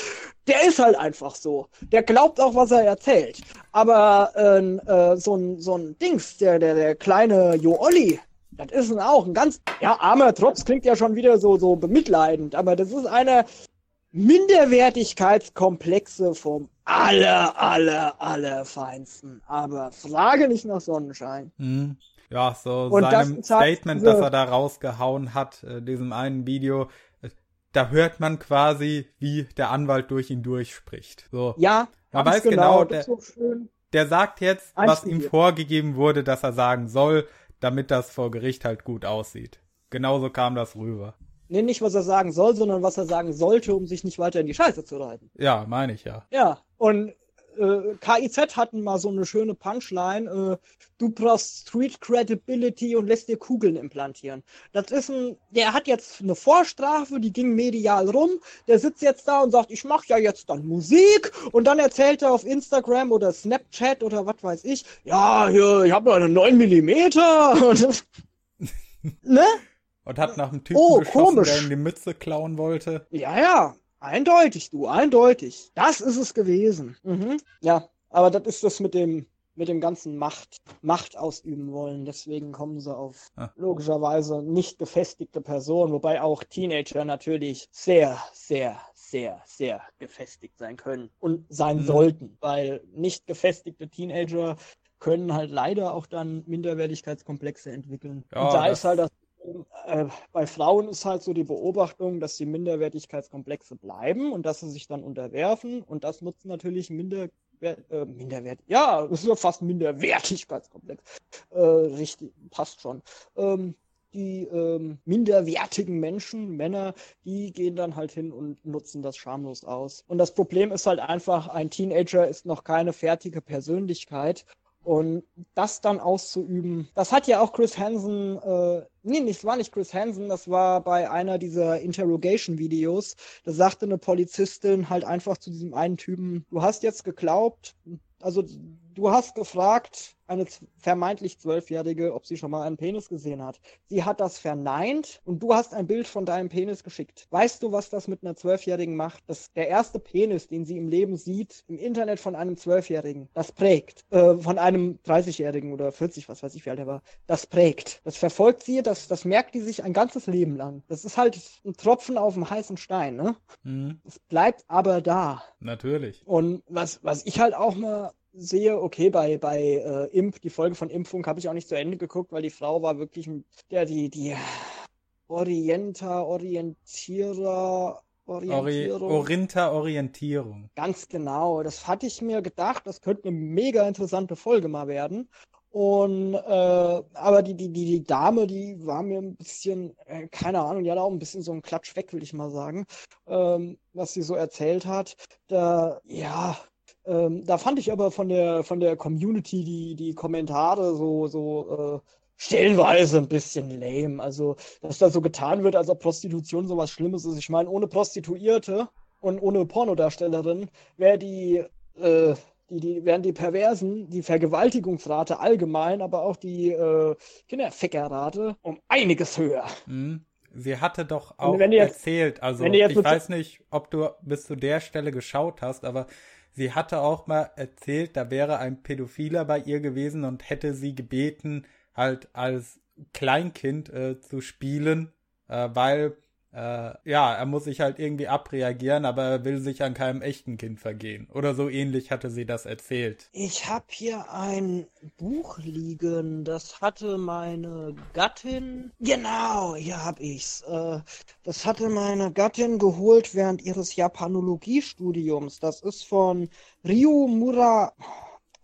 der ist halt einfach so. Der glaubt auch, was er erzählt. Aber ähm, äh, so, ein, so ein Dings, der, der, der kleine Jo Olli, das ist ein auch ein ganz, ja, armer Trotz klingt ja schon wieder so, so bemitleidend, aber das ist eine Minderwertigkeitskomplexe vom aller, aller, aller Feinsten. Aber frage nicht nach Sonnenschein. Mhm. Ja, so Und seinem Statement, das er da rausgehauen hat, äh, diesem einen Video, da hört man quasi, wie der Anwalt durch ihn durchspricht. So. Ja, man weiß genau, genau der, so der sagt jetzt, was ihm vorgegeben wurde, dass er sagen soll, damit das vor Gericht halt gut aussieht. Genauso kam das rüber. Nee, nicht was er sagen soll, sondern was er sagen sollte, um sich nicht weiter in die Scheiße zu reiten. Ja, meine ich ja. Ja, und äh, KIZ hatten mal so eine schöne Punchline, äh, du brauchst Street Credibility und lässt dir Kugeln implantieren. Das ist ein, der hat jetzt eine Vorstrafe, die ging medial rum, der sitzt jetzt da und sagt, ich mache ja jetzt dann Musik und dann erzählt er auf Instagram oder Snapchat oder was weiß ich, ja, hier, ich habe eine 9 Millimeter und, [laughs] ne? Und hat nach einem Typen oh, geschossen, komisch. der ihm die Mütze klauen wollte. Ja, ja. Eindeutig, du, eindeutig. Das ist es gewesen. Mhm. Ja, aber das ist das mit dem mit dem ganzen Macht, Macht ausüben wollen. Deswegen kommen sie auf ah. logischerweise nicht gefestigte Personen, wobei auch Teenager natürlich sehr, sehr, sehr, sehr gefestigt sein können und sein mhm. sollten, weil nicht gefestigte Teenager können halt leider auch dann Minderwertigkeitskomplexe entwickeln. Ja, und da ist halt das äh, bei Frauen ist halt so die Beobachtung, dass die Minderwertigkeitskomplexe bleiben und dass sie sich dann unterwerfen und das nutzt natürlich Minder, äh, Minderwert, ja, das ist ja fast Minderwertigkeitskomplex. Äh, richtig, passt schon. Ähm, die ähm, minderwertigen Menschen, Männer, die gehen dann halt hin und nutzen das schamlos aus. Und das Problem ist halt einfach, ein Teenager ist noch keine fertige Persönlichkeit und das dann auszuüben, das hat ja auch Chris Hansen, äh, nee, das war nicht Chris Hansen, das war bei einer dieser Interrogation-Videos. Da sagte eine Polizistin halt einfach zu diesem einen Typen, du hast jetzt geglaubt, also du hast gefragt, eine vermeintlich Zwölfjährige, ob sie schon mal einen Penis gesehen hat. Sie hat das verneint und du hast ein Bild von deinem Penis geschickt. Weißt du, was das mit einer Zwölfjährigen macht? Das der erste Penis, den sie im Leben sieht, im Internet von einem Zwölfjährigen, das prägt. Äh, von einem 30-Jährigen oder 40, was weiß ich, wie alt er war. Das prägt. Das verfolgt sie, das, das merkt die sich ein ganzes Leben lang. Das ist halt ein Tropfen auf dem heißen Stein, ne? Mhm. Es bleibt aber da. Natürlich. Und was, was ich halt auch mal sehe, okay, bei, bei äh, Imp, die Folge von Impfung habe ich auch nicht zu Ende geguckt, weil die Frau war wirklich, ja, die, die Orienter, Orientierer, Orientierung. Orinta-Orientierung. Ganz genau. Das hatte ich mir gedacht, das könnte eine mega interessante Folge mal werden. Und äh, aber die, die, die, die Dame, die war mir ein bisschen, äh, keine Ahnung, die hat auch ein bisschen so einen Klatsch weg, will ich mal sagen, ähm, was sie so erzählt hat. Da, ja, ähm, da fand ich aber von der von der Community die, die Kommentare so, so äh, stellenweise ein bisschen lame. Also, dass da so getan wird, als ob Prostitution sowas Schlimmes ist. Ich meine, ohne Prostituierte und ohne Pornodarstellerin wäre die, äh, die, die, wären die Perversen, die Vergewaltigungsrate allgemein, aber auch die äh, Kinderfickerrate um einiges höher. Mhm. Sie hatte doch auch jetzt, erzählt, also ich weiß nicht, ob du bis zu der Stelle geschaut hast, aber sie hatte auch mal erzählt, da wäre ein Pädophiler bei ihr gewesen und hätte sie gebeten, halt als Kleinkind äh, zu spielen, äh, weil äh, ja, er muss sich halt irgendwie abreagieren, aber er will sich an keinem echten Kind vergehen. Oder so ähnlich hatte sie das erzählt. Ich habe hier ein Buch liegen, das hatte meine Gattin. Genau, hier hab ich's. Äh, das hatte meine Gattin geholt während ihres Japanologiestudiums. Das ist von Ryu Mura.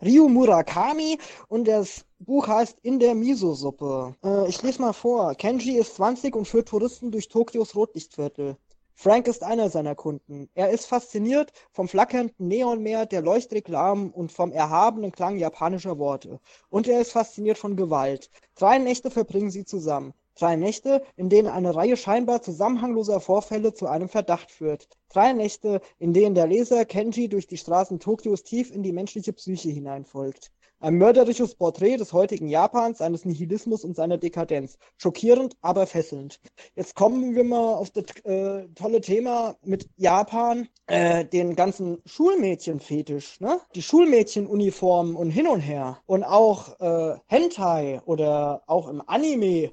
Ryu Murakami und das Buch heißt In der Miso-Suppe. Äh, ich lese mal vor. Kenji ist 20 und führt Touristen durch Tokios Rotlichtviertel. Frank ist einer seiner Kunden. Er ist fasziniert vom flackernden Neonmeer, der Leuchtreklamen und vom erhabenen Klang japanischer Worte. Und er ist fasziniert von Gewalt. Drei Nächte verbringen sie zusammen. Drei Nächte, in denen eine Reihe scheinbar zusammenhangloser Vorfälle zu einem Verdacht führt. Drei Nächte, in denen der Leser Kenji durch die Straßen Tokios tief in die menschliche Psyche hineinfolgt. Ein mörderisches Porträt des heutigen Japans, seines Nihilismus und seiner Dekadenz. Schockierend, aber fesselnd. Jetzt kommen wir mal auf das äh, tolle Thema mit Japan, äh, den ganzen Schulmädchenfetisch, ne? Die Schulmädchenuniformen und hin und her. Und auch äh, Hentai oder auch im Anime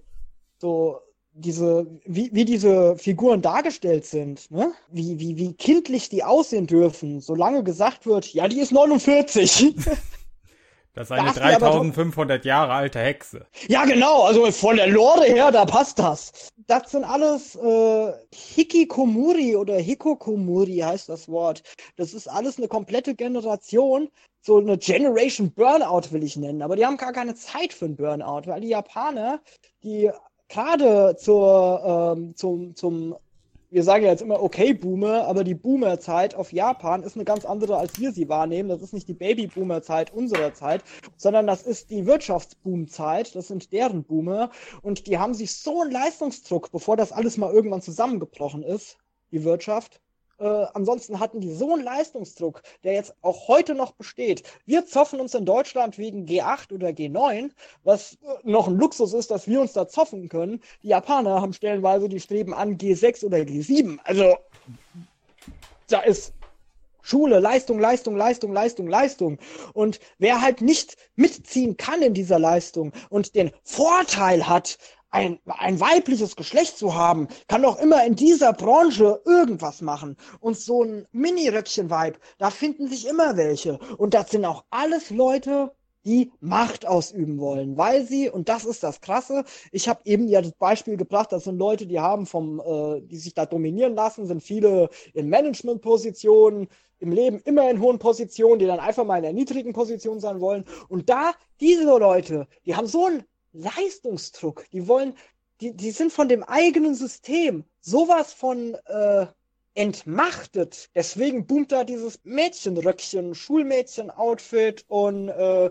so diese, wie, wie diese Figuren dargestellt sind, ne? Wie, wie, wie kindlich die aussehen dürfen, solange gesagt wird, ja, die ist 49. [laughs] Das ist eine 3500 Jahre alte Hexe. Ja, genau, also von der Lore her, da passt das. Das sind alles äh, Hikikomuri oder Hikokomuri heißt das Wort. Das ist alles eine komplette Generation, so eine Generation Burnout will ich nennen, aber die haben gar keine Zeit für einen Burnout, weil die Japaner, die gerade zur, ähm, zum, zum, wir sagen ja jetzt immer okay Boomer, aber die Boomer-Zeit auf Japan ist eine ganz andere, als wir sie wahrnehmen. Das ist nicht die Baby-Boomer-Zeit unserer Zeit, sondern das ist die Wirtschaftsboom-Zeit. Das sind deren Boomer. Und die haben sich so einen Leistungsdruck, bevor das alles mal irgendwann zusammengebrochen ist, die Wirtschaft, äh, ansonsten hatten die so einen Leistungsdruck, der jetzt auch heute noch besteht. Wir zoffen uns in Deutschland wegen G8 oder G9, was äh, noch ein Luxus ist, dass wir uns da zoffen können. Die Japaner haben stellenweise die Streben an G6 oder G7. Also da ist Schule, Leistung, Leistung, Leistung, Leistung, Leistung. Und wer halt nicht mitziehen kann in dieser Leistung und den Vorteil hat, ein, ein weibliches Geschlecht zu haben, kann doch immer in dieser Branche irgendwas machen. Und so ein Mini-Röckchen-Vibe, da finden sich immer welche. Und das sind auch alles Leute, die Macht ausüben wollen, weil sie, und das ist das Krasse, ich habe eben ja das Beispiel gebracht, das sind Leute, die haben vom, äh, die sich da dominieren lassen, sind viele in Managementpositionen, im Leben immer in hohen Positionen, die dann einfach mal in der niedrigen Position sein wollen. Und da, diese Leute, die haben so ein Leistungsdruck. Die wollen, die, die sind von dem eigenen System sowas von äh, entmachtet. Deswegen boomt da dieses Mädchenröckchen, Schulmädchen-Outfit und äh,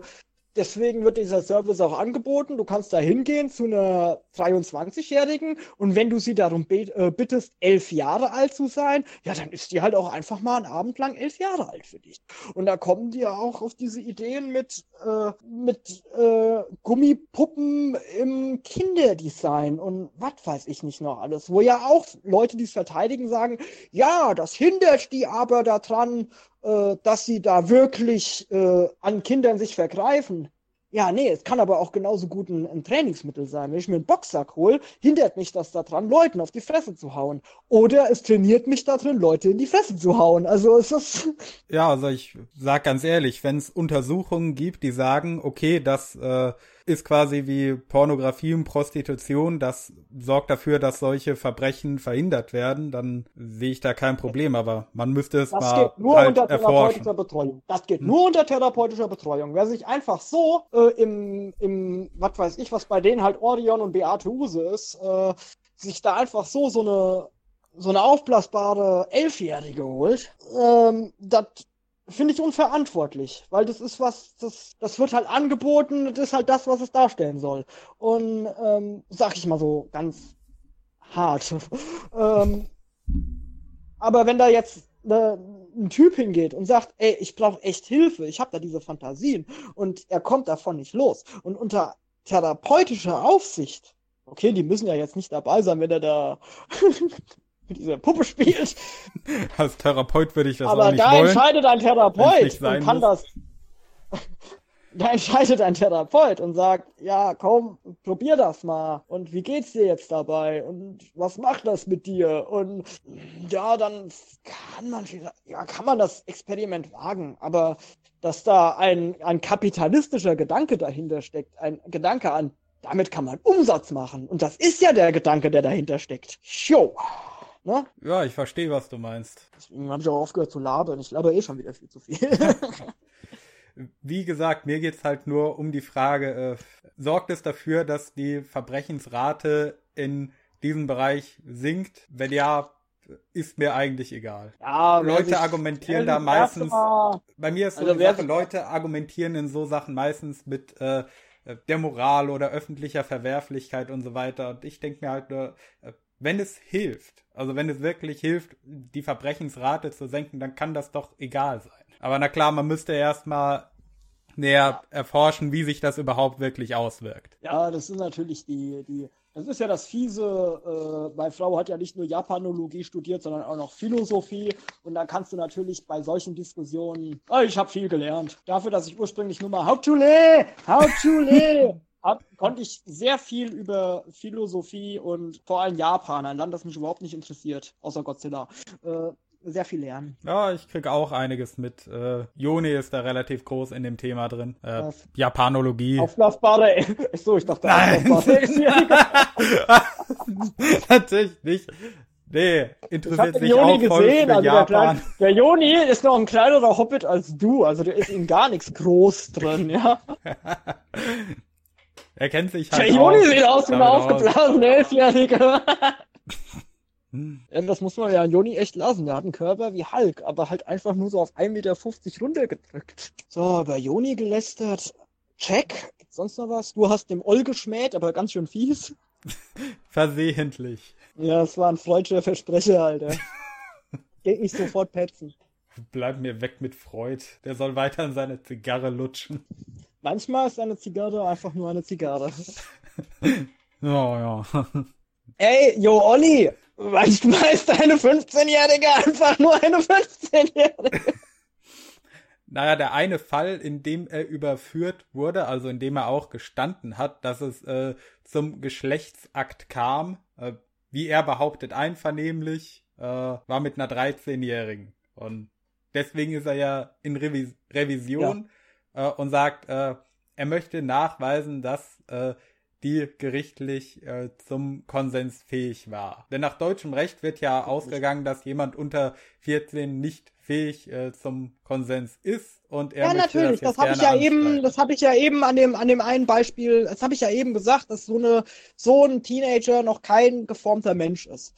Deswegen wird dieser Service auch angeboten. Du kannst da hingehen zu einer 23-Jährigen und wenn du sie darum äh, bittest, elf Jahre alt zu sein, ja, dann ist die halt auch einfach mal einen Abend lang elf Jahre alt für dich. Und da kommen die ja auch auf diese Ideen mit, äh, mit äh, Gummipuppen im Kinderdesign und was weiß ich nicht noch alles. Wo ja auch Leute, die es verteidigen, sagen, ja, das hindert die aber daran, äh, dass sie da wirklich äh, an Kindern sich vergreifen. Ja, nee, es kann aber auch genauso gut ein, ein Trainingsmittel sein. Wenn ich mir einen Boxsack hole, hindert mich das daran, Leuten auf die Fresse zu hauen. Oder es trainiert mich darin, Leute in die Fresse zu hauen. Also es ist. Ja, also ich sag ganz ehrlich, wenn es Untersuchungen gibt, die sagen, okay, das äh, ist quasi wie Pornografie und Prostitution, das sorgt dafür, dass solche Verbrechen verhindert werden, dann sehe ich da kein Problem, aber man müsste es das mal geht nur halt unter therapeutischer Betreuung. Das geht hm. nur unter therapeutischer Betreuung. Wer sich einfach so äh, im, im, was weiß ich, was bei denen halt Orion und Beate Huse ist, äh, sich da einfach so so eine so eine aufblasbare Elfjährige holt, ähm, das finde ich unverantwortlich, weil das ist was, das, das wird halt angeboten, das ist halt das, was es darstellen soll. Und ähm, sag ich mal so ganz hart. [laughs] ähm, aber wenn da jetzt ne, ein Typ hingeht und sagt, ey, ich brauche echt Hilfe, ich habe da diese Fantasien und er kommt davon nicht los und unter therapeutischer Aufsicht, okay, die müssen ja jetzt nicht dabei sein, wenn er da [laughs] mit dieser Puppe spielt. [laughs] Als Therapeut würde ich das Aber auch nicht da wollen. entscheidet ein Therapeut und kann muss. das. [laughs] da entscheidet ein Therapeut und sagt, ja, komm, probier das mal. Und wie geht's dir jetzt dabei? Und was macht das mit dir? Und ja, dann kann man, ja, kann man das Experiment wagen. Aber dass da ein, ein kapitalistischer Gedanke dahinter steckt, ein Gedanke an, damit kann man Umsatz machen. Und das ist ja der Gedanke, der dahinter steckt. Show. Ne? Ja, ich verstehe, was du meinst. Deswegen habe ich auch aufgehört zu labern. Ich laber eh schon wieder viel zu viel. [laughs] Wie gesagt, mir geht's halt nur um die Frage, äh, sorgt es dafür, dass die Verbrechensrate in diesem Bereich sinkt? Wenn ja, ist mir eigentlich egal. Ja, Leute argumentieren da meistens. Bei mir ist so also die Sache, Leute argumentieren in so Sachen meistens mit äh, der Moral oder öffentlicher Verwerflichkeit und so weiter. Und ich denke mir halt nur, äh, wenn es hilft, also wenn es wirklich hilft, die Verbrechensrate zu senken, dann kann das doch egal sein. Aber na klar, man müsste erstmal näher erforschen, wie sich das überhaupt wirklich auswirkt. Ja, das ist natürlich die, die, das ist ja das fiese, äh, meine Frau hat ja nicht nur Japanologie studiert, sondern auch noch Philosophie. Und da kannst du natürlich bei solchen Diskussionen, oh, ich habe viel gelernt. Dafür, dass ich ursprünglich nur mal Hauptschule, Hauptschule [laughs] hab, konnte ich sehr viel über Philosophie und vor allem Japan, ein Land, das mich überhaupt nicht interessiert, außer Godzilla, äh, sehr viel lernen. Ja, ich krieg auch einiges mit. Äh, Joni ist da relativ groß in dem Thema drin. Äh, Japanologie. Auflaufbare. [laughs] So, ich dachte, Nein. [laughs] Natürlich nicht. Nee, interessiert sich Joni auch voll gesehen, also Japan. Der, Kleine, der Joni ist noch ein kleinerer Hobbit als du, also der ist ihm gar nichts groß drin, ja. [laughs] Er kennt sich halt. Der Juni sieht aus wie ein aufgeblasener Elfjähriger. [laughs] Ja, das muss man ja an Joni echt lassen. Der hat einen Körper wie Hulk, aber halt einfach nur so auf 1,50 Meter runtergedrückt. So, bei Joni gelästert. Check. Sonst noch was? Du hast dem Oll geschmäht, aber ganz schön fies. [laughs] Versehentlich. Ja, es war ein freudscher Versprecher, Alter. [laughs] Geh ich sofort petzen. Bleib mir weg mit Freud. Der soll weiter in seine Zigarre lutschen. Manchmal ist eine Zigarre einfach nur eine Zigarre. [laughs] ja, ja. Ey, yo, Olli, manchmal ist eine 15-Jährige einfach nur eine 15-Jährige. [laughs] Naja, der eine Fall, in dem er überführt wurde, also in dem er auch gestanden hat, dass es äh, zum Geschlechtsakt kam, äh, wie er behauptet, einvernehmlich, äh, war mit einer 13-Jährigen. Und deswegen ist er ja in Revis Revision. Ja äh, und sagt, äh, er möchte nachweisen, dass äh, die gerichtlich äh, zum Konsens fähig war. Denn nach deutschem Recht wird ja ausgegangen, dass jemand unter 14 nicht fähig äh, zum Konsens ist und er Ja, natürlich, das, das habe ich ja eben, das habe ich ja eben an dem an dem einen Beispiel, das habe ich ja eben gesagt, dass so eine so ein Teenager noch kein geformter Mensch ist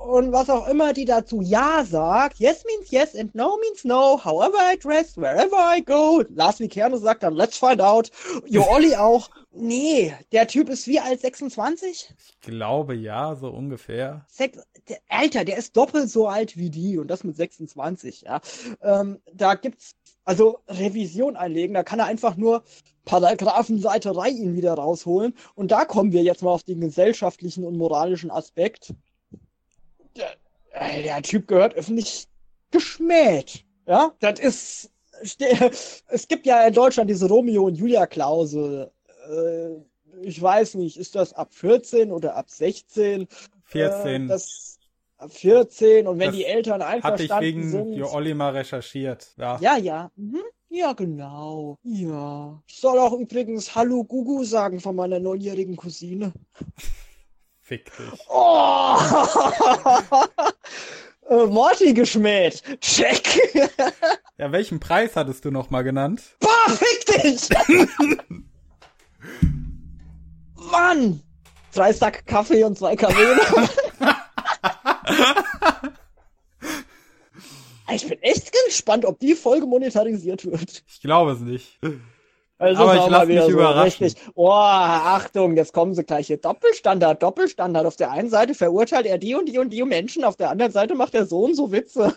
und was auch immer die dazu Ja sagt, yes means yes and no means no, however I dress, wherever I go. Lars Vicerne sagt dann, let's find out. Jo [laughs] Olli auch, nee, der Typ ist wie alt 26? Ich glaube ja, so ungefähr. Sex, der, Alter, der ist doppelt so alt wie die und das mit 26, ja. Ähm, da gibt's also Revision einlegen, da kann er einfach nur Paragraphenseiterei ihn wieder rausholen. Und da kommen wir jetzt mal auf den gesellschaftlichen und moralischen Aspekt der, äh, der Typ gehört öffentlich geschmäht. Ja, das ist. [laughs] Es gibt ja in Deutschland diese Romeo und Julia Klausel. Äh, ich weiß nicht, ist das ab 14 oder ab 16? 14. Äh, das, 14 und wenn das die Eltern einverstanden hatte ich wegen sind. Jo Olli mal recherchiert. Ja, ja. ja. Mhm. Ja, genau. Ja. Ich soll auch übrigens Hallo Gugu sagen von meiner neunjährigen Cousine. Fick dich. Oh! [laughs] äh, Morty geschmäht. Check. [laughs] ja, welchen Preis hattest du nochmal genannt? Boah, fick dich! [laughs] Mann! Drei Sack Kaffee und zwei Kamele. ich bin echt gespannt, ob die Folge monetarisiert wird. Ich glaube es nicht. Also Aber ich lasse mich so überraschen. Richtig. Oh, Achtung, jetzt kommen sie gleich hier. Doppelstandard, Doppelstandard. Auf der einen Seite verurteilt er die und die und die Menschen, auf der anderen Seite macht er so und so Witze.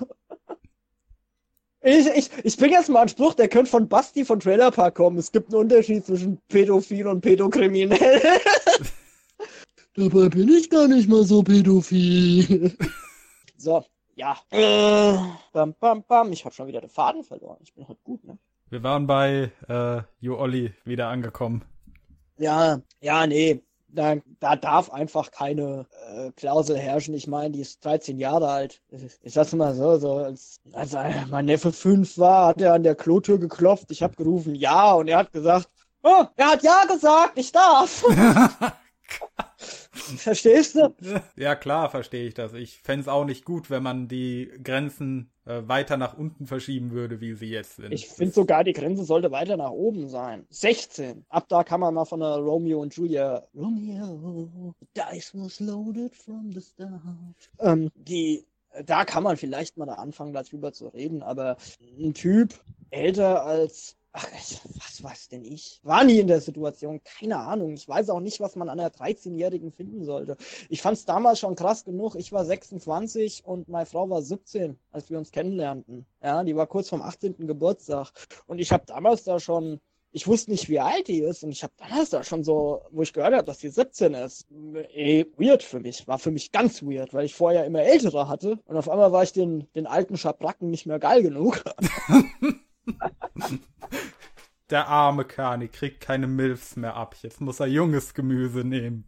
Ich, ich, ich bringe jetzt mal einen Spruch, der könnte von Basti von Trailer Park kommen. Es gibt einen Unterschied zwischen pädophil und pädokriminell. [laughs] Dabei bin ich gar nicht mal so pädophil. So, ja. Äh, bam, bam, bam. Ich habe schon wieder den Faden verloren. Ich bin halt gut, ne? Wir waren bei äh, Jo Olli wieder angekommen. Ja, ja, nee. Da, da darf einfach keine äh, Klausel herrschen. Ich meine, die ist 13 Jahre alt. Ich sag's mal so, so als, als mein Neffe fünf war, hat er an der Klotür geklopft. Ich habe gerufen Ja und er hat gesagt, oh, er hat Ja gesagt, ich darf. [laughs] [laughs] Verstehst du? Ja, klar, verstehe ich das. Ich fände es auch nicht gut, wenn man die Grenzen äh, weiter nach unten verschieben würde, wie sie jetzt sind. Ich finde sogar, die Grenze sollte weiter nach oben sein. 16. Ab da kann man mal von der Romeo und Julia. Romeo, dice was loaded from the start. Ähm, die, da kann man vielleicht mal da anfangen, darüber zu reden, aber ein Typ älter als Ach, was weiß denn ich? War nie in der Situation, keine Ahnung. Ich weiß auch nicht, was man an einer 13-Jährigen finden sollte. Ich fand es damals schon krass genug. Ich war 26 und meine Frau war 17, als wir uns kennenlernten. Ja, die war kurz vom 18. Geburtstag. Und ich habe damals da schon, ich wusste nicht, wie alt die ist. Und ich habe damals da schon so, wo ich gehört habe, dass die 17 ist, ey, weird für mich. War für mich ganz weird, weil ich vorher immer ältere hatte. Und auf einmal war ich den, den alten Schabracken nicht mehr geil genug. [laughs] Der arme Kani kriegt keine Milfs mehr ab. Jetzt muss er junges Gemüse nehmen.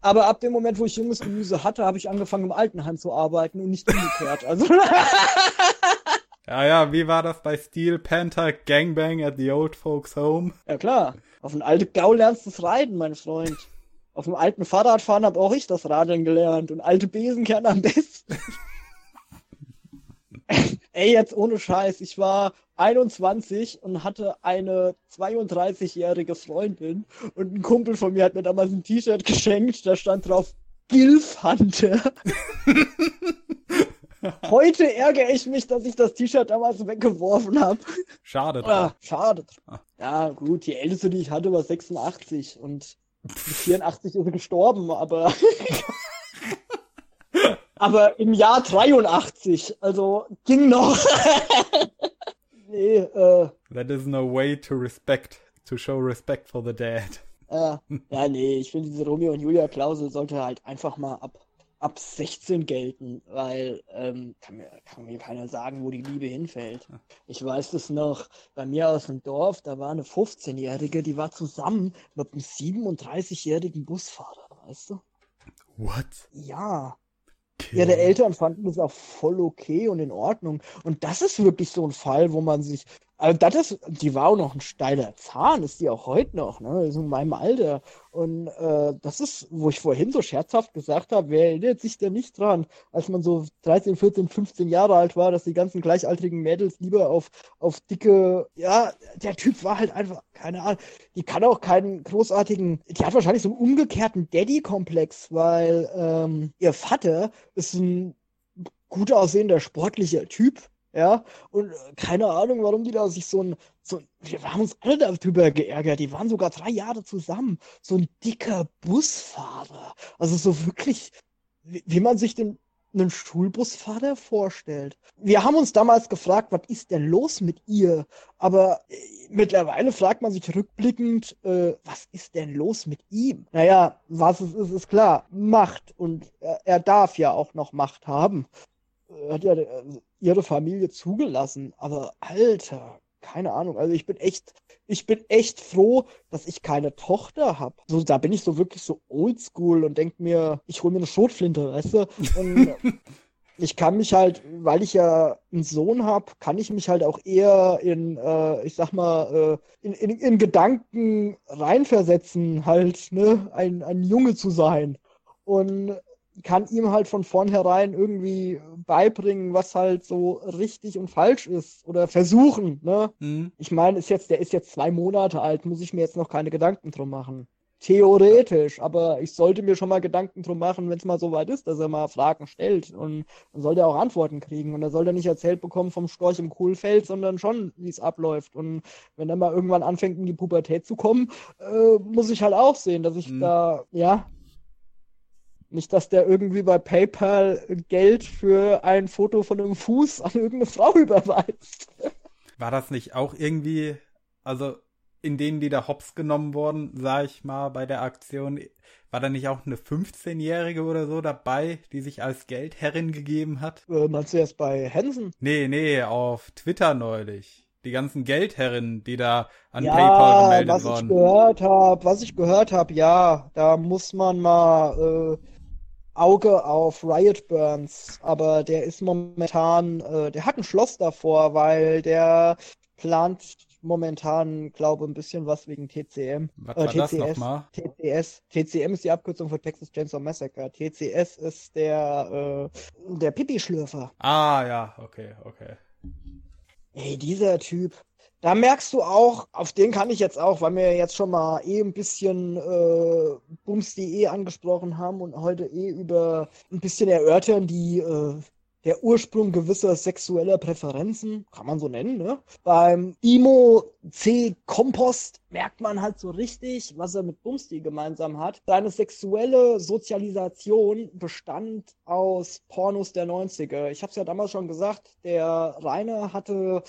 Aber ab dem Moment, wo ich junges Gemüse hatte, habe ich angefangen im Altenheim zu arbeiten und nicht umgekehrt. Also. [laughs] ja, ja, wie war das bei Steel Panther Gangbang at the Old Folks Home? Ja klar. Auf einen alten Gau lernst du reiten, mein Freund. Auf dem alten Fahrradfahren habe auch ich das Radeln gelernt und alte Besen kennen am besten. [laughs] Ey, jetzt ohne Scheiß. Ich war 21 und hatte eine 32-jährige Freundin und ein Kumpel von mir hat mir damals ein T-Shirt geschenkt, da stand drauf Gilf Hunter. [laughs] Heute ärgere ich mich, dass ich das T-Shirt damals weggeworfen habe. Schade. Ah, schade. Ah. Ja, gut, die älteste, die ich hatte, war 86 und mit 84 ist gestorben, aber [laughs] aber im Jahr 83, also ging noch. [laughs] nee, äh. That is no way to respect, to show respect for the dead. [laughs] Äh, ja, nee, ich finde diese Romeo und Julia Klausel sollte halt einfach mal ab, ab 16 gelten, weil ähm, kann, mir, kann mir keiner sagen, wo die Liebe hinfällt. Ich weiß das noch, bei mir aus dem Dorf, da war eine 15-Jährige, die war zusammen mit einem 37-jährigen Busfahrer, weißt du? What? Ja, Ihre Eltern fanden das auch voll okay und in Ordnung. Und das ist wirklich so ein Fall, wo man sich also das ist, die war auch noch ein steiler Zahn, ist die auch heute noch, ne? Ist in meinem Alter. Und äh, das ist, wo ich vorhin so scherzhaft gesagt habe, wer erinnert sich denn nicht dran, als man so 13, 14, 15 Jahre alt war, dass die ganzen gleichaltrigen Mädels lieber auf, auf dicke, ja, der Typ war halt einfach, keine Ahnung, die kann auch keinen großartigen, die hat wahrscheinlich so einen umgekehrten Daddy-Komplex, weil ähm, ihr Vater ist ein gut aussehender, sportlicher Typ ja, und äh, keine Ahnung, warum die da sich so ein, so, wir haben uns alle darüber geärgert, die waren sogar drei Jahre zusammen, so ein dicker Busfahrer, also so wirklich, wie, wie man sich den, einen Schulbusfahrer vorstellt. Wir haben uns damals gefragt, was ist denn los mit ihr? Aber äh, mittlerweile fragt man sich rückblickend, äh, was ist denn los mit ihm? Naja, was es ist, ist klar, Macht. Und er, er darf ja auch noch Macht haben. Hat ja äh, ihre Familie zugelassen. Aber Alter, keine Ahnung. Also ich bin echt, ich bin echt froh, dass ich keine Tochter habe. So, da bin ich so wirklich so oldschool und denk mir, ich hole mir eine Schrotflinte, weißt du? Und [laughs] ich kann mich halt, weil ich ja einen Sohn habe, kann ich mich halt auch eher in, äh, ich sag mal, äh, in, in, in Gedanken reinversetzen, halt, ne, ein, ein Junge zu sein. Und kann ihm halt von vornherein irgendwie beibringen, was halt so richtig und falsch ist oder versuchen, ne? Mhm. Ich meine, ist jetzt, der ist jetzt zwei Monate alt, muss ich mir jetzt noch keine Gedanken drum machen. Theoretisch, aber ich sollte mir schon mal Gedanken drum machen, wenn es mal so weit ist, dass er mal Fragen stellt und dann sollte er auch Antworten kriegen und er sollte nicht erzählt bekommen vom Storch im Kohlfeld, sondern schon, wie es abläuft und wenn er mal irgendwann anfängt in die Pubertät zu kommen, äh, muss ich halt auch sehen, dass ich mhm. da, ja, nicht, dass der irgendwie bei PayPal Geld für ein Foto von einem Fuß an irgendeine Frau [laughs] überweist. War das nicht auch irgendwie, also in denen, die da hops genommen wurden, sag ich mal, bei der Aktion, war da nicht auch eine 15-Jährige oder so dabei, die sich als Geldherrin gegeben hat? Äh, meinst du jetzt bei Hansen? Nee, nee, auf Twitter neulich. Die ganzen Geldherren, die da an ja, PayPal gemeldet was wurden. Was ich gehört habe, was ich gehört habe, ja, da muss man mal äh, Auge auf Riot Burns, aber der ist momentan, äh, der hat ein Schloss davor, weil der plant momentan, glaube ein bisschen was wegen TCM. Was äh, war TCS, das nochmal? TCS. TCM ist die Abkürzung für Texas Chainsaw Massacre. TCS ist der, äh, der Pipi-Schlürfer. Ah, ja, okay, okay. Ey, dieser Typ, da merkst du auch, auf den kann ich jetzt auch, weil wir jetzt schon mal eh ein bisschen äh, Bums.de angesprochen haben und heute eh über ein bisschen erörtern, die äh, der Ursprung gewisser sexueller Präferenzen, kann man so nennen, ne? Beim Imo C Kompost merkt man halt so richtig, was er mit Bumsti gemeinsam hat. Seine sexuelle Sozialisation bestand aus Pornos der 90er. Ich habe es ja damals schon gesagt, der Rainer hatte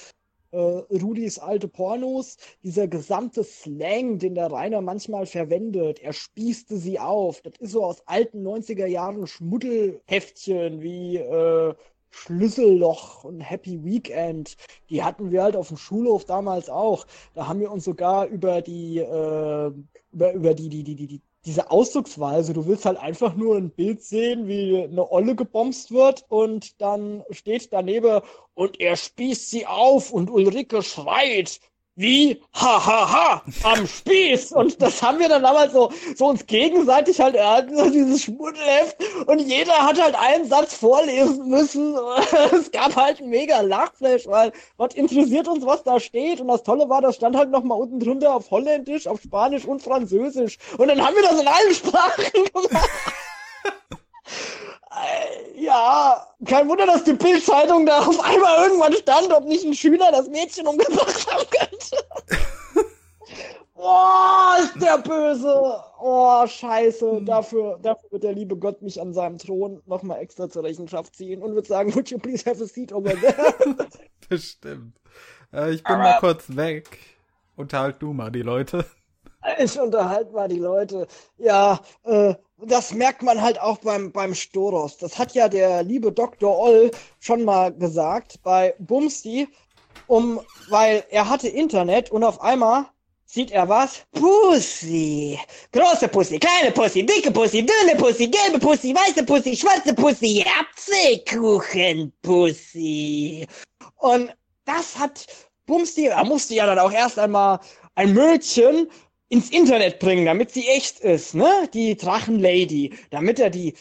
äh, Rudis alte Pornos, dieser gesamte Slang, den der Rainer manchmal verwendet, er spießte sie auf. Das ist so aus alten 90er Jahren Schmuddelheftchen wie äh, Schlüsselloch und Happy Weekend. Die hatten wir halt auf dem Schulhof damals auch. Da haben wir uns sogar über die, äh, über, über die, die, die, die, die diese Ausdrucksweise, du willst halt einfach nur ein Bild sehen, wie eine Olle gebomst wird und dann steht daneben und er spießt sie auf und Ulrike schreit wie? Ha ha ha am Spieß. Und das haben wir dann damals so so uns gegenseitig halt erhalten dieses Schmuddelheft. Und jeder hat halt einen Satz vorlesen müssen. [laughs] Es gab halt ein mega Lachflash weil was interessiert uns was da steht? Und das Tolle war das stand halt noch mal unten drunter auf Holländisch auf Spanisch und Französisch. Und dann haben wir das in allen Sprachen [laughs] gemacht äh, ja, kein Wunder, dass die Bildzeitung da auf einmal irgendwann stand, ob nicht ein Schüler das Mädchen umgebracht haben könnte. [laughs] Boah, ist der böse. Oh, scheiße. Hm. Dafür, dafür wird der liebe Gott mich an seinem Thron nochmal extra zur Rechenschaft ziehen und wird sagen, would you please have a seat over there? [laughs] Bestimmt. Äh, ich bin Aber mal kurz weg. Unterhalt du mal die Leute. Ich unterhalte mal die Leute. Ja, äh, das merkt man halt auch beim, beim Storos. Das hat ja der liebe Dr. Oll schon mal gesagt bei Bumsti, um, weil er hatte Internet und auf einmal sieht er was? Pussy. Große Pussy, kleine Pussy, dicke Pussy, dünne Pussy, gelbe Pussy, weiße Pussy, schwarze Pussy, Apfelkuchen Pussy. Und das hat Bumsti, er musste ja dann auch erst einmal ein Mädchen ins Internet bringen, damit sie echt ist, ne? Die Drachenlady. Damit er die,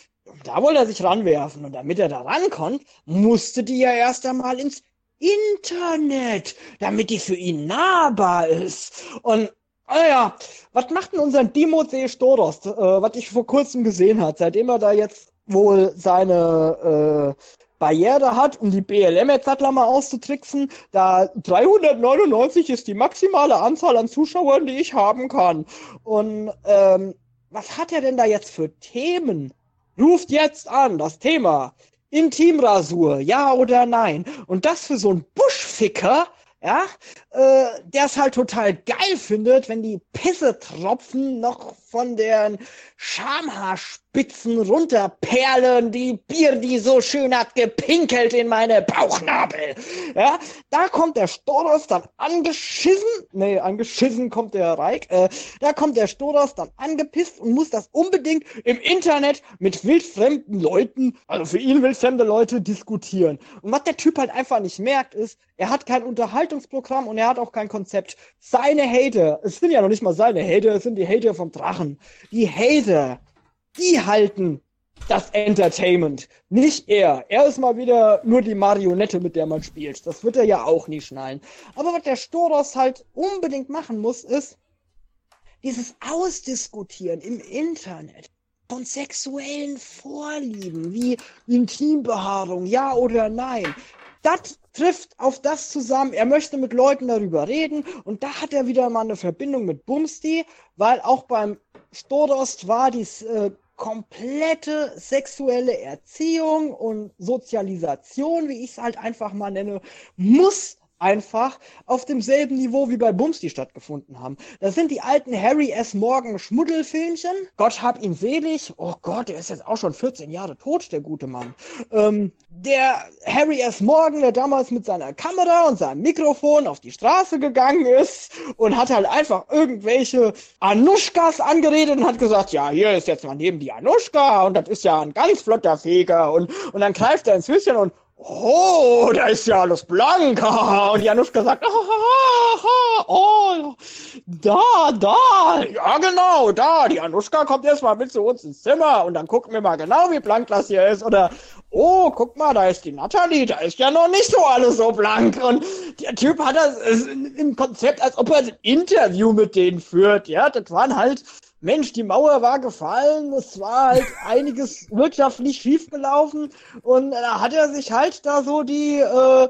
da wollte er sich ranwerfen. Und damit er da rankommt, musste die ja erst einmal ins Internet, damit die für ihn nahbar ist. Und Ah ja, was macht denn unser Dimosee Storos, äh, was ich vor kurzem gesehen hat, seitdem er da jetzt wohl seine äh, Barriere hat, um die BLM jetzt mal auszutricksen, da 399 ist die maximale Anzahl an Zuschauern, die ich haben kann. Und ähm, was hat er denn da jetzt für Themen? Ruft jetzt an, das Thema. Intimrasur, ja oder nein? Und das für so einen Buschficker, ja, äh, der es halt total geil findet, wenn die Pissetropfen noch von den Schamhaarspitzen runterperlen, die Bier, die so schön hat gepinkelt in meine Bauchnabel. Ja, da kommt der Storos dann angeschissen, nee, angeschissen kommt der Reik, äh, da kommt der Storos dann angepisst und muss das unbedingt im Internet mit wildfremden Leuten, also für ihn wildfremde Leute, diskutieren. Und was der Typ halt einfach nicht merkt, ist, er hat kein Unterhaltungsprogramm und er hat auch kein Konzept. Seine Hater, es sind ja noch nicht mal seine Hater, es sind die Hater vom Drachen. Die Hater, die halten das Entertainment, nicht er. Er ist mal wieder nur die Marionette, mit der man spielt. Das wird er ja auch nie schnallen. Aber was der Storos halt unbedingt machen muss, ist dieses Ausdiskutieren im Internet von sexuellen Vorlieben wie Intimbehaarung, ja oder nein das trifft auf das zusammen. Er möchte mit Leuten darüber reden und da hat er wieder mal eine Verbindung mit Bumsti, weil auch beim Stodost war die äh, komplette sexuelle Erziehung und Sozialisation, wie ich es halt einfach mal nenne, muss einfach auf demselben Niveau wie bei Bums, die stattgefunden haben. Das sind die alten Harry S. Morgan Schmuddelfilmchen. Gott hab ihn selig. Oh Gott, der ist jetzt auch schon 14 Jahre tot, der gute Mann. Ähm, der Harry S. Morgan, der damals mit seiner Kamera und seinem Mikrofon auf die Straße gegangen ist und hat halt einfach irgendwelche Anuschkas angeredet und hat gesagt, ja, hier ist jetzt mal neben die Anuschka und das ist ja ein ganz flotter Feger und, und dann greift er ins Höschen und Oh, da ist ja alles blank. [laughs] Und Januszka sagt, oh, [laughs] oh, da, da, ja genau, da. Die Anuschka kommt erstmal mit zu uns ins Zimmer und dann gucken wir mal genau, wie blank das hier ist. Oder, oh, guck mal, da ist die Natalie, da ist ja noch nicht so alles so blank. Und der Typ hat das im Konzept, als ob er ein Interview mit denen führt. Ja, das waren halt Mensch, die Mauer war gefallen, es war halt [laughs] einiges wirtschaftlich schiefgelaufen und da hat er sich halt da so die, äh,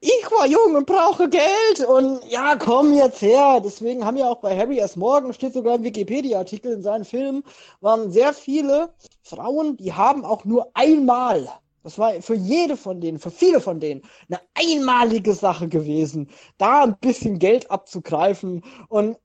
ich war jung und brauche Geld und ja, komm jetzt her. Deswegen haben ja auch bei Harry S. Morgan, steht sogar im Wikipedia-Artikel in seinen Filmen, waren sehr viele Frauen, die haben auch nur einmal das war für jede von denen, für viele von denen, eine einmalige Sache gewesen, da ein bisschen Geld abzugreifen. Und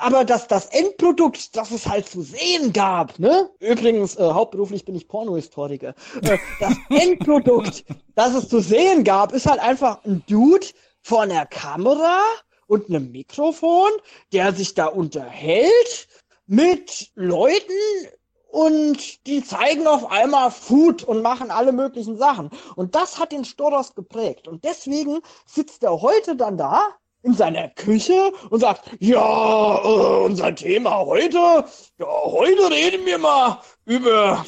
aber dass das Endprodukt, das es halt zu sehen gab, ne? Übrigens, äh, hauptberuflich bin ich Pornohistoriker. Äh, [laughs] das Endprodukt, das es zu sehen gab, ist halt einfach ein Dude vor einer Kamera und einem Mikrofon, der sich da unterhält mit Leuten und die zeigen auf einmal Food und machen alle möglichen Sachen. Und das hat den Storos geprägt. Und deswegen sitzt er heute dann da in seiner Küche und sagt, ja, äh, unser Thema heute, ja, heute reden wir mal über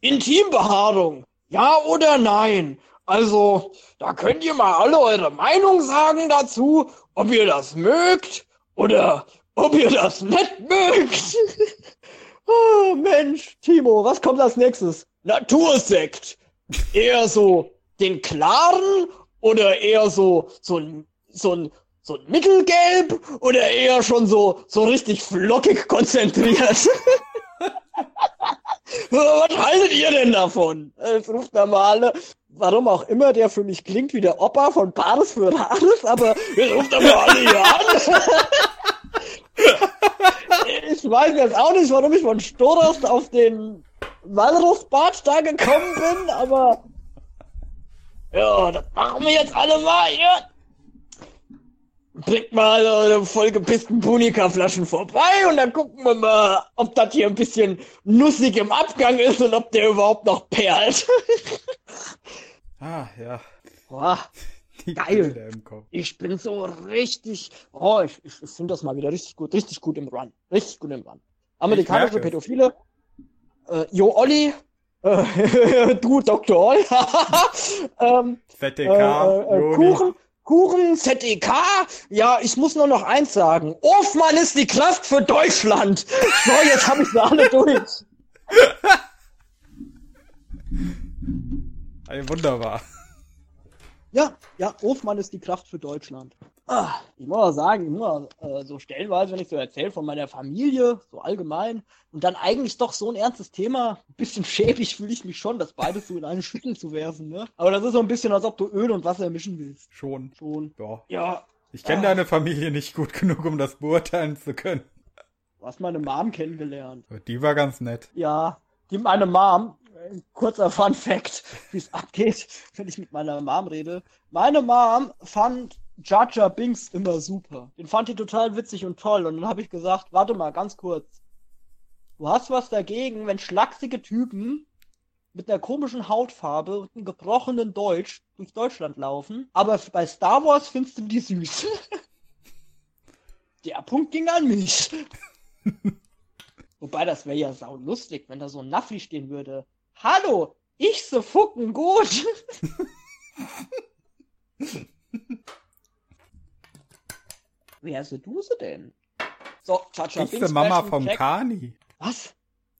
Intimbehaarung. Ja oder nein? Also, da könnt ihr mal alle eure Meinung sagen dazu, ob ihr das mögt oder ob ihr das nicht mögt. [laughs] oh, Mensch, Timo, was kommt als nächstes? Natursekt. Eher so den klaren oder eher so, so ein, so ein so mittelgelb oder eher schon so, so richtig flockig konzentriert? [laughs] Was haltet ihr denn davon? Es ruft normale, warum auch immer der für mich klingt wie der Opa von Paris für Rares, aber es ruft aber alle hier an. [laughs] ich weiß jetzt auch nicht, warum ich von Storast auf den Walrusbart da gekommen bin, aber ja, das machen wir jetzt alle mal. Ja. Bringt mal eure vollgepissten Punika-Flaschen vorbei und dann gucken wir mal, ob das hier ein bisschen nussig im Abgang ist und ob der überhaupt noch perlt. [laughs] ah, ja. Boah, geil. Ich bin so richtig, oh, ich, ich, ich finde das mal wieder richtig gut, richtig gut im Run. Richtig gut im Run. Amerikanische Pädophile, äh, Jo Olli, äh, [laughs] du Dr. Oll, [laughs] ähm, ZDK, äh, äh, Kuchen, Kuchen, ZEK, ja, ich muss nur noch eins sagen. Ofmann ist die Kraft für Deutschland. So, jetzt habe ich sie alle durch. Ey, wunderbar. Ja, ja, Ofmann ist die Kraft für Deutschland. Ah, ich muss auch sagen, immer äh, so stellenweise, wenn ich so erzähle von meiner Familie, so allgemein, und dann eigentlich doch so ein ernstes Thema, ein bisschen [laughs] schäbig fühle ich mich schon, das beides so in eine Schüssel zu werfen, ne? Aber das ist so ein bisschen, als ob du Öl und Wasser mischen willst. Schon. Schon. Ja. Ja. Ich kenne ah. deine Familie nicht gut [laughs] genug, um das beurteilen zu können. Du hast meine Mom kennengelernt. Die war ganz nett. Ja, die meine Mom, kurzer Fun Fact, [laughs] wie es abgeht, wenn ich mit meiner Mom rede. Meine Mom fand Jar Jar Binks immer super. Den fand die total witzig und toll. Und dann habe ich gesagt, warte mal, ganz kurz. Du hast was dagegen, wenn schlachsige Typen mit einer komischen Hautfarbe und einem gebrochenen Deutsch durch Deutschland laufen, aber bei Star Wars findest du die süß. [laughs] Der Punkt ging an mich. [laughs] Wobei, das wäre ja sau lustig, wenn da so ein Naffi stehen würde. Hallo, ich so fucken gut. [laughs] Wer ist du sie denn? So, Chacha Ich the Mama von Check. Kani. Was?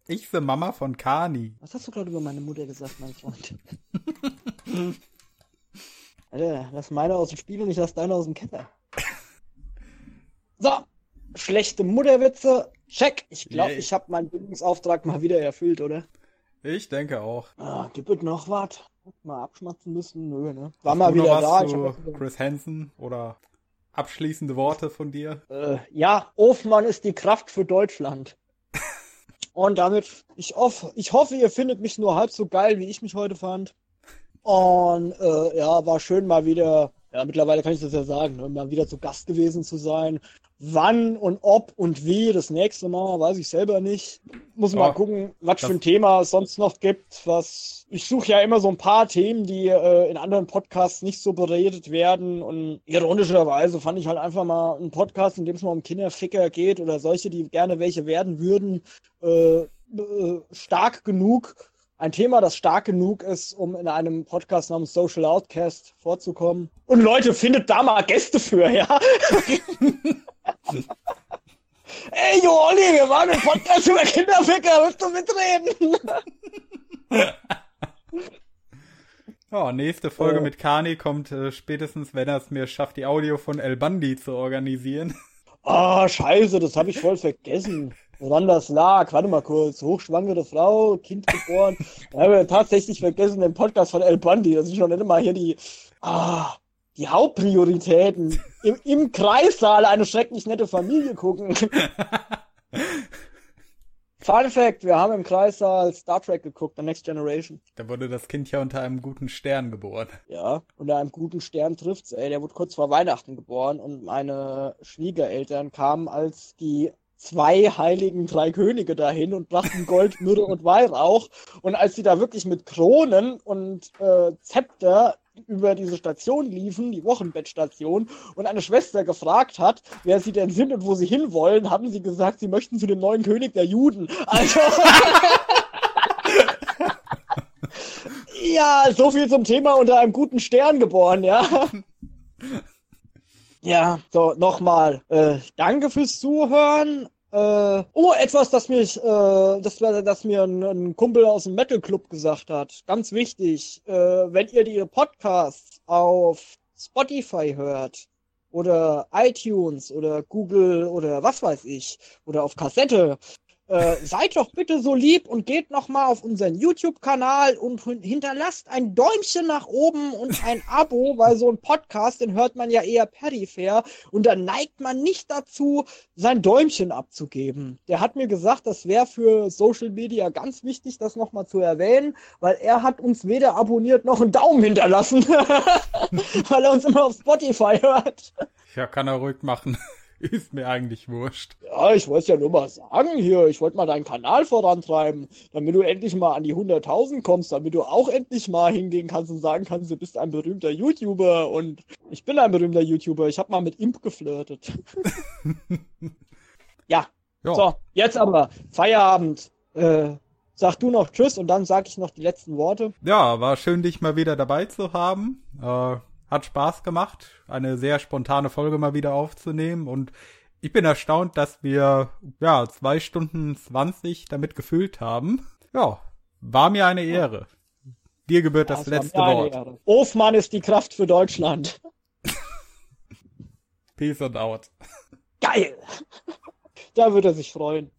Ich the Mama von Kani. Was hast du gerade über meine Mutter gesagt, mein Freund? [laughs] Alter, lass meine aus dem Spiel und ich lass deine aus dem Keller. So, schlechte Mutterwitze. Check. Ich glaube, yeah. ich habe meinen Bildungsauftrag mal wieder erfüllt, oder? Ich denke auch. Ah, gibt es noch was? Mal abschmatzen müssen? Nö, ne? War Hast mal wieder da. Zu Chris Hansen oder abschließende Worte von dir? Äh, ja, Ofmann ist die Kraft für Deutschland. [laughs] Und damit, ich, hoff, ich hoffe, ihr findet mich nur halb so geil, wie ich mich heute fand. Und äh, ja, war schön mal wieder, ja, mittlerweile kann ich das ja sagen, ne, mal wieder zu Gast gewesen zu sein. Wann und ob und wie das nächste Mal, weiß ich selber nicht. Muss ja, mal gucken, was für ein Thema es sonst noch gibt. Was ich suche ja immer so ein paar Themen, die äh, in anderen Podcasts nicht so beredet werden. Und ironischerweise fand ich halt einfach mal einen Podcast, in dem es mal um Kinderficker geht oder solche, die gerne welche werden würden, äh, äh, stark genug. Ein Thema, das stark genug ist, um in einem Podcast namens Social Outcast vorzukommen. Und Leute, findet da mal Gäste für, ja? [laughs] [laughs] Ey, Jo Olli, wir machen einen Podcast über Kinderficker, willst du mitreden? [laughs] Oh, nächste Folge oh. mit Kani kommt äh, spätestens, wenn er es mir schafft, die Audio von El Bandi zu organisieren. [laughs] Ah, oh, scheiße, das habe ich voll vergessen. Woran das lag? Warte mal kurz. Hochschwangere Frau, Kind geboren. da haben wir tatsächlich vergessen den Podcast von El Bandi. Das ist schon nicht mal hier die. Ah, die Hauptprioritäten im, im Kreissaal eine schrecklich nette Familie gucken. [laughs] Fun Fact, wir haben im Kreissaal Star Trek geguckt, The Next Generation. Da wurde das Kind ja unter einem guten Stern geboren. Ja, unter einem guten Stern trifft's, ey. Der wurde kurz vor Weihnachten geboren und meine Schwiegereltern kamen als die zwei heiligen drei Könige dahin und brachten Gold, Myrrhe und Weihrauch. Und als sie da wirklich mit Kronen und äh, Zepter über diese Station liefen, die Wochenbettstation, und eine Schwester gefragt hat, wer sie denn sind und wo sie hinwollen, haben sie gesagt, sie möchten zu dem neuen König der Juden. Also. [laughs] ja, so viel zum Thema unter einem guten Stern geboren, ja. [laughs] Ja, so, nochmal. Äh, danke fürs Zuhören. Äh, oh, etwas, das mich, äh, das, das mir ein, ein, Kumpel aus dem Metal Club gesagt hat. Ganz wichtig, äh, wenn ihr die Podcasts auf Spotify hört oder iTunes oder Google oder was weiß ich oder auf Kassette, äh, seid doch bitte so lieb und geht noch mal auf unseren YouTube-Kanal und hinterlasst ein Däumchen nach oben und ein [laughs] Abo, weil so ein Podcast, den hört man ja eher peripher und dann neigt man nicht dazu, sein Däumchen abzugeben. Der hat mir gesagt, das wäre für Social Media ganz wichtig, das noch mal zu erwähnen, weil er hat uns weder abonniert noch einen Daumen hinterlassen, [laughs] weil er uns immer auf Spotify hört. Ja, kann er ruhig machen. [laughs] Ist mir eigentlich wurscht. Ja, ich wollte ja nur mal sagen hier, ich wollte mal deinen Kanal vorantreiben, damit du endlich mal an die 100.000 kommst, damit du auch endlich mal hingehen kannst und sagen kannst, du bist ein berühmter YouTuber und ich bin ein berühmter YouTuber. Ich habe mal mit Imp geflirtet. [laughs] ja. ja. So, jetzt aber Feierabend. Äh, sag du noch Tschüss und dann sag ich noch die letzten Worte. Ja, war schön, dich mal wieder dabei zu haben. Äh, hat Spaß gemacht, eine sehr spontane Folge mal wieder aufzunehmen und ich bin erstaunt, dass wir ja zwei Stunden zwanzig damit gefüllt haben. Ja, war mir eine Ehre. Dir gebührt das, das letzte Wort. Ehre. Hofmann ist die Kraft für Deutschland. [laughs] Peace and out. Geil! Da wird er sich freuen.